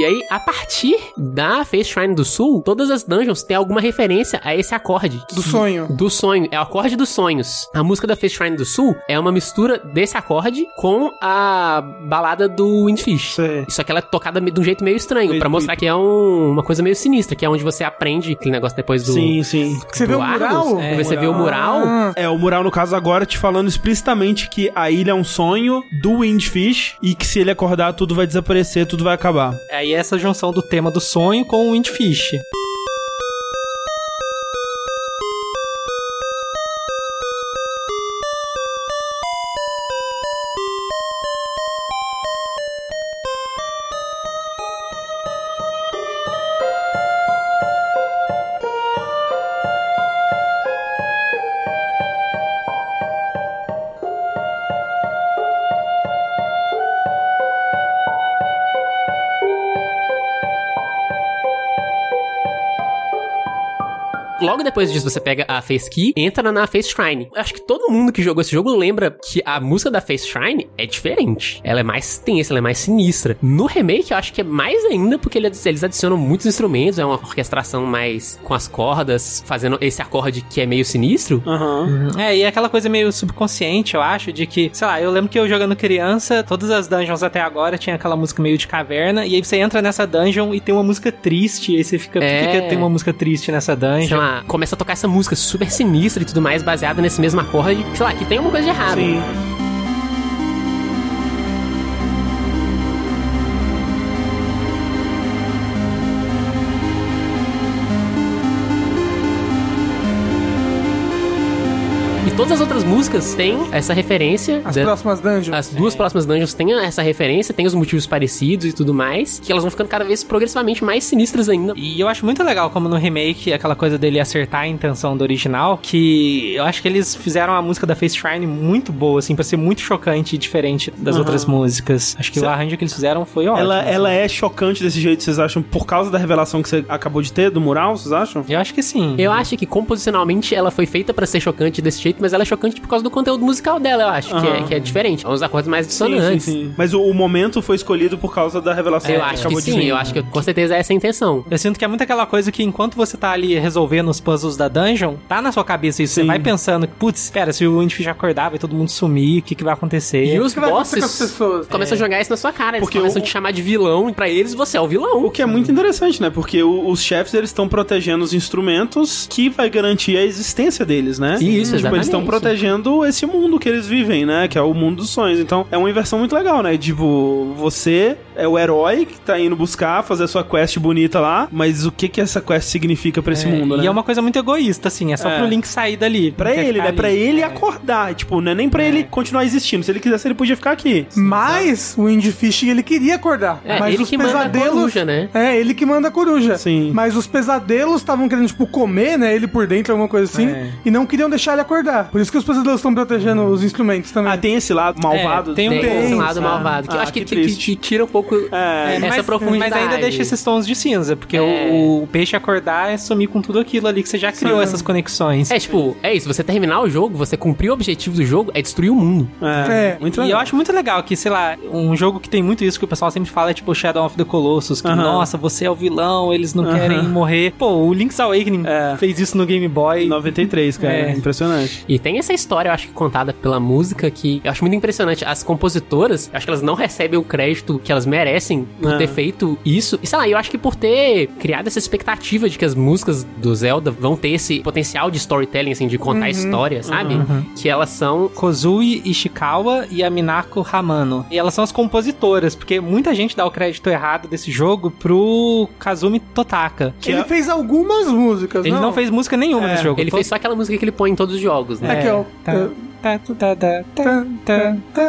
E aí, a partir da Face Shrine do Sul, todas as dungeons têm alguma referência a esse acorde. Do que- sonho. do sonho, é o acorde dos sonhos. A música da Face Shrine do Sul é uma mistura desse acorde com a balada do Windfish. Sei. Só que ela é tocada de um jeito meio estranho, pra mostrar que é um- uma coisa meio sinistra, que é onde você aprende aquele negócio depois do. Sim, sim. Você vê do o Argos. mural? É, você vê o mural. É, o mural, no caso, agora te falando explicitamente que a ilha é um sonho do Windfish e que se ele acordar, tudo vai desaparecer, tudo vai acabar. Aí essa junção do tema do sonho com o Windfish. Logo depois disso, você pega a Face Key, entra na Face Shrine. Eu acho que todo mundo que jogou esse jogo lembra que a música da Face Shrine é diferente. Ela é mais tensa, ela é mais sinistra. No remake, eu acho que é mais ainda, porque eles eles adicionam muitos instrumentos, é uma orquestração mais com as cordas, fazendo esse acorde que é meio sinistro. Aham. É, e é aquela coisa meio subconsciente, eu acho, de que, sei lá, eu lembro que eu jogando criança, todas as dungeons até agora tinha aquela música meio de caverna, e aí você entra nessa dungeon e tem uma música triste, e aí você fica, por que É. que tem uma música triste nessa dungeon? Sei lá, começa a tocar essa música super sinistra e tudo mais, baseada nesse mesmo acorde. Sei lá, que tem uma coisa de errado. Sim. Músicas têm essa referência. As da- próximas dungeons. as duas próximas dungeons têm essa referência, tem os motivos parecidos e tudo mais, que elas vão ficando cada vez progressivamente mais sinistras ainda. E eu acho muito legal como no remake, aquela coisa dele acertar a intenção do original, que eu acho que eles fizeram a música da Face Shrine muito boa, assim, pra ser muito chocante e diferente das outras músicas. Acho que Cê- o arranjo que eles fizeram foi ótimo. Ela, assim. ela é chocante desse jeito, vocês acham? Por causa da revelação que você acabou de ter do mural, vocês acham? Eu acho que sim. Eu acho que composicionalmente ela foi feita pra ser chocante desse jeito, mas ela é chocante por causa do conteúdo musical dela, eu acho, que, é, que é diferente. São os acordes mais dissonantes. Mas o, o momento foi escolhido por causa da revelação Eu que acho que de sim, vir. eu acho que com certeza essa é a intenção. Eu sinto que é muito aquela coisa que enquanto você tá ali resolvendo os puzzles da dungeon, tá na sua cabeça isso. Você Sim. vai pensando, putz, espera, se o Windfish acordar, vai todo mundo sumir, o que, que vai acontecer? E os que acontecer com as bosses pessoas? começam a jogar isso na sua cara. Eles Porque começam o- a te chamar de vilão, e pra eles você é o vilão. O que é muito interessante, né? Porque o- os chefes, eles estão protegendo os instrumentos que vai garantir a existência deles, né? Isso, Tipo, eles exatamente. estão protegendo esse mundo que eles vivem, né? Que é o mundo dos sonhos. Então, é uma inversão muito legal, né? Tipo, você é o herói que tá indo buscar, fazer a sua quest bonita lá, mas o que que essa quest significa pra esse É, mundo, né? E é uma coisa muito egoísta, assim, é só É. pro Link sair dali. Pra ele, né? ali. Pra ele É. acordar. Tipo, não é nem pra ele continuar existindo. Se ele quisesse, ele podia ficar aqui. Mas o Windfish, ele queria acordar. É, mas ele os que manda a pesadelos. coruja, né? É, ele que manda a coruja. Sim. Mas os pesadelos estavam querendo, tipo, comer, né? Ele por dentro, alguma coisa assim. É. E não queriam deixar ele acordar. Por isso que os pesadelos estão protegendo os instrumentos também. Ah, tem esse lado malvado. É, tem um- Tem esse lado malvado, que eu Ah, acho que, que que- que tira um pouco É, essa mas, profundidade. Mas ainda deixa esses tons de cinza, porque É. o, o peixe acordar é sumir com tudo aquilo ali que você já criou essas conexões. É, tipo, é isso, você terminar o jogo, você cumprir o objetivo do jogo, é destruir o mundo. É, É. muito E eu legal. acho muito legal que, sei lá, um jogo que tem muito isso que o pessoal sempre fala é tipo Shadow of the Colossus, que, Aham. nossa, você é o vilão, eles não Aham. querem morrer. Pô, o Link's Awakening É. fez isso no Game Boy. 93, cara. É. Impressionante. E tem essa história, eu acho que contada pela música, que eu acho muito impressionante. As compositoras, eu acho que elas não recebem o crédito que elas merecem por É. ter feito isso. E sei lá, eu acho que por ter criado essa expectativa de que as músicas do Zelda vão ter esse potencial de storytelling, assim, de contar história, sabe? Que elas são. Kozui Ishikawa e a Minako Hamano. E elas são as compositoras, porque muita gente dá o crédito errado desse jogo pro Kazumi Totaka. Que ele é- fez algumas músicas, Ele não, fez música nenhuma É, nesse jogo. Ele Todo- fez só aquela música que ele põe em todos os jogos, né? Aqui, ó. Tá, tá, tá, tá, tá, tá, tá.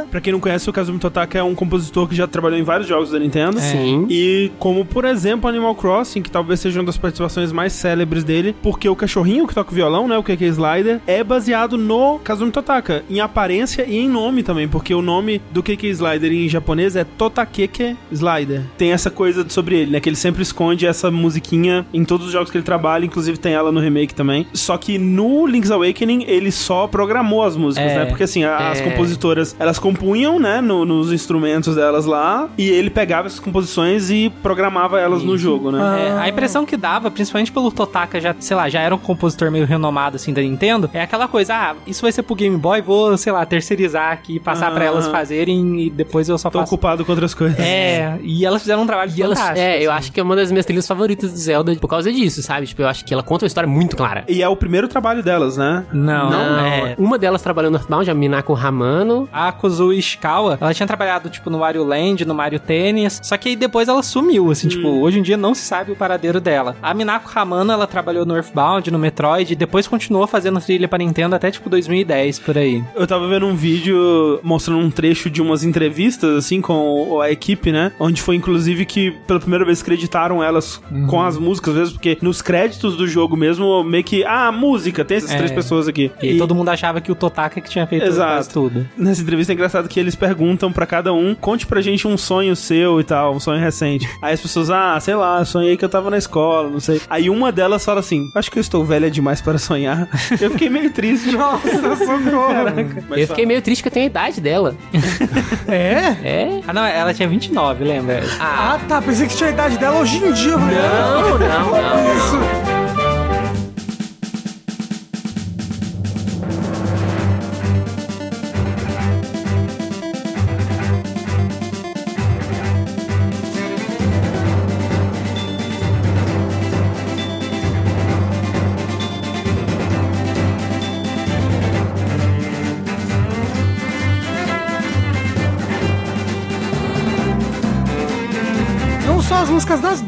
Pra quem não conhece, o Kazumi Totaka é um compositor que já trabalhou em vários jogos da Nintendo. Sim. E como, por exemplo, Animal Crossing, que talvez seja uma das participações mais célebres dele, porque o cachorrinho que toca o violão, né, o KK Slider, é baseado no Kazumi Totaka, em aparência e em nome também, porque o nome do KK Slider em japonês é Totakeke Slider. Tem essa coisa sobre ele, né, que ele sempre esconde essa musiquinha em todos os jogos que ele trabalha, inclusive tem ela no remake também. Só que no Link's Awakening, ele só programou as músicas, É. né, porque assim, a- as É. compositoras, elas compunham, né, no- nos instrumentos delas lá, e ele pegava essas composições e programava elas no jogo, né? Ah. É, a impressão que dava, principalmente pelo Totaka, já, sei lá, já era um compositor meio renomado assim da Nintendo, é aquela coisa, ah, isso vai ser pro Game Boy, vou, sei lá, terceirizar aqui, passar Ah. pra elas fazerem e depois eu só Tô faço. ocupado com outras coisas. É, e elas fizeram um trabalho E elas, fantástico. é, eu assim. acho que é uma das minhas trilhas favoritas do Zelda por causa disso, sabe? Tipo, eu acho que ela conta uma história muito clara. E é o primeiro trabalho delas, né? Não, Não, é. Uma delas trabalhou no Earthbound, a Minako Hamano. A Kozui Ishikawa, ela tinha trabalhado, tipo, no Mario Land, no Mario Tennis, só que aí depois ela sumiu, assim, tipo, hoje em dia não se sabe o paradeiro dela. A Minako Hamano, ela trabalhou no Earthbound, no Metroid, e depois continuou fazendo trilha pra Nintendo até, tipo, 2010, por aí. Eu tava vendo um vídeo mostrando um trecho de umas entrevistas, assim, com a equipe, né? Onde foi, inclusive, que pela primeira vez creditaram elas com as músicas, às vezes, porque nos créditos do jogo mesmo, meio que, ah, música, tem essas É. três pessoas aqui. E, todo mundo achava que o Totaka que tinha feito Exato. tudo. Nessa entrevista é engraçado que eles perguntam pra cada um, conte pra gente um sonho seu e tal, um sonho recente. Aí as pessoas, ah, sei lá, sonhei que eu tava na escola, não sei. Aí uma delas fala assim, acho que eu estou velha demais para sonhar. Eu fiquei meio triste. Nossa, socorro. Mas eu fiquei meio triste que eu tenho a idade dela. É? É? Ah, não, ela tinha 29, lembra? Ah, tá. Pensei que tinha a idade dela hoje em dia. Não, não, não. Isso.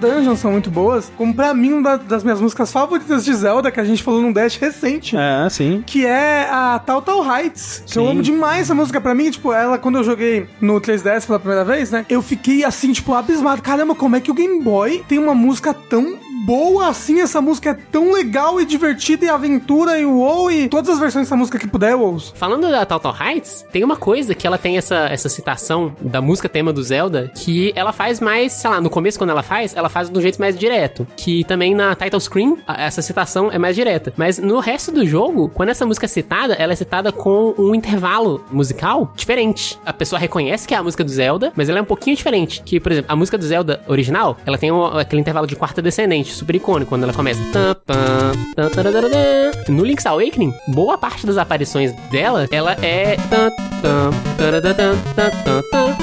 Dungeons são muito boas, como pra mim uma das minhas músicas favoritas de Zelda, que a gente falou num Dash recente. É, sim. Que é a Tal Tal Heights. Que eu Sim. amo demais essa música. Pra mim, tipo, ela, quando eu joguei no 3DS pela primeira vez, né? Eu fiquei assim, tipo, abismado. Caramba, como é que o Game Boy tem uma música tão boa assim? Essa música é tão legal e divertida e aventura e uou e todas as versões dessa música que puder eu. Falando da Total Heights, tem uma coisa que ela tem essa, essa citação da música tema do Zelda, que ela faz mais, sei lá, no começo quando ela faz, ela faz de um jeito mais direto. Que também na title screen, essa citação é mais direta. Mas no resto do jogo, quando essa música é citada, ela é citada com um intervalo musical diferente. A pessoa reconhece que é a música do Zelda, mas ela é um pouquinho diferente. Que, por exemplo, a música do Zelda original, ela tem um- aquele intervalo de quarta descendente, super icônico, quando ela começa. No Link's Awakening, boa parte das aparições dela, ela é. tam.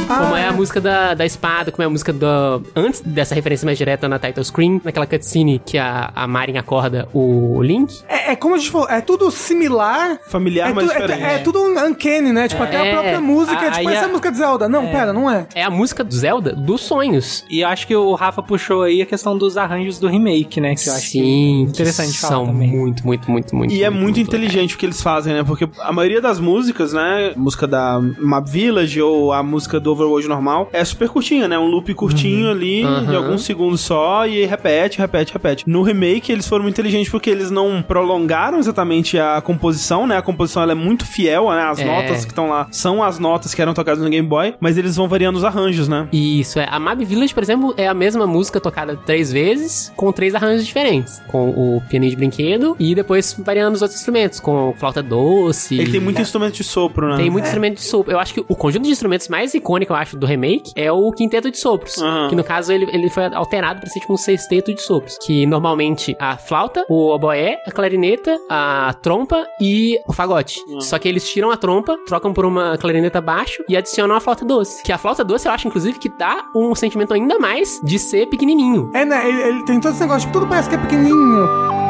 Como é a música da, da espada, como é a música do. Antes dessa referência mais direta na title screen, naquela cutscene que a, a Marin acorda o Link. É, é como a gente falou, é tudo similar. Familiar, é, mas tu- é, diferente. é tudo um uncanny, né? Tipo, até a É, própria música, a- tipo, essa a- música de Zelda. Não, pera, não é. É a música do Zelda dos sonhos. E eu acho que o Rafa puxou aí a questão dos arranjos do remake, né? Que eu acho Sim, que é interessante que falar são também. muito, muito, muito, muito. E é muito inteligente o que eles fazem, né? Porque a maioria das músicas, né? Música da Map Village ou a música do Overworld normal é super curtinha, né? Um loop curtinho ali, de Uhum. alguns segundos só, e repete, repete, repete. No remake, eles foram muito inteligentes porque eles não prolongaram exatamente a composição, né? A composição ela é muito fiel, né? As É. notas que estão lá são as notas que eram tocadas no Game Boy, mas eles vão variando os arranjos, né? Isso, é. A Mab Village, por exemplo, é a mesma música tocada três vezes, com três arranjos diferentes. Com o pianinho de brinquedo e depois variando os outros instrumentos, com flauta doce. Ele tem muito instrumento de sopro, né? Tem muito instrumento de sopro. Eu acho que o conjunto de instrumentos mais icônico, eu acho, do remake é o quinteto de sopros. Aham. Que no caso ele, ele foi alterado pra ser tipo um sexteto de sopros. Que normalmente a flauta, o oboé, a clarineta, a trompa e o fagote. Só que eles tiram a trompa, trocam por uma clarineta baixo e adicionam a flauta doce. Que a flauta doce eu acho, inclusive, que dá um sentimento ainda mais de ser pequenininho. É, né? Ele, ele tem todo esse negócio, tudo parece que é pequenininho.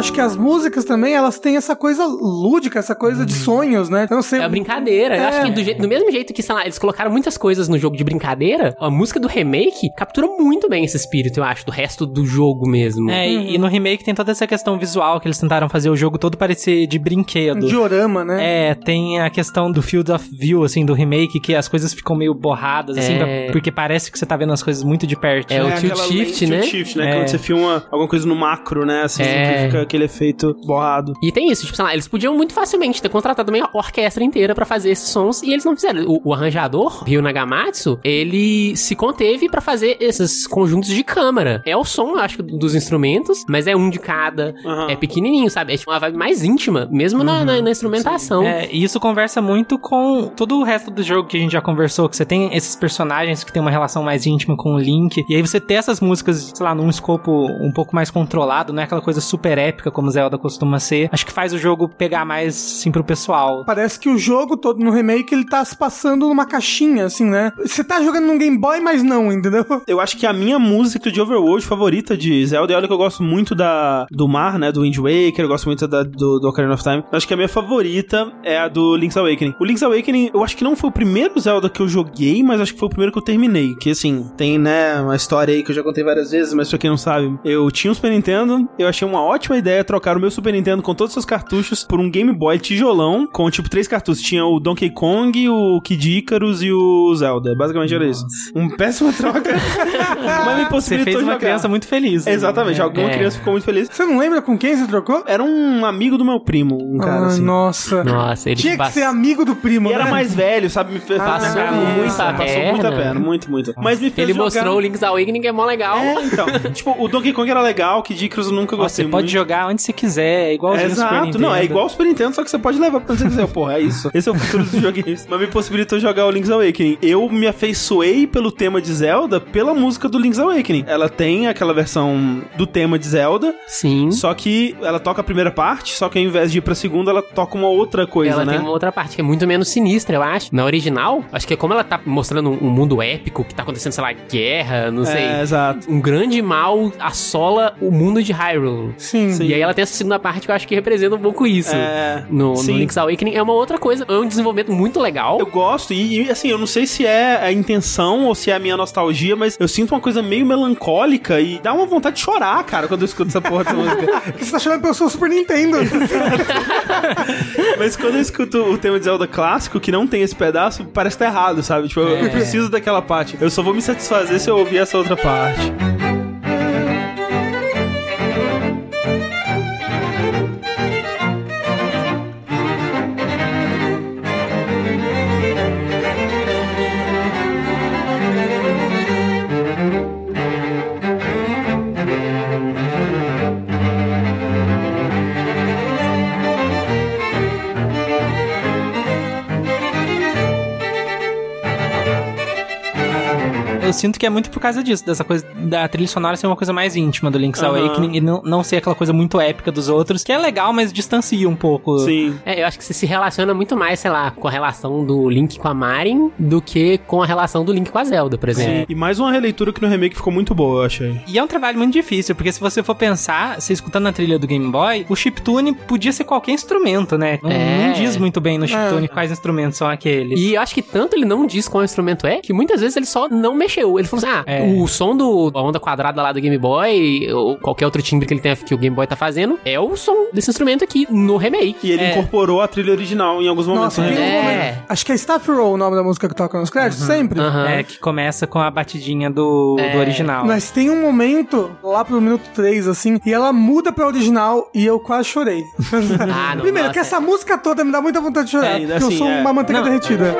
Acho que as músicas também, elas têm essa coisa lúdica, essa coisa de sonhos, né? Então você. É a brincadeira. Eu É. acho que do, jeito- do mesmo jeito que, sei lá, eles colocaram muitas coisas no jogo de brincadeira, a música do remake captura muito bem esse espírito, eu acho, do resto do jogo mesmo. É, e, e no remake tem toda essa questão visual que eles tentaram fazer o jogo todo parecer de brinquedo. Diorama, né? É, tem a questão do field of view, assim, do remake, que as coisas ficam meio borradas, assim, É. pra- porque parece que você tá vendo as coisas muito de perto. É, o É, tilt aquela shift, né? Tilt shift, né? É. Quando você filma alguma coisa no macro, né? Assim, É. que fica aquele efeito borrado. E tem isso, tipo, sei lá, eles podiam muito facilmente ter contratado uma orquestra inteira pra fazer esses sons e eles não fizeram. O, o arranjador, Ryo Nagamatsu, ele se conteve pra fazer esses conjuntos de câmara. É o som, eu acho, dos instrumentos, mas é um de cada. Aham. É pequenininho, sabe? É tipo uma vibe mais íntima, mesmo na, na- na instrumentação. É, e isso conversa muito com todo o resto do jogo que a gente já conversou, que você tem esses personagens que tem uma relação mais íntima com o Link, e aí você ter essas músicas, sei lá, num escopo um pouco mais controlado, não é aquela coisa super épica como Zelda costuma ser, acho que faz o jogo pegar mais, sim, pro pessoal. Parece que o jogo todo no remake ele tá se passando numa caixinha, assim, né? Você tá jogando num Game Boy, mas não, entendeu? Eu acho que a minha música de Overworld favorita de Zelda, e olha que eu gosto muito da do mar, né, do Wind Waker, eu gosto muito da, do, do Ocarina of Time. Eu acho que a minha favorita é a do Link's Awakening. O Link's Awakening, eu acho que não foi o primeiro Zelda que eu joguei, mas acho que foi o primeiro que eu terminei. Que assim, tem, né, uma história aí que eu já contei várias vezes, mas pra quem não sabe, eu tinha um Super Nintendo, eu achei uma ótima ideia trocar o meu Super Nintendo com todos os seus cartuchos por um Game Boy tijolão, com tipo três cartuchos. Tinha o Donkey Kong, o Kid Icarus e o Zelda. Basicamente era isso. Um péssima troca. mas me Você possibilitou fez uma jogar. criança muito feliz. né? Exatamente, alguma É. criança ficou muito feliz. Você não lembra com quem você trocou? Era um amigo do meu primo, um cara Ai, assim. nossa. Nossa, ele Tinha que ser amigo do primo, E era né? mais velho, sabe? Me fez Ah, passou passou muita Passou perna. muita perna, muito, muito. Mas me fez Ele jogar... mostrou o Link's Awakening, que é mó legal. É, então. tipo, o Donkey Kong era legal, que Dicros eu nunca Nossa, gostei você pode muito. Jogar onde você quiser, é igualzinho o Super Exato, Nintendo. não, é igual o Super Nintendo, só que você pode levar pra onde você quiser. Porra, é isso. Esse é o futuro dos joguinhos. Mas me possibilitou jogar o Link's Awakening. Eu me afeiçoei pelo tema de Zelda pela música do Link's Awakening. Ela tem aquela versão do tema de Zelda, Sim. só que ela toca a primeira parte, só que ao invés de ir pra segunda, ela toca uma outra coisa, ela né? tem uma outra parte que é muito menos sinistra, eu acho. Na original, acho que é como ela tá mostrando um, um mundo épico, que tá acontecendo, sei lá, guerra, não sei. É, exato. Um grande mal assola o mundo de Hyrule. Sim. Sim. E aí ela tem essa segunda parte que eu acho que representa um pouco isso. É, No, no. Link's Awakening é uma outra coisa, é um desenvolvimento muito legal. Eu gosto, e, e, assim, eu não sei se é a intenção ou se é a minha nostalgia, mas eu sinto uma coisa meio melancólica e dá uma vontade de chorar, cara, quando eu escuto essa porra dessa música. Porque você tá chamando pelo seu Super Nintendo. Mas quando eu escuto o tema de Zelda clássico, que não tem esse pedaço, parece que tá errado, sabe? Tipo, eu- eu preciso daquela parte. Eu só vou me satisfazer se eu ouvir essa outra parte. Eu sinto que é muito por causa disso, dessa coisa da trilha sonora ser uma coisa mais íntima do Link's Aham. Awakening e não, não ser aquela coisa muito épica dos outros, que é legal, mas distancia um pouco. Sim. É, eu acho que você se relaciona muito mais, sei lá, com a relação do Link com a Marin do que com a relação do Link com a Zelda, por exemplo. E mais uma releitura que no remake ficou muito boa, eu achei. E é um trabalho muito difícil, porque se você for pensar, você escutando a trilha do Game Boy, o chiptune podia ser qualquer instrumento, né? Não, É. não diz muito bem no chiptune quais instrumentos são aqueles. E eu acho que tanto ele não diz qual instrumento é, que muitas vezes ele só não mexeu. Ele falou assim: ah, É. o som do a onda quadrada lá do Game Boy, ou qualquer outro timbre que ele tenha que o Game Boy tá fazendo, é o som desse instrumento aqui no remake. E ele É. incorporou a trilha original em alguns momentos. Nossa, né? É. momento. Acho que é Staff Roll o nome da música que toca nos créditos, sempre. Aham. É, que começa com a batidinha do, É. do original. Mas tem um momento lá pro minuto 3, assim, e ela muda pra original e eu quase chorei. Ah, não, Primeiro, nossa, que essa música toda me dá muita vontade de chorar, É, porque assim, eu sou é. uma manteiga Não. derretida.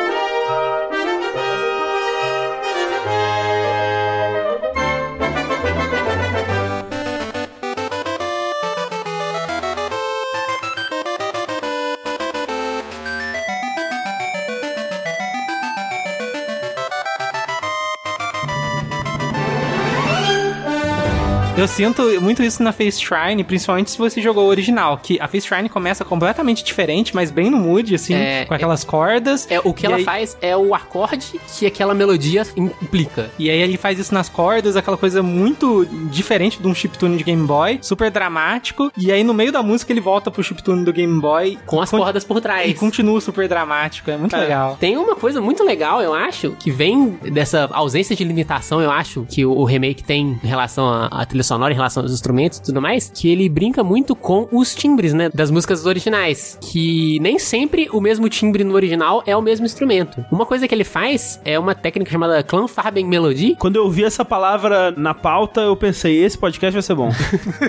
Eu sinto muito isso na Face Shrine, principalmente se você jogou o original, que a Face Shrine começa completamente diferente, mas bem no mood, assim, É, com aquelas cordas. É, o que ela aí- faz é o acorde que aquela melodia implica. E aí ele faz isso nas cordas, aquela coisa muito diferente de um chiptune de Game Boy, super dramático. E aí no meio da música ele volta pro chiptune do Game Boy Com as con- cordas por trás. e continua super dramático. É muito É. legal. Tem uma coisa muito legal, eu acho, que vem dessa ausência de limitação, eu acho, que o, remake tem em relação à, à trilha sonora, em relação aos instrumentos e tudo mais, que ele brinca muito com os timbres, né, das músicas originais, que nem sempre o mesmo timbre no original é o mesmo instrumento. Uma coisa que ele faz é uma técnica chamada Clanfarben Melody, Quando eu vi essa palavra na pauta, eu pensei, esse podcast vai ser bom.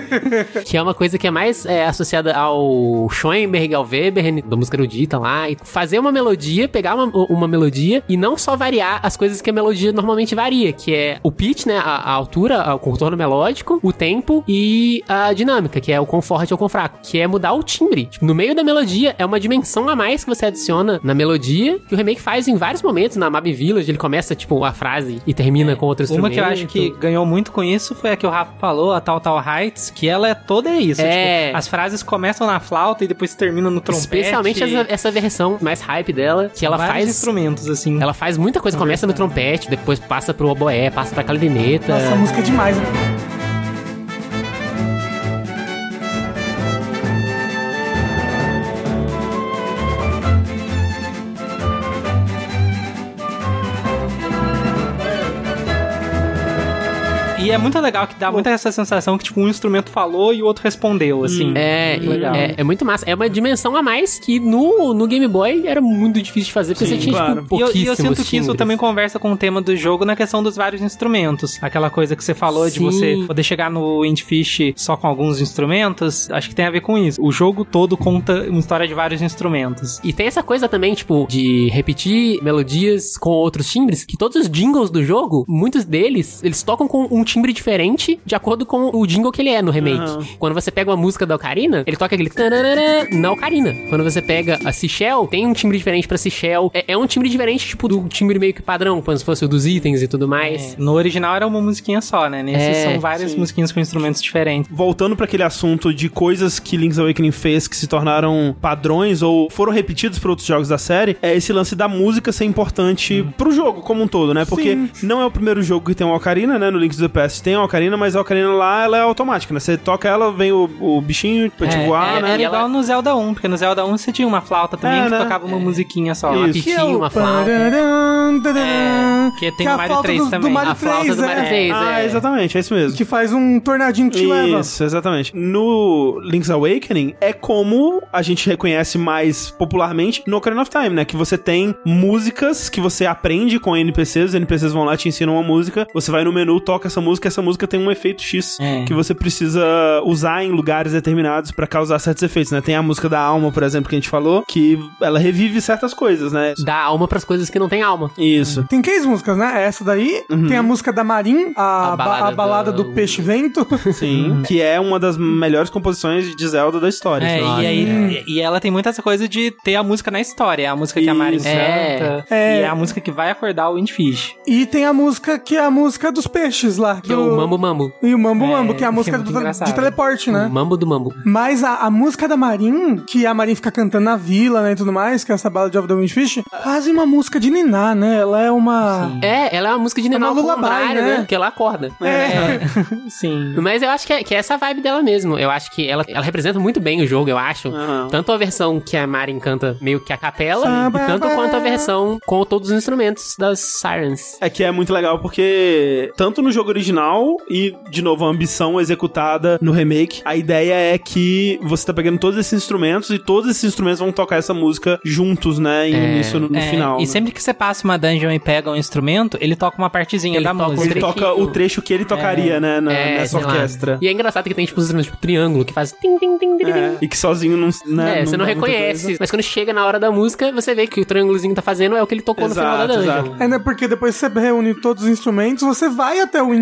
que é uma coisa que é mais é, associada ao Schoenberg, ao Weber, da música erudita lá, e fazer uma melodia, pegar uma, uma melodia e não só variar as coisas que a melodia normalmente varia, que é o pitch, né, a, a altura, o contorno melódico, o tempo e a dinâmica, que é o quão forte ou quão fraco, que é mudar o timbre. Tipo, no meio da melodia é uma dimensão a mais que você adiciona na melodia, que o remake faz em vários momentos, na Mab Village, ele começa, tipo, a frase e termina com outro instrumento. Uma que eu acho que ganhou muito com isso foi a que o Rafa falou, a Tal Tal Heights, que ela é toda isso. É. Tipo, as frases começam na flauta e depois terminam no trompete. Especialmente essa, essa versão mais hype dela, que ela Vários faz instrumentos, assim. Ela faz muita coisa, começa no trompete, depois passa pro oboé, passa pra clarineta. Nossa, a música é demais. né? É muito legal que dá muita essa sensação que, tipo, um instrumento falou e o outro respondeu, assim. É, Muito legal. é, é muito massa. É uma dimensão a mais que no, no Game Boy era muito difícil de fazer, porque Sim, você tinha, claro. tipo, E eu, e eu pouquíssimos sinto que isso timbres. também conversa com o tema do jogo na questão dos vários instrumentos. Aquela coisa que você falou de Sim. você poder chegar no Windfish só com alguns instrumentos, acho que tem a ver com isso. O jogo todo conta uma história de vários instrumentos. E tem essa coisa também, tipo, de repetir melodias com outros timbres, que todos os jingles do jogo, muitos deles, eles tocam com um timbre timbre diferente de acordo com o jingle que ele é no remake. Aham. Quando você pega uma música da Ocarina, ele toca aquele tararara na Ocarina. Quando você pega a Seashell, tem um timbre diferente pra Seashell. É, é um timbre diferente, tipo, do timbre meio que padrão, como se fosse o dos itens e tudo mais. No original era uma musiquinha só, né? Nesse É, são várias musiquinhas com instrumentos diferentes. Voltando pra aquele assunto de coisas que Link's Awakening fez que se tornaram padrões ou foram repetidos por outros jogos da série, é esse lance da música ser importante pro jogo como um todo, né? Porque não é o primeiro jogo que tem uma ocarina, né? No Link's the Past tem uma ocarina, mas a ocarina lá ela é automática, né? Você toca ela, vem o, o bichinho pra te É, voar, é, né? Era E ela- igual no Zelda 1, porque no Zelda 1 você tinha uma flauta também É, que né? tocava uma musiquinha só. Isso. Uma Que pitinha. tinha uma flauta. É, que tem é no a Mario flauta 3 do, do também. Mario A flauta 3, do Mario é. 3, Ah, é. exatamente, é isso mesmo. Que faz um tornadinho que te leva. Isso, exatamente. No Link's Awakening é como a gente reconhece mais popularmente no Ocarina of Time, né? Que você tem músicas que você aprende com NPCs, os NPCs vão lá te ensinam uma música, você vai no menu, toca essa música, essa música tem um efeito X É. que você precisa usar em lugares determinados pra causar certos efeitos, né? Tem a música da alma, por exemplo, que a gente falou, que ela revive certas coisas, né? Dá alma pras coisas que não tem alma. Isso. Tem três músicas, né? Essa daí, Uhum. tem a música da Marin, a, A ba- balada a balada do, do- Peixe-Vento. Sim. que é uma das melhores composições de Zelda da história. É, e, aí, e ela tem muita essa coisa de ter a música na história. É a música que a Marin Isso. canta. É. E é a música que vai acordar o Windfish. e tem a música que é a música dos peixes lá. Que é o Mambo Mambo. E o Mambo É, Mambo, que é a que é música muito do- de teleporte, né? O Mambo do Mambo. Mas a, a música da Marin, que a Marin fica cantando na vila, né, e tudo mais, que é essa Ballad of the Windfish, quase uma música de Niná, né? Ela é uma... É, ela é uma música de uma Nenal ao contrário, né? né? Porque ela acorda. É. Sim. Mas eu acho que é, que é essa vibe dela mesmo. Eu acho que ela, ela representa muito bem o jogo, eu acho. Aham. Tanto a versão que a Marin canta meio que a capela, Samba, tanto quanto a versão com todos os instrumentos das Sirens. É que é muito legal porque, tanto no jogo original e, de novo, a ambição executada no remake, a ideia é que você tá pegando todos esses instrumentos e todos esses instrumentos vão tocar essa música juntos, né? Em É. início no, no É, final. e né? sempre que você passa uma dungeon e pega um instrumento, ele toca uma partezinha Ele da toca música. Ele toca o trecho que ele tocaria, né? na- É, nessa sei lá. orquestra. E é engraçado que tem, tipo, os instrumentos tipo triângulo, que faz tim, tim, tim, tim, É, tim. E que sozinho não. Né, É, você não dá muita reconhece. Mas quando chega na hora da música, você vê que o triângulozinho tá fazendo é o que ele tocou no final da Exato, dungeon. exato. É, né? Porque depois você reúne todos os instrumentos, você vai até o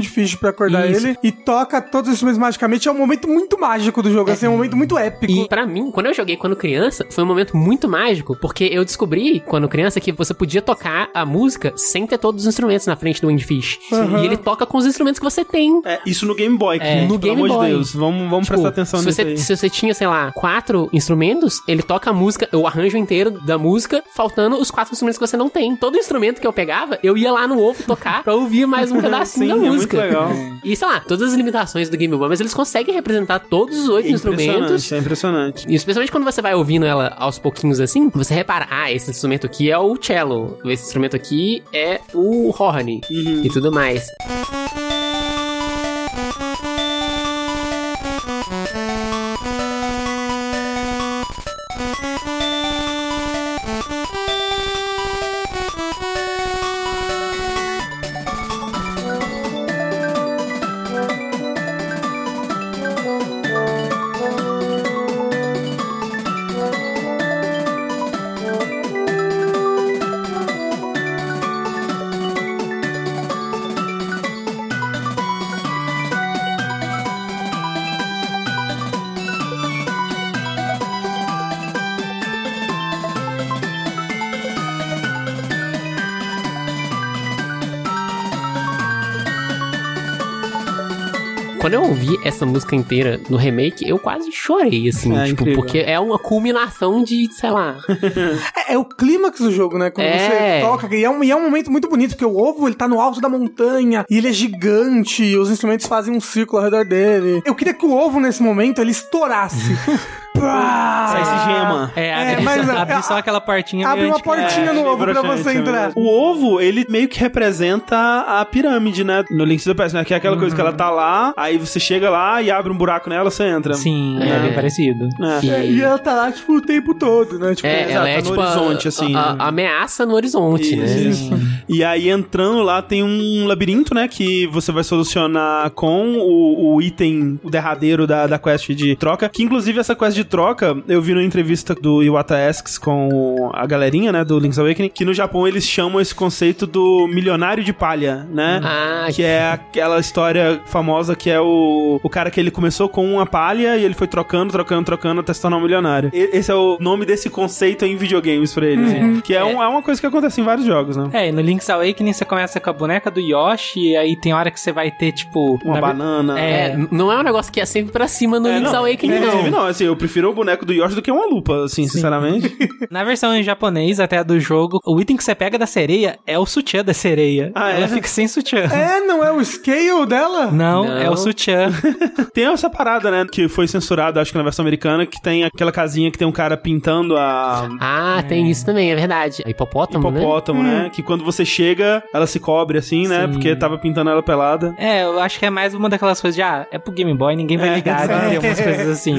Pra acordar Isso. ele e toca todos os instrumentos magicamente. É um momento muito mágico do jogo, assim, é um momento muito épico. E pra mim, quando eu joguei quando criança, foi um momento muito mágico, porque eu descobri, quando criança, que você podia tocar a música sem ter todos os instrumentos na frente do Windfish. E ele toca com os instrumentos que você tem. É, isso no Game Boy. que, É, no pelo Game amor Boy. de Deus. Vamos, vamos Tipo, prestar atenção se nisso você, aí. se você tinha, sei lá, quatro instrumentos, ele toca a música, o arranjo inteiro da música, faltando os quatro instrumentos que você não tem. Todo instrumento que eu pegava, eu ia lá no ovo tocar pra ouvir mais um pedacinho Sim, da é muito música. Legal. E sei lá, todas as limitações do Game Boy, mas eles conseguem representar todos os oito É instrumentos. é impressionante. E especialmente quando você vai ouvindo ela aos pouquinhos assim, você repara, ah, esse instrumento aqui é o cello, esse instrumento aqui é o horn Uhum. e tudo mais. Quando essa música inteira no remake, eu quase chorei, assim, É tipo, incrível. porque é uma culminação de, sei lá. É, é o clímax do jogo, né? Quando É. você toca. E é, um, e é um momento muito bonito, porque o ovo ele tá no alto da montanha e ele é gigante. E os instrumentos fazem um círculo ao redor dele. Eu queria que o ovo, nesse momento, ele estourasse. Sai esse gema. É, É, abre, mas, abre é, só aquela portinha Abre uma portinha no meio ovo pra você é entrar. mesmo. O ovo, ele meio que representa a pirâmide, né? No Link's to the Past, né? Que é aquela coisa que ela tá lá, aí você chega lá e abre um buraco nela, você entra. Sim, é, É. bem parecido. É. É, e ela tá lá, tipo, o tempo todo, né? Tipo, É, ela é tá no tipo a- horizonte, assim, a, né? a ameaça no horizonte, né? Isso. E aí, entrando lá, tem um labirinto, né? Que você vai solucionar com o, o item, o derradeiro da, da quest de troca. Que, inclusive, essa quest de troca, eu vi numa entrevista do Iwata Asks com a galerinha, né, do Link's Awakening, que no Japão eles chamam esse conceito do milionário de palha, né? Ah, que é aquela história famosa que é o, o cara que ele começou com uma palha e ele foi trocando, trocando, trocando até se tornar um milionário. E- esse é o nome desse conceito em videogames pra eles. Uhum. Que é, um- é uma coisa que acontece em vários jogos, né? É, e no Link's Awakening você começa com a boneca do Yoshi, e aí tem hora que você vai ter, tipo... Uma na banana. É, n- não é um negócio que é sempre pra cima no É, Link's Awakening, Inclusive, não. não, assim, eu prefiro o boneco do Yoshi do que uma lupa, assim, sinceramente. Na versão em japonês, até do jogo, o item que você pega da sereia é o sutiã da sereia. Ah, é? Ela fica sem sutiã. É, não é o scale dela? Não, Não. é o sutiã. Tem essa parada, né, que foi censurada, acho que na versão americana, que tem aquela casinha que tem um cara pintando a Ah, tem isso também, é verdade. A hipopótamo, né? hipopótamo, né? Que quando você chega, ela se cobre assim, né? Sim. Porque tava pintando ela pelada. É, eu acho que é mais uma daquelas coisas de, ah, é pro Game Boy, ninguém vai É, ligar, exato. né? Algumas coisas assim.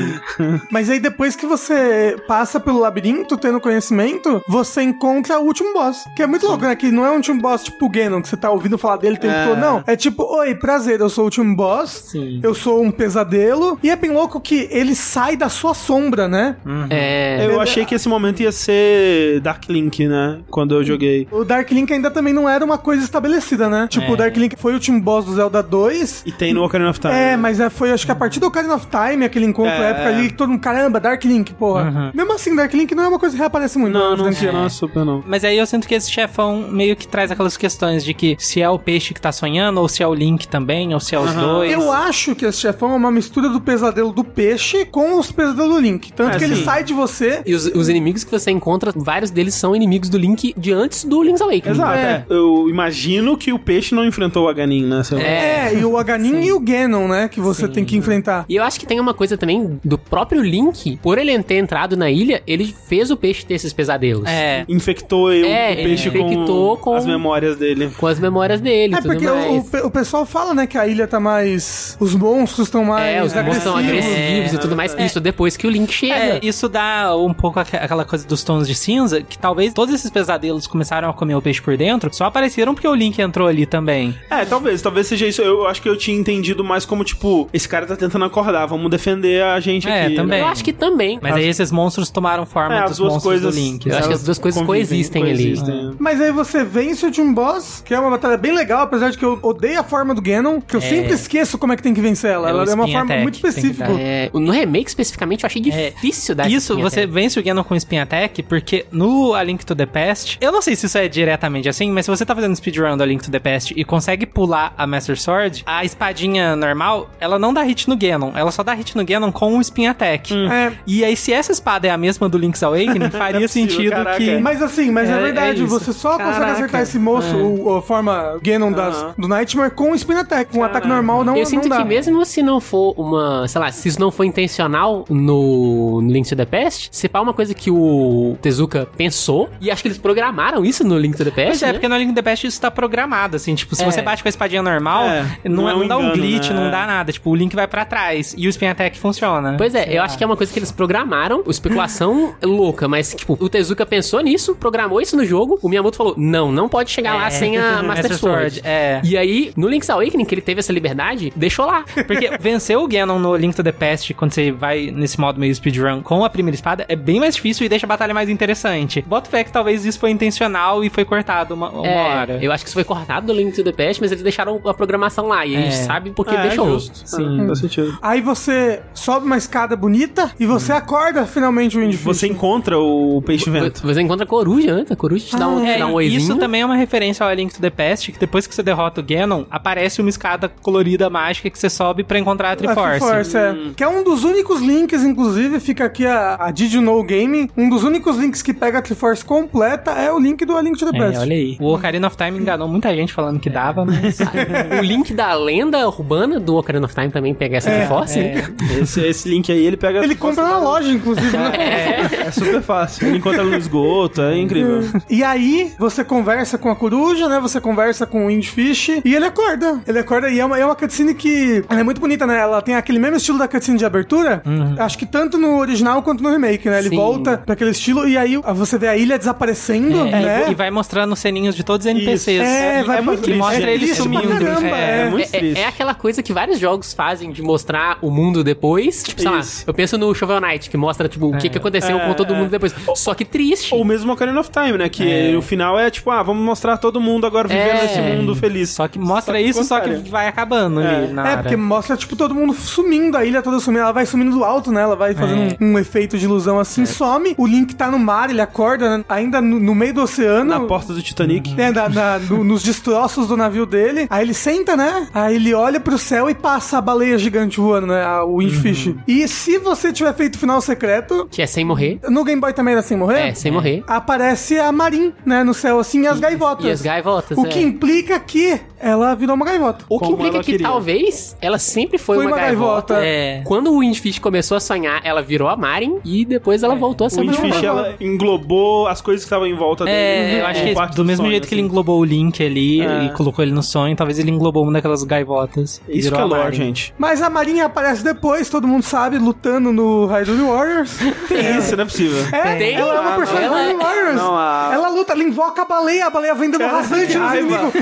Mas aí depois que você passa pelo labirinto, tendo conhecimento, você encontra o último boss. Que é muito louco, né? Que não é um último boss tipo o Ganon, que você tá ouvindo falar dele o tempo É. todo. Não, é tipo, oi, prazer, eu sou o último boss. Sim. Eu sou um pesadelo. E é bem louco que ele sai da sua sombra, né? É. Eu achei que esse momento ia ser Dark Link, né? Quando eu joguei. O Dark Link ainda também não era uma coisa estabelecida, né? Tipo, É. o Dark Link foi o último boss do Zelda 2. E tem no Ocarina of Time. É, mas é, foi acho que a partir do Ocarina of Time, aquele encontro É. épico ali, que todo mundo, caramba, Dark Link, porra. Mesmo assim, Dark Link não é uma coisa que reaparece muito. Não, na não, franquia. não, super não. Mas aí eu sinto que esse chefão meio que traz aquelas questões de que se é o peixe que tá sonhando, ou se é o Link também, ou se é os dois. Eu acho que esse chefão é uma mistura do pesadelo do peixe com os pesadelos do Link. Tanto É, que ele sim. sai de você. E os, os inimigos que você encontra, vários deles são inimigos do Link de antes do Link's Awakening. Exato, É. é. Eu imagino que o peixe não enfrentou o Aganin, né? lá. É, e o Aganin e o Ganon, né? Que você tem que enfrentar. E eu acho que tem uma coisa também do próprio Link, por ele ter entrado na ilha, ele fez o peixe ter esses pesadelos. É. Infectou eu, É, o peixe ele infectou com- as memórias dele. Com as memórias dele É tudo porque o, mais. o pe- o pessoal fala, né, que a ilha tá mais. Os monstros estão mais. É, os monstros estão agressivos. agressivos e tudo mais. Isso depois que o Link chega. É, isso dá um pouco aque- aquela coisa dos tons de cinza, que talvez todos esses pesadelos começaram a comer o peixe por dentro, só apareceram porque o Link entrou ali também. É, talvez, talvez seja isso. Eu acho que eu tinha entendido mais como, tipo, esse cara tá tentando acordar, vamos defender a gente É, aqui. também. né? Eu acho que também. Mas aí esses monstros tomaram forma É, dos monstros coisas. do Link. Eu acho que as duas coisas Convivem, coexistem ali. coexistem. Mas aí você vence o último boss, que é uma batalha bem legal, apesar de que eu odeio a forma do Ganon, que eu sempre esqueço como é que tem que vencer ela. É ela é uma forma attack muito específica. É, no remake especificamente eu achei difícil dar Isso, você attack. vence o Ganon com Spin Attack, porque no A Link to the Past, eu não sei se isso é diretamente assim, mas se você tá fazendo speedrun do A Link to the Past e consegue pular a Master Sword, a espadinha normal, ela não dá hit no Ganon, ela só dá hit no Ganon com o Spin Attack. É, E aí, se essa espada é a mesma do Link's Awakening, faria Não é possível, sentido caraca. que... Mas assim, mas é, É, é verdade, você só consegue Caraca. acertar esse moço, o, a forma Ganon das, Aham. do Nightmare, com o Spin Attack. Com um ataque normal não, Eu não sinto dá. que mesmo se não for uma, sei lá, se isso não for intencional no Link to the Past, se pá uma coisa que o Tezuka pensou, e acho que eles programaram isso no Link to the Past, Pois é, né? porque no Link to the Past isso tá programado, assim, tipo, se É. você bate com a espadinha normal, É, não, não é- é não dá um engano, glitch, né? não dá nada, tipo, o Link vai pra trás e o Spin Attack funciona. Pois é, eu acho que é uma coisa que eles programaram, especulação louca, mas, tipo, o Tezuka pensou nisso, programou isso no jogo, o Miyamoto falou, não, não pode chegar lá É. sem a Master Sword. É. E aí, no Link's Awakening, que ele teve essa liberdade, deixou lá. Porque vencer o Ganon no Link to the Past, quando você vai nesse modo meio speedrun com a primeira espada, é bem mais difícil e deixa a batalha mais interessante. Bota fé que talvez isso foi intencional e foi cortado uma, uma É, hora. eu acho que isso foi cortado do Link to the Past, mas eles deixaram a programação lá, e a gente É. sabe porque É, deixou. justo. Sim. É, faz sentido. Aí você sobe uma escada bonita e você acorda finalmente o Windfish. Você encontra o peixe vento. Você encontra a coruja antes, a coruja te dá um, É, te dá um e oizinho. isso também é uma referência ao A Link to the Past, que depois que você derrota o Ganon, aparece uma escada colorida mágica que você sobe pra encontrar a A Triforce. Triforce, é. Que é um dos únicos links, inclusive, fica aqui a, a Did You Know Gaming. Um dos únicos links que pega a Triforce completa é o link do A Link to the É, Past. olha aí. O Ocarina of Time enganou muita gente falando que dava, mas... o link da lenda urbana do Ocarina of Time também pega essa Triforce. né? Esse, esse link aí, ele pega... Ele compra na loja, inclusive, né? É, é super fácil. Ele encontra no esgoto, é incrível. E aí, você conversa com a coruja, né? Você conversa com o Windfish e ele acorda. Ele acorda e é uma, é uma cutscene que ela é muito bonita, né? Ela tem aquele mesmo estilo da cutscene de abertura. Acho que tanto no original quanto no remake, né? Ele Sim. volta pra aquele estilo e aí você vê a ilha desaparecendo, É, né? E vai mostrando ceninhos de todos os NPCs. É, vai muito triste, mostra é eles triste pra sumindo. caramba, é. é. muito É, triste. é aquela coisa que vários jogos fazem de mostrar o mundo depois. Tipo, sei Isso. lá, eu penso isso no Shovel Knight, que mostra, tipo, o que, que aconteceu com todo mundo depois. Só que triste. Ou mesmo Ocarina of Time, né? Que o final é tipo, ah, vamos mostrar todo mundo agora vivendo É. nesse mundo feliz. Só que mostra Só que isso, só que contrário. vai acabando ali É, porque mostra, tipo, todo mundo sumindo, a ilha toda sumindo. Ela vai sumindo do alto, né? Ela vai fazendo um, um efeito de ilusão assim, some. O Link tá no mar, ele acorda né, ainda no, no meio do oceano. Na porta do Titanic. É, na- na- no- nos destroços do navio dele. Aí ele senta, né? Aí ele olha pro céu e passa a baleia gigante voando, né? A- O Windfish. E se você tiver feito o final secreto, Que é sem morrer. no Game Boy também era sem morrer? É, sem morrer. Aparece a Marin, né? No céu assim, e as gaivotas. E as gaivotas, O é. que implica que ela virou uma gaivota. O que implica que queria. talvez ela sempre foi, Foi uma, uma gaivota. gaivota. É. Quando o Windfish começou a sonhar, ela virou a Marin e depois ela voltou a ser O uma Windfish, ela englobou as coisas que estavam em volta dele. É, eu acho que parte do mesmo sonho, jeito que ele assim. englobou o Link ali É. e colocou ele no sonho, talvez ele englobou uma daquelas gaivotas. Isso virou que é lore, gente. Mas a Marinha aparece depois, todo mundo sabe, lutando no Hyrule Warriors. Tem isso, não é possível. É, Tem. ela é uma personagem do Hyrule Warriors. Não, a- Ela luta, ela invoca a baleia, a baleia vem dando rasante nos inimigos.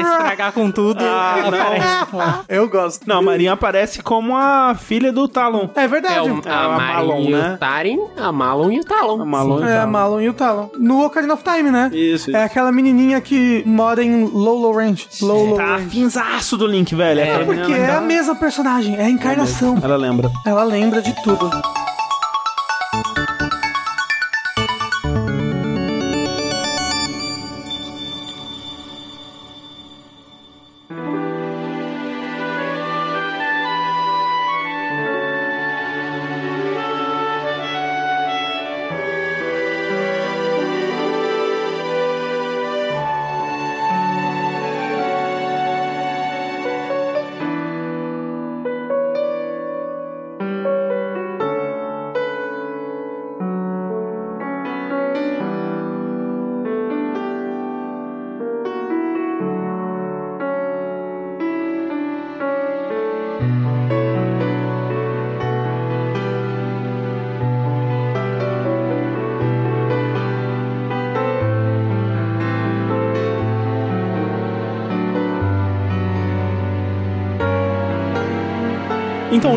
Pra estragar com tudo, Ah, não. aparece lá. Eu gosto. Não, a Marinha aparece como a filha do Talon. É É verdade. o, É a, a Malon, né? o Tarin, a Malon e o Talon. A Malon e É, a Talon. Malon e o Talon. No Ocarina of Time, né? Isso, isso. É aquela menininha que mora em Low Low Range. Low Low Tá Range. finzaço do Link, velho. É Aquela porque é a mesma personagem, é a encarnação. Ela lembra. Ela lembra de tudo.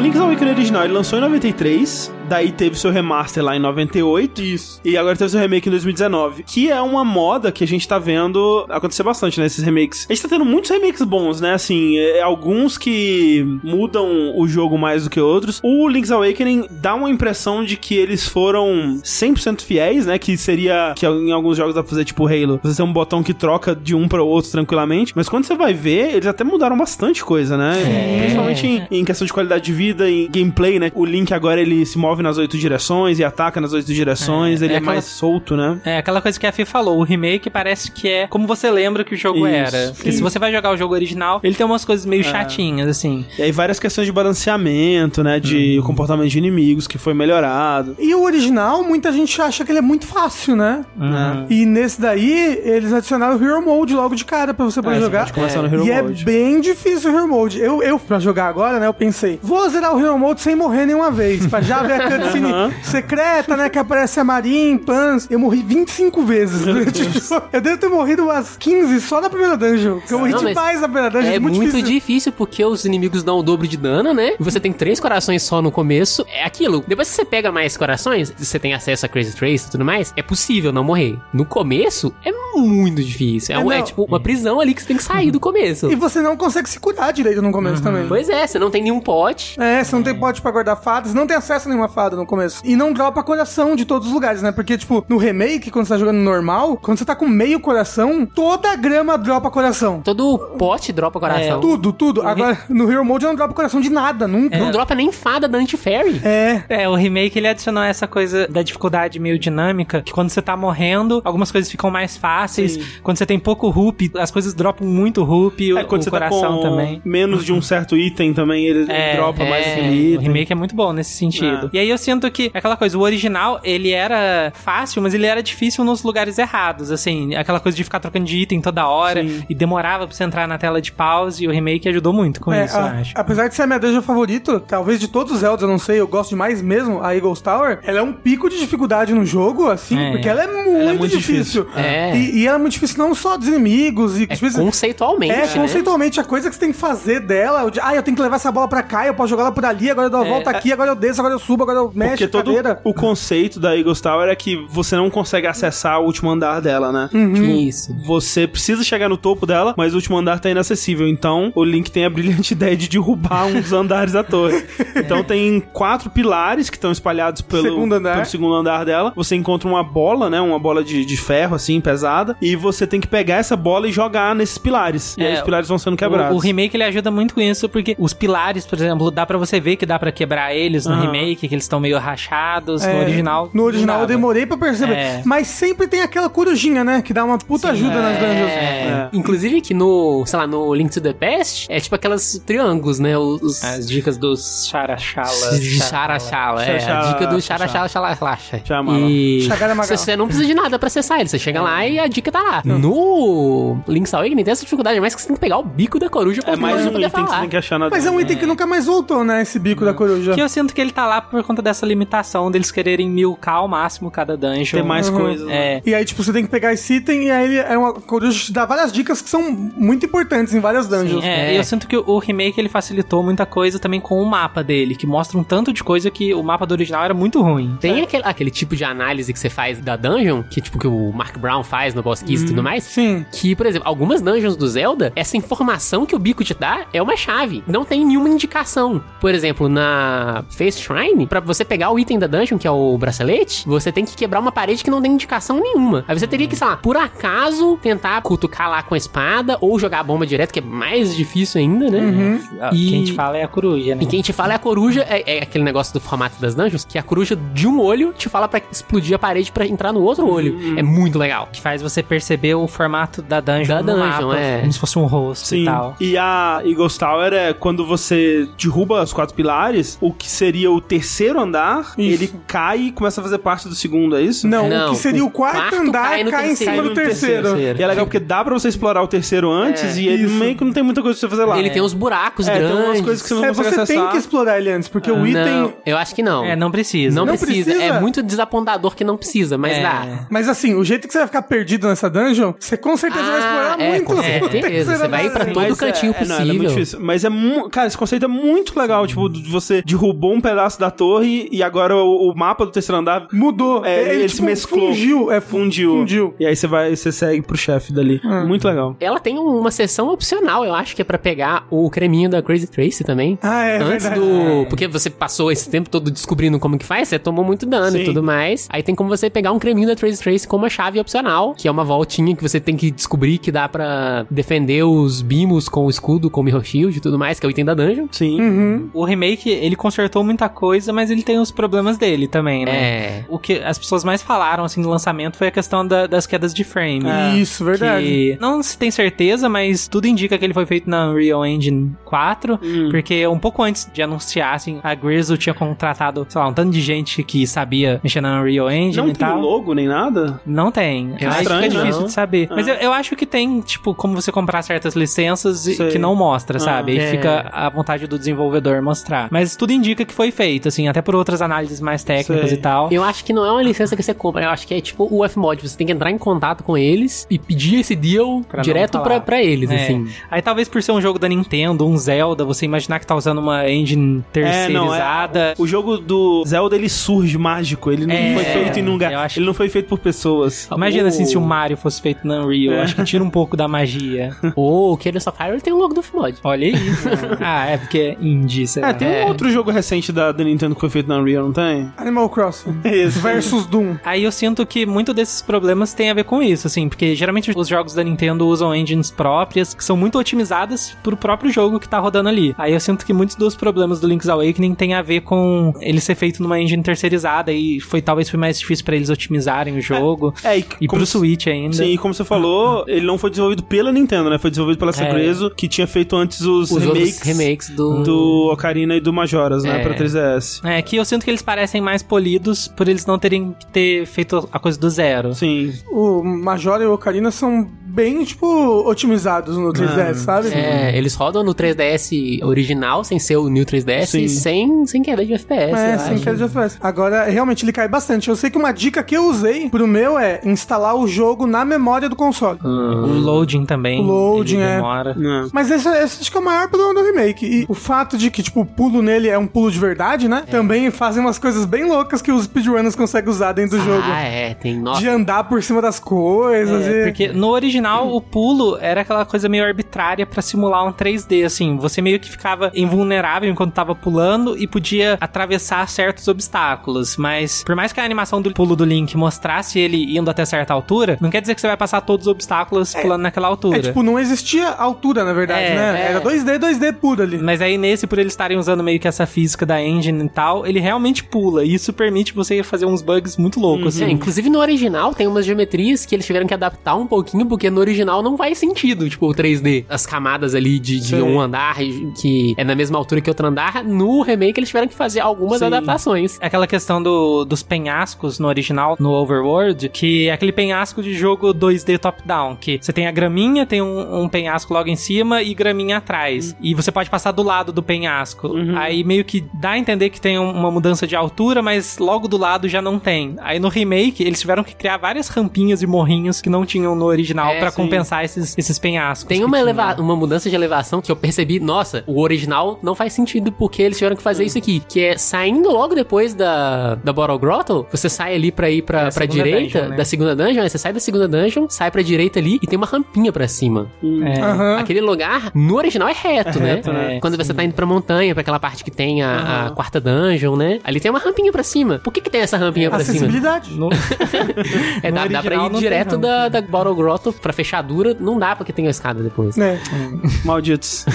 Link's Awakening original ele lançou em 93, daí teve seu remaster lá em 98. Isso. E agora teve seu remake em 2019. Que é uma moda que a gente tá vendo acontecer bastante, né? Esses remakes. A gente tá tendo muitos remakes bons, né? Assim, é, alguns que mudam o jogo mais do que outros. O Link's Awakening dá uma impressão de que eles foram 100% fiéis, né? Que seria que em alguns jogos dá pra fazer tipo Halo. Você tem um botão que troca de um para o outro tranquilamente. Mas quando você vai ver, eles até mudaram bastante coisa, né? Principalmente em, em questão de qualidade de vida, em gameplay, né? O Link agora ele se move nas oito direções e ataca nas oito direções. ele é é, aquela- mais solto, né? É aquela coisa que a Fê falou, o remake parece que é como você lembra que o jogo Isso, era. Porque sim. se você vai jogar o jogo original, ele tem umas coisas meio chatinhas, assim. E aí várias questões de balanceamento, né? De comportamento de inimigos que foi melhorado. E o original, muita gente acha que ele é muito fácil, né? Uhum. E nesse daí, eles adicionaram o Hero Mode logo de cara pra você poder É, você jogar. pode começar no Hero e Mode. é bem difícil o Hero Mode. Eu, eu, pra jogar agora, né, eu pensei, vou zerar o Hero Mode sem morrer nenhuma vez, pra já ver a cutscene secreta, né, que aparece a Marin, Pans. Eu morri 25 vezes durante o jogo. Eu devo ter morrido umas 15 só na primeira dungeon. porque Eu morri Não, demais na primeira dungeon. É muito, difícil. difícil porque os inimigos dão o dobro de dano, né? E você tem três corações só no começo. É aquilo. Depois que você pega mais corações, você tem acesso a Crazy Trace e tudo mais, é possível não morrer. No começo, é muito difícil. É, É, um- é tipo uma prisão ali que você tem que sair do começo. E você não consegue se curar direito no começo também. Pois é, você não tem nenhum pote. É, você não tem pote pra guardar fadas, não tem acesso a nenhuma no começo. E não dropa coração de todos os lugares, né? Porque, tipo, no remake, quando você tá jogando normal, quando você tá com meio coração, toda a grama dropa coração. Todo pote dropa coração. Tudo, tudo. Agora, no Hero Mode não dropa coração de nada, nunca. Não dropa nem fada da Anti-Fairy. É. É, o remake ele adicionou essa coisa da dificuldade meio dinâmica, que quando você tá morrendo, algumas coisas ficam mais fáceis. Quando você tem pouco rup, as coisas dropam muito rup, o, É, quando o você tá coração com também. menos de um certo item também, ele É, dropa mais é, aquele O remake é muito bom nesse sentido. E aí eu sinto que aquela coisa, o original, ele era fácil, mas ele era difícil nos lugares errados, assim, aquela coisa de ficar trocando de item toda hora Sim. e demorava pra você entrar na tela de pause e o remake ajudou muito com É, isso, a- eu acho. apesar de ser a minha dungeon favorita, talvez de todos os Zeldas, eu não sei, eu gosto demais mesmo, a Eagles Tower, ela é um pico de dificuldade no jogo, assim, É. porque ela é muito, é muito difícil. difícil. É. E, e ela é muito difícil não só dos inimigos e às vezes- Conceitualmente, É, né? conceitualmente, a coisa que você tem que fazer dela, o de, ah, eu tenho que levar essa bola pra cá, eu posso jogar ela por ali, agora eu dou a volta aqui, agora eu desço, agora eu subo, agora eu mexo Porque a todo cadeira. o conceito da Eagles Tower é que você não consegue acessar o último andar dela, né? Isso. Você precisa chegar no topo dela, mas o último andar tá inacessível. Então, o Link tem a brilhante ideia de derrubar um dos andares da torre. Então, tem quatro pilares que estão espalhados pelo Segundo andar. pelo segundo andar dela. Você encontra uma bola, né? Uma bola de, de ferro, assim, pesada. E você tem que pegar essa bola e jogar nesses pilares. E aí É, os pilares vão sendo quebrados. O, o remake ele ajuda muito com isso, porque os pilares, por exemplo, dá pra você ver que dá pra quebrar eles no Aham. remake, que eles estão meio rachados. É, no original. No original eu demorei pra perceber. É. Mas sempre tem aquela corujinha, né? Que dá uma puta ajuda nas dungeons. É. Inclusive que no, sei lá, no Link to the Past, é tipo aquelas triângulos, né? Os... As dicas dos charachala. Chara chala, é. A dica do chara chala chala lacha. Chamala. E você não precisa de nada pra acessar ele. Você chega lá e a dica tá lá. No Link's Awakening tem essa dificuldade, mas que você tem que pegar o bico da coruja pra É mais um item que você falar. tem que achar na Mas é um item que nunca mais voltou, né? Esse bico da coruja. Que eu sinto que ele tá lá por conta dessa limitação deles quererem milcar ao máximo cada dungeon. Ter mais Uhum. coisas. né? É. E aí, tipo, você tem que pegar esse item e aí ele é uma coruja que te dá várias dicas que são muito importantes em várias dungeons. É, É. e eu sinto que o remake ele facilitou muita coisa também com o mapa dele, que mostra um tanto de coisa que o mapa do original era muito ruim. Tem aquele, aquele tipo de análise que você faz da dungeon, que tipo que o Mark Brown faz no Boss Keys e tudo mais. Sim. Que, por exemplo, algumas dungeons do Zelda, essa informação que o bico te dá é uma chave. Não tem nenhuma indicação. Por exemplo, na Face Shrine, pra você pegar o item da dungeon, que é o bracelete, você tem que quebrar uma parede que não tem indicação nenhuma. Aí você teria que, sei lá, por acaso, tentar cutucar lá com a espada ou jogar a bomba direto, que é mais difícil ainda, né? Ah, E- Quem te fala é a coruja, né? E quem te fala é a coruja, é, é aquele negócio do formato das dungeons, que a coruja de um olho te fala pra explodir a parede pra entrar no outro olho. É muito legal. Que faz você perceber o formato da dungeon Da no dungeon, mapa, é. como se fosse um rosto Sim. e tal. E a Eagles Tower é quando você derruba os quatro pilares, o que seria o terceiro andar, Isso. ele cai e começa a fazer parte do segundo, é isso? Não, Não, o que seria o o quarto, quarto andar cai cai em terceiro. cima do No terceiro. E é legal porque dá pra você explorar o terceiro antes É, e ele isso. meio que não tem muita coisa pra você fazer lá. Ele tem uns buracos É, tem grandes. umas coisas que você não É, consegue você acessar. tem que explorar ele antes, porque o Não, item. eu acho que não. É, não precisa. Não, Não precisa. precisa? É muito desapontador que não precisa, mas É. dá. Mas assim, o jeito que você vai ficar perdido nessa dungeon, você com certeza vai explorar é, muito. com certeza. Você vai ir pra todo cantinho é, é, não, é possível. muito difícil. Mas é mu- Cara, esse conceito é muito legal. Tipo, de você derrubou um pedaço da torre e agora o, o mapa do terceiro andar Mudou. É, ele, tipo, se mesclou. Fungiu. É, fundiu. fundiu. E aí você vai, você segue pro chefe dali. Muito legal. Ela tem uma sessão opcional, eu acho que é pra pegar o creminho da Crazy Tracy também. Ah, é Antes verdade. do. Porque você passou esse tempo todo descobrindo como que faz, você tomou muito dano Sim. e tudo mais. Aí tem como você pegar um creminho da Trace Trace com uma chave opcional, que é uma voltinha que você tem que descobrir que dá pra defender os bimos com o escudo, com o Mirror Shield e tudo mais, que é o item da dungeon. Sim. Uhum. O remake, ele consertou muita coisa, mas ele tem os problemas dele também, né? É. O que as pessoas mais falaram, assim, no lançamento foi a questão da- das quedas de frame. É. Isso, verdade. Que não se tem certeza, mas tudo indica que ele foi feito na Unreal Engine 4, Hum. porque um pouco antes de anunciar, assim, a Grizzle tinha contratado, sei lá, um tanto de gente que sabia mexer na Unreal Engine Não e tem tal. logo nem nada? Não tem. Aí acho fica estranho, difícil não. de saber. Ah. Mas eu, eu acho que tem, tipo, como você comprar certas licenças e- Sei. que não mostra, sabe? Aí é. fica a vontade do desenvolvedor mostrar. Mas tudo indica que foi feito, assim, até por outras análises mais técnicas Sei. e tal. Eu acho que não é uma licença que você compra, eu acho que é tipo o Fmod. Você tem que entrar em contato com eles e pedir esse deal Pra direto pra, pra eles, É. assim. Aí talvez por ser um jogo da Nintendo, um Zelda, você imaginar que tá usando uma engine É, não, terceirizada. é, o jogo do Zelda ele surge mágico, ele não É, foi feito em um lugar, ele não foi feito por pessoas. Imagina O- assim, se o Mario fosse feito na Unreal. É. Acho que tira um pouco da magia. Ou o Cadence of Hyrule tem o logo do Fmod. Olha aí. ah, é porque é indie, sei lá. É, tem um outro jogo recente da, da Nintendo que foi feito na Unreal, não tem? Animal Crossing. Isso. Versus Doom. Aí eu sinto que muito desses problemas tem a ver com isso, assim, porque geralmente os jogos da Nintendo usam engines próprias que são muito otimizadas pro próprio jogo que tá rodando ali. Aí eu sinto que muitos dos problemas do Link's Awakening tem a ver com ele ser feito numa engine terceirizada e foi talvez foi mais difícil pra eles otimizarem o jogo. É, e, E como pro Switch ainda. Sim, e como você falou, ele não foi desenvolvido pela Nintendo, né? Foi desenvolvido pela Segreso, que tinha feito antes os, Os remakes, remakes do. do Ocarina e do Majoras, né? É. Pra 3DS. É, que eu sinto que eles parecem mais polidos por eles não terem que ter feito a coisa do zero. Sim. O Majora e o Ocarina são bem, tipo, otimizados no 3DS, sabe? É, eles rodam no 3DS original, sem ser o New 3DS, Sim. e sem, sem queda de FPS. É, sem acho. queda de FPS. Agora, realmente, ele cai bastante. Eu sei que uma dica que eu usei pro meu é instalar o jogo na memória do console. O loading também. O loading, ele é. demora. Não. Mas esse, esse acho que é o maior problema do remake. E o fato de que, tipo, o pulo nele é um pulo de verdade, né? Também fazem umas coisas bem loucas que os speedrunners conseguem usar dentro do jogo. Ah, é, tem. Nossa. De andar por cima das coisas. É, e... porque no original o pulo era aquela coisa meio arbitrária pra simular um 3D, assim. Você meio que ficava invulnerável enquanto tava pulando e podia atravessar certos obstáculos. Mas por mais que a animação do pulo do Link mostrasse ele indo até certa altura, não quer dizer que você vai passar todos os obstáculos pulando naquela altura. É, tipo, não existia altura, na verdade, É, né? é. Era 2D, 2D puro ali. Mas aí nesse, por eles estarem usando meio que essa física da engine e tal, ele realmente pula. E isso permite você fazer uns bugs muito loucos. É, assim. inclusive no original tem umas geometrias que eles tiveram que adaptar um pouquinho, porque no original não faz sentido, tipo, o 3D. As camadas ali de, de um andar que é na mesma altura que outro andar, no remake eles tiveram que fazer algumas Sim. adaptações. É Aquela questão do, dos penhascos no original, no Overworld, que é aquele penhasco de jogo 2D top-down, que você tem a graminha, tem um, um penhasco logo em cima e graminha atrás. E você pode passar do lado do penhasco. Aí meio que dá a entender que tem um- uma mudança de altura, mas logo do lado já não tem. Aí no remake, eles tiveram que criar várias rampinhas e morrinhos que não tinham no original É, pra sim. compensar esses, esses penhascos. Tem uma, eleva uma mudança de elevação que eu percebi, nossa, o original não faz sentido porque eles tiveram que fazer Hum. isso aqui, que é saindo logo depois da, da Bottle Grotto, você sai ali pra ir pra, É, pra direita dungeon, né? da segunda dungeon, aí você sai da segunda dungeon, sai pra direita ali e tem uma rampinha pra cima. É. Aham. Aquele lugar, no original, é reto, É né? reto, né? É, Quando você tá indo pra montanha, pra aquela parte que tem a, a quarta dungeon, né? Ali tem uma rampinha pra cima. Por que que tem essa rampinha pra cima? Acessibilidade. É, dá, dá pra ir direto da, da Bottle Grotto pra fechadura, não dá porque tem a escada depois. É. Malditos.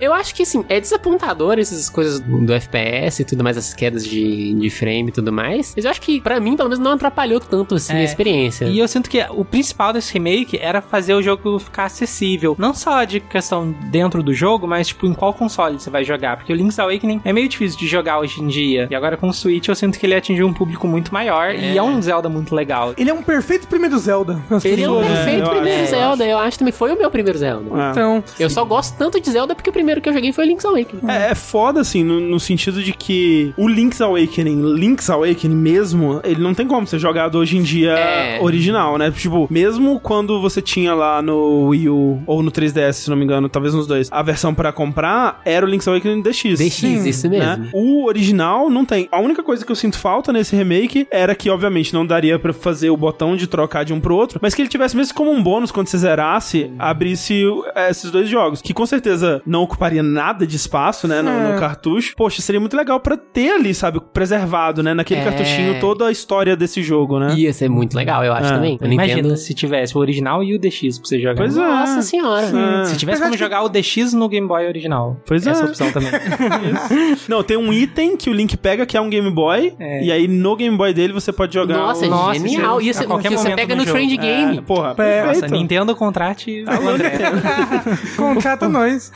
Eu acho que, assim, é desapontador essas coisas do, do FPS e tudo mais, essas quedas de, de frame e tudo mais. Mas eu acho que, pra mim, pelo menos, não atrapalhou tanto, assim, É. a experiência. E eu sinto que o principal desse remake era fazer o jogo ficar acessível. Não só de questão dentro do jogo, mas tipo em qual console você vai jogar. Porque o Link's Awakening é meio difícil de jogar hoje em dia. E agora com o Switch eu sinto que ele atingiu um público muito maior. E é um Zelda muito legal. Ele é um perfeito primeiro Zelda. Ele é um pessoas- perfeito eu primeiro acho, Zelda. Eu acho também foi o meu primeiro Zelda. É. Então, Eu só gosto tanto de Zelda porque o primeiro que eu joguei foi Link's Awakening. É, é foda, assim, no, no sentido de que o Link's Awakening, Link's Awakening mesmo, ele não tem como ser jogado hoje em dia É. original, né? Tipo, mesmo quando você tinha lá no Wii U ou no 3DS, se não me engano, talvez nos dois, a versão pra comprar era o Link's Awakening DX. DX, isso né? mesmo. O original não tem. A única coisa que eu sinto falta nesse remake era que, obviamente, não daria pra fazer o botão de trocar de um pro outro, mas que ele tivesse mesmo como um bônus quando você zerasse, abrisse esses dois jogos. Que com certeza não ocuparia nada de espaço, né, no, É. no cartucho. Poxa, seria muito legal pra ter ali, sabe, preservado, né, naquele É. cartuchinho toda a história desse jogo, né? Ia ser muito legal, eu acho É. também. O Imagina Nintendo... se tivesse o original e o DX pra você jogar. Pois é. Nossa senhora. É. Se tivesse Mas como que- jogar o DX no Game Boy original. Pois é. Essa opção também. Não, tem um item que o Link pega que é um Game Boy, É. e aí no Game Boy dele você pode jogar. Nossa, o... Nossa, genial. isso a qualquer que você pega no no Trend. Game. É, porra, É, perfeito. Nossa, Nintendo contrate o André. contrata nós.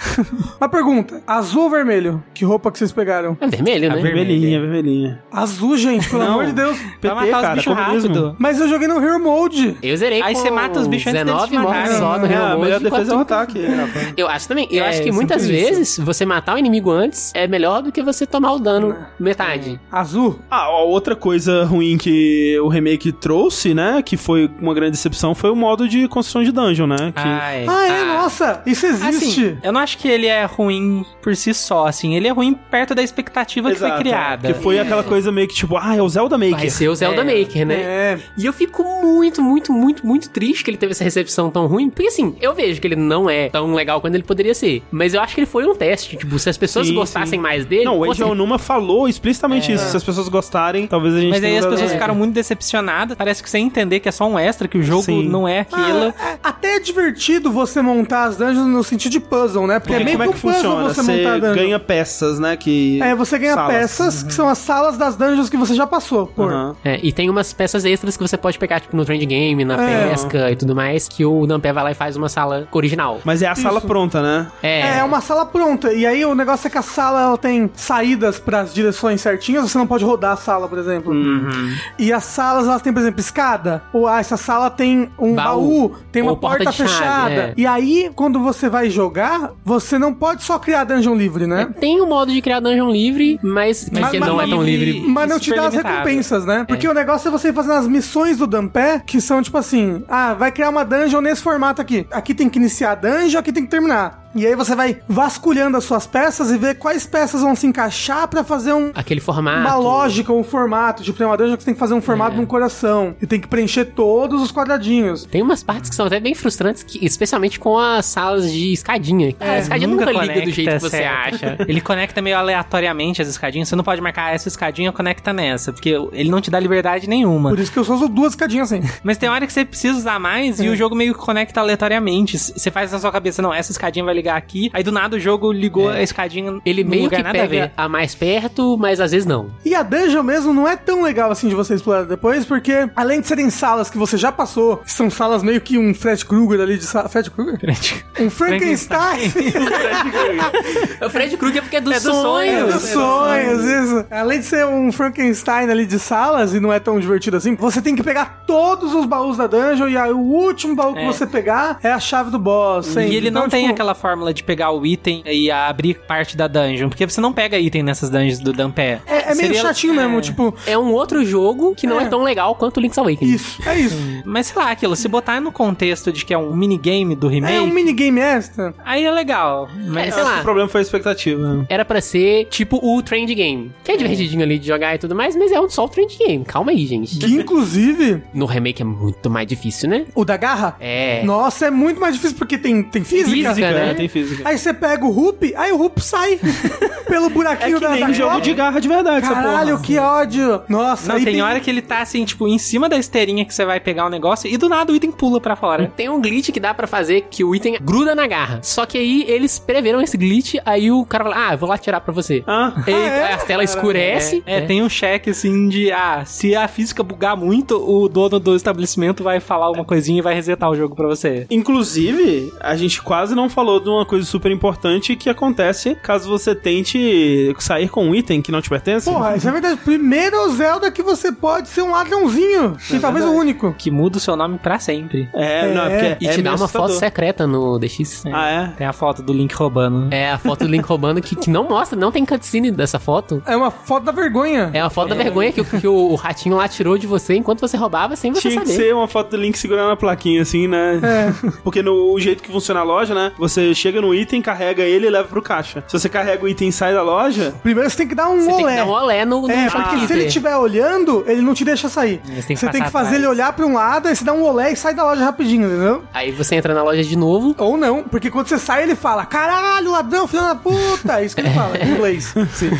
Uma pergunta: azul ou vermelho? Que roupa que vocês pegaram? É vermelho, A né? Vermelhinha, vermelhinha. Azul, gente, pelo Não. amor de Deus. PT, Vai matar os cara, bichos comunismo. rápido. Mas eu joguei no Hero Mode. Eu zerei Aí com você mata os bichos antes deles 19 te mortes matarem. só no É, Real a Mode. melhor defesa é o enquanto- ataque. rapaz. Eu acho também. Eu É, acho que muitas isso. vezes você matar o inimigo antes é melhor do que você tomar o dano metade. Azul? Ah, a outra coisa ruim que o remake trouxe, né? Que foi uma grande decepção, foi o modo de construção de dungeon, né? Que... Ah, é. Ah, é, Ah. nossa, isso existe. Assim, eu não acho que ele é ruim por si só, assim. Ele é ruim perto da expectativa que Exato, foi criada. Que foi aquela coisa meio que tipo, ah, é o Zelda Maker. Vai ser o Zelda É. Maker, né? É. E eu fico muito, muito, muito, muito triste que ele teve essa recepção tão ruim. Porque assim, eu vejo que ele não é tão legal quanto ele poderia ser. Mas eu acho que ele foi um teste. Tipo, se as pessoas Sim, gostassem sim. mais dele. Não, o fosse- Eiji Onuma falou explicitamente isso. Se as pessoas gostarem, talvez a gente Mas aí as pessoas ficaram muito decepcionadas. Parece que sem entender que é só um extra, que o jogo Sim. não é aquilo. Ah, é- até é divertido você montar as dungeons no sentido de puzzle, né? Porque, Porque é meio como é que um puzzle funciona? você, Você montar a dungeon. ganha peças, né? Que... É, você ganha salas. peças que são as salas das dungeons que você já passou por. Aham. É, e tem umas peças extras que você pode pegar, tipo, no trend game, na É. pesca e tudo mais, que o Nampé vai lá e faz uma sala original. Mas é a sala pronta, né? É, é uma sala pronta. E aí o negócio é que a sala ela tem saídas para as direções certinhas. Você não pode rodar a sala, por exemplo. Uhum. E as salas elas têm, por exemplo, escada. Ou ah, essa sala tem um baú, baú, tem uma porta porta, de chave, fechada. é. E aí, quando você vai jogar, você não pode só criar dungeon livre, né? Tem um modo de criar dungeon livre, mas, Mas que mas- não é tão livre-. Mas não te super dá as recompensas, né? Porque o negócio é você ir fazendo as missões do Dampé, que são tipo assim: ah, vai criar uma dungeon nesse formato aqui. Aqui tem que iniciar a dungeon, aqui tem que terminar. E aí você vai vasculhando as suas peças e ver quais peças vão se encaixar pra fazer um, Aquele formato. uma lógica, um formato. Tipo, tem uma dungeon que você tem que fazer um formato de um coração. E tem que preencher todos os quadradinhos. Tem umas partes que são até bem frustrantes, que- especialmente com as salas de escadinha. É, a escadinha nunca, liga do jeito que você certo. acha. Ele conecta meio aleatoriamente as escadinhas. Você não pode marcar "Ah, essa escadinha conecta nessa, porque ele não te dá liberdade nenhuma. Por isso que eu só uso duas escadinhas assim. Mas tem hora que você precisa usar mais É. e o jogo meio que conecta aleatoriamente. Você faz na sua cabeça, não, essa escadinha vai ligar aqui. Aí do nada o jogo ligou a escadinha Ele meio lugar que nada a pega ver. a, mais perto, mas às vezes não. E a dungeon mesmo não é tão legal assim de você explorar depois, porque além de serem salas que você já passou, são salas meio que um Fred Krueger ali de sala. Fred Krueger? Um Frankenstein O Fred Krueger é porque é dos É dos sonhos. dos sonhos, isso. Além de ser um Frankenstein ali de salas e não é tão divertido assim, você tem que pegar todos os baús da dungeon e aí o último baú que É. você pegar é a chave do boss. sempre. E ele não Então, tem tipo, aquela fórmula de pegar o item e abrir parte da dungeon, porque você não pega item nessas dungeons do Dampé. É, é meio Seria- chatinho mesmo, é. tipo, É um outro jogo que não é, É. tão legal quanto o Link's Awakening. isso, é isso. Mas sei lá, aquilo, se botar no contexto de que é um minigame do remake, É um minigame extra. aí é legal. Mas É, sei lá. O problema foi a expectativa. Era pra ser tipo o Trend Game. Que é divertidinho ali de jogar e tudo mais, mas é um só o Trend Game. Calma aí, gente. Que inclusive, No remake é muito mais difícil, né? o da garra, É. nossa, é muito mais difícil porque tem, tem física. Física, né? É, tem física. Aí você pega o Hoop, aí o Hoop sai pelo É buraquinho que da, nem da jogo de garra de verdade, essa Caralho, porra. que ódio. Nossa, Não, aí tem, hora que ele tá assim, tipo, em cima da esteirinha que você vai pegar o negócio e do nada o item pula pra fora. Tem um glitch que dá pra fazer que o item gruda na garra. Só que aí eles preveram esse glitch, aí o cara fala: Ah, eu vou lá tirar pra você. Ah, Aí é? a tela escurece. É, tem um cheque assim de, ah, se a física bugar muito, o dono do estabelecimento vai falar uma coisinha e vai resetar o jogo pra você. Inclusive, a gente quase não falou de uma coisa super importante que acontece caso você tente sair com um item que não te pertence. Porra, isso é verdade. Primeiro Zelda que você pode ser um ladrãozinho. e talvez o único. Que muda o seu nome pra sempre. É, não, é porque E é te dá uma foto secreta no DX. Ah, é? Tem a foto do Link roubando. É a foto do Link roubando que, que não mostra, não tem cutscene dessa foto. É uma foto da vergonha. É a foto da vergonha que, o- que o, o ratinho lá tirou de você enquanto você roubava sem você Tinha que saber. ser uma foto do Link segurando a plaquinha, assim, né? É. Porque no o jeito que funciona a loja, né? Você chega no item, carrega ele e leva pro caixa. Se você carrega o item e sai da loja, Primeiro você tem que dar um Você tem olé. que dar um olé no, no É, porque se ele estiver olhando, ele não te deixa sair. Você tem que Você tem que fazer atrás. ele olhar pra um lado, aí você dá um olé e sai da loja rapidinho, entendeu? Aí você entra na loja de novo. Ou não, porque quando você sai, ele fala: Caralho, ladrão, filho da puta! É isso que ele fala, em inglês. Sim.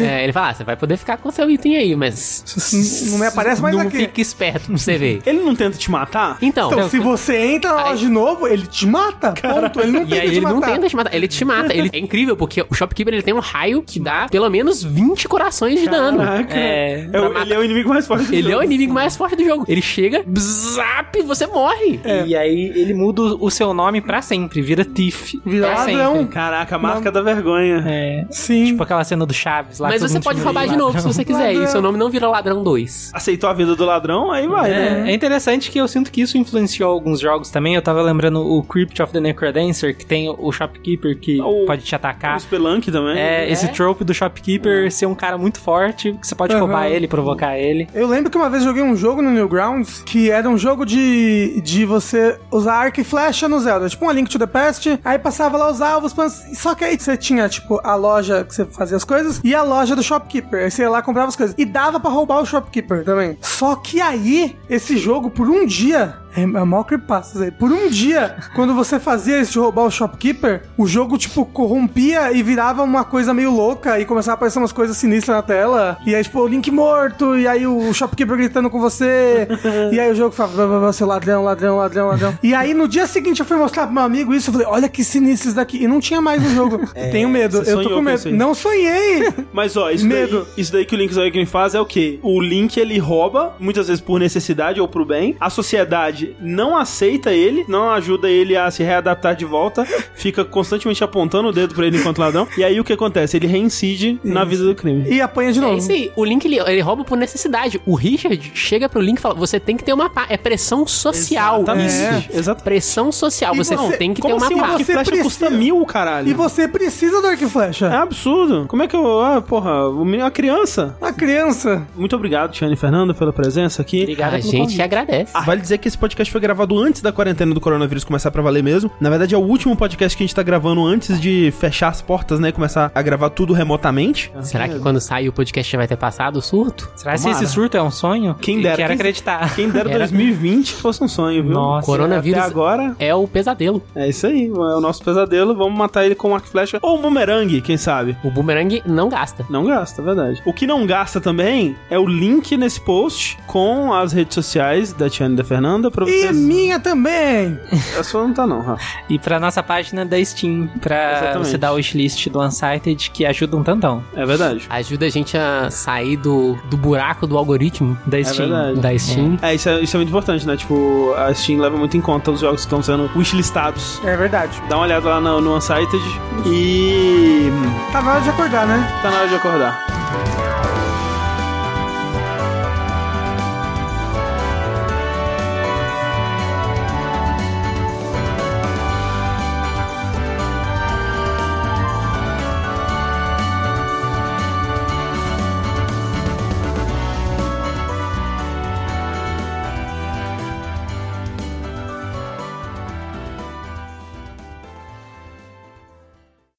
é, ele fala, ah, você vai poder ficar com seu item aí, mas... Não me aparece mais não aqui. fica esperto pra você ver. ele não tenta te matar? Então, Então, se você entra na Aí- loja de novo, ele te mata. Ponto. Ele não E tenta aí te ele matar. não tenta te matar, ele te mata. Ele é incrível, porque o Shopkeeper ele tem um raio que dá pelo menos 20 corações de dano. Caraca. É, É o- ele é o inimigo mais forte do Ele é jogo. o inimigo mais forte do jogo. Ele chega, zap, você morre. E aí ele muda o seu nome pra sempre, vira Tiff. Vira pra ladrão. sempre. Caraca, a marca da vergonha. É. Sim. Tipo aquela cena do Chaves lá. Mas você pode roubar de ladrão. novo se você quiser. Ladrão. E seu nome não vira Ladrão 2. Aceitou a vida do ladrão, aí vai, né? É, é interessante que eu sinto que isso influenciou alguns jogos também. Eu tava lembrando o Crypt of the Necrodancer, que tem o shopkeeper que O- pode te O atacar. Spelunk também. É, esse trope do shopkeeper ser um cara muito forte, que você pode Aham. roubar ele, provocar ele. Eu lembro que uma vez joguei um jogo no Newgrounds que era um jogo de, de você usar arco e flecha no Zelda, tipo um Link to the Past, aí passava lá os alvos, só que aí você tinha, tipo, a loja que você fazia as coisas e a loja do shopkeeper, aí você ia lá comprava as coisas. E dava pra roubar o shopkeeper também. Só que aí, esse jogo, por um dia, é, é mal creepastas aí. Por um dia, quando você fazia isso de roubar o shopkeeper, o jogo, tipo, corrompia e virava uma coisa meio louca e começava a aparecer umas coisas sinistras na tela. E aí, tipo, o Link morto, e aí o shopkeeper gritando com você. e aí o jogo fala, "Vá, vá, vá, seu ladrão, ladrão, ladrão, ladrão. e aí no dia seguinte eu fui mostrar pro meu amigo isso, eu falei, olha que sinistro isso daqui. E não tinha mais no jogo. Tenho medo, eu tô com com medo. aí. Não sonhei! Mas ó, isso Medo. daí, isso daí que o Link's Awakening faz é o quê? O Link ele rouba, muitas vezes por necessidade ou pro bem. A sociedade não aceita ele, não ajuda ele a se readaptar de volta, fica constantemente apontando o dedo pra ele enquanto ladrão. E aí o que acontece? Ele reincide na vida do crime. E apanha de É novo. isso aí. O Link, ele, ele rouba por necessidade. O Richard chega pro Link e fala, você tem que ter uma pá. É pressão social. Exatamente. É. Exato. Pressão social. Você você- tem que Como ter assim uma o pá. e Você flecha precisa- custa mil, caralho? E você precisa do arco e É flecha. absurdo. Como é que eu... Ah, porra, o menino é uma criança. A criança. Muito obrigado, Tiane Fernanda, pela presença aqui. Obrigado A gente convite. agradece. Vale dizer que esse podcast foi gravado antes da quarentena do coronavírus começar pra valer mesmo. Na verdade, é o último podcast que a gente tá gravando antes de fechar as portas, né? E começar a gravar tudo remotamente. Será que quando sair o podcast já vai ter passado o surto? Será que esse surto é um sonho? Quem dera, Quero quem- acreditar. Quem dera Era- 2020 fosse um sonho, viu? Nossa. Coronavírus Até agora, é o pesadelo. é isso aí. É o nosso pesadelo. Vamos matar ele com um arco e flecha. Ou um bumerangue, quem sabe? O boomerang não gasta. Não gasta, é verdade. O que não gasta também é o link nesse post com as redes sociais da Tiane e da Fernanda pra E vocês. minha também. A sua não tá, não, Rafa. E pra nossa página da Steam, pra Exatamente. você dar o wishlist do Unsighted, que ajuda um tantão. É verdade. Ajuda a gente a sair do, do buraco do algoritmo Da Steam. verdade. da Steam. É, isso é, isso é muito importante, né? Tipo, a Steam leva muito em conta os jogos que estão sendo wishlistados. É verdade. Dá uma olhada lá no, no Unsighted e. Tá na hora de acordar, né? Tá na hora de acordar.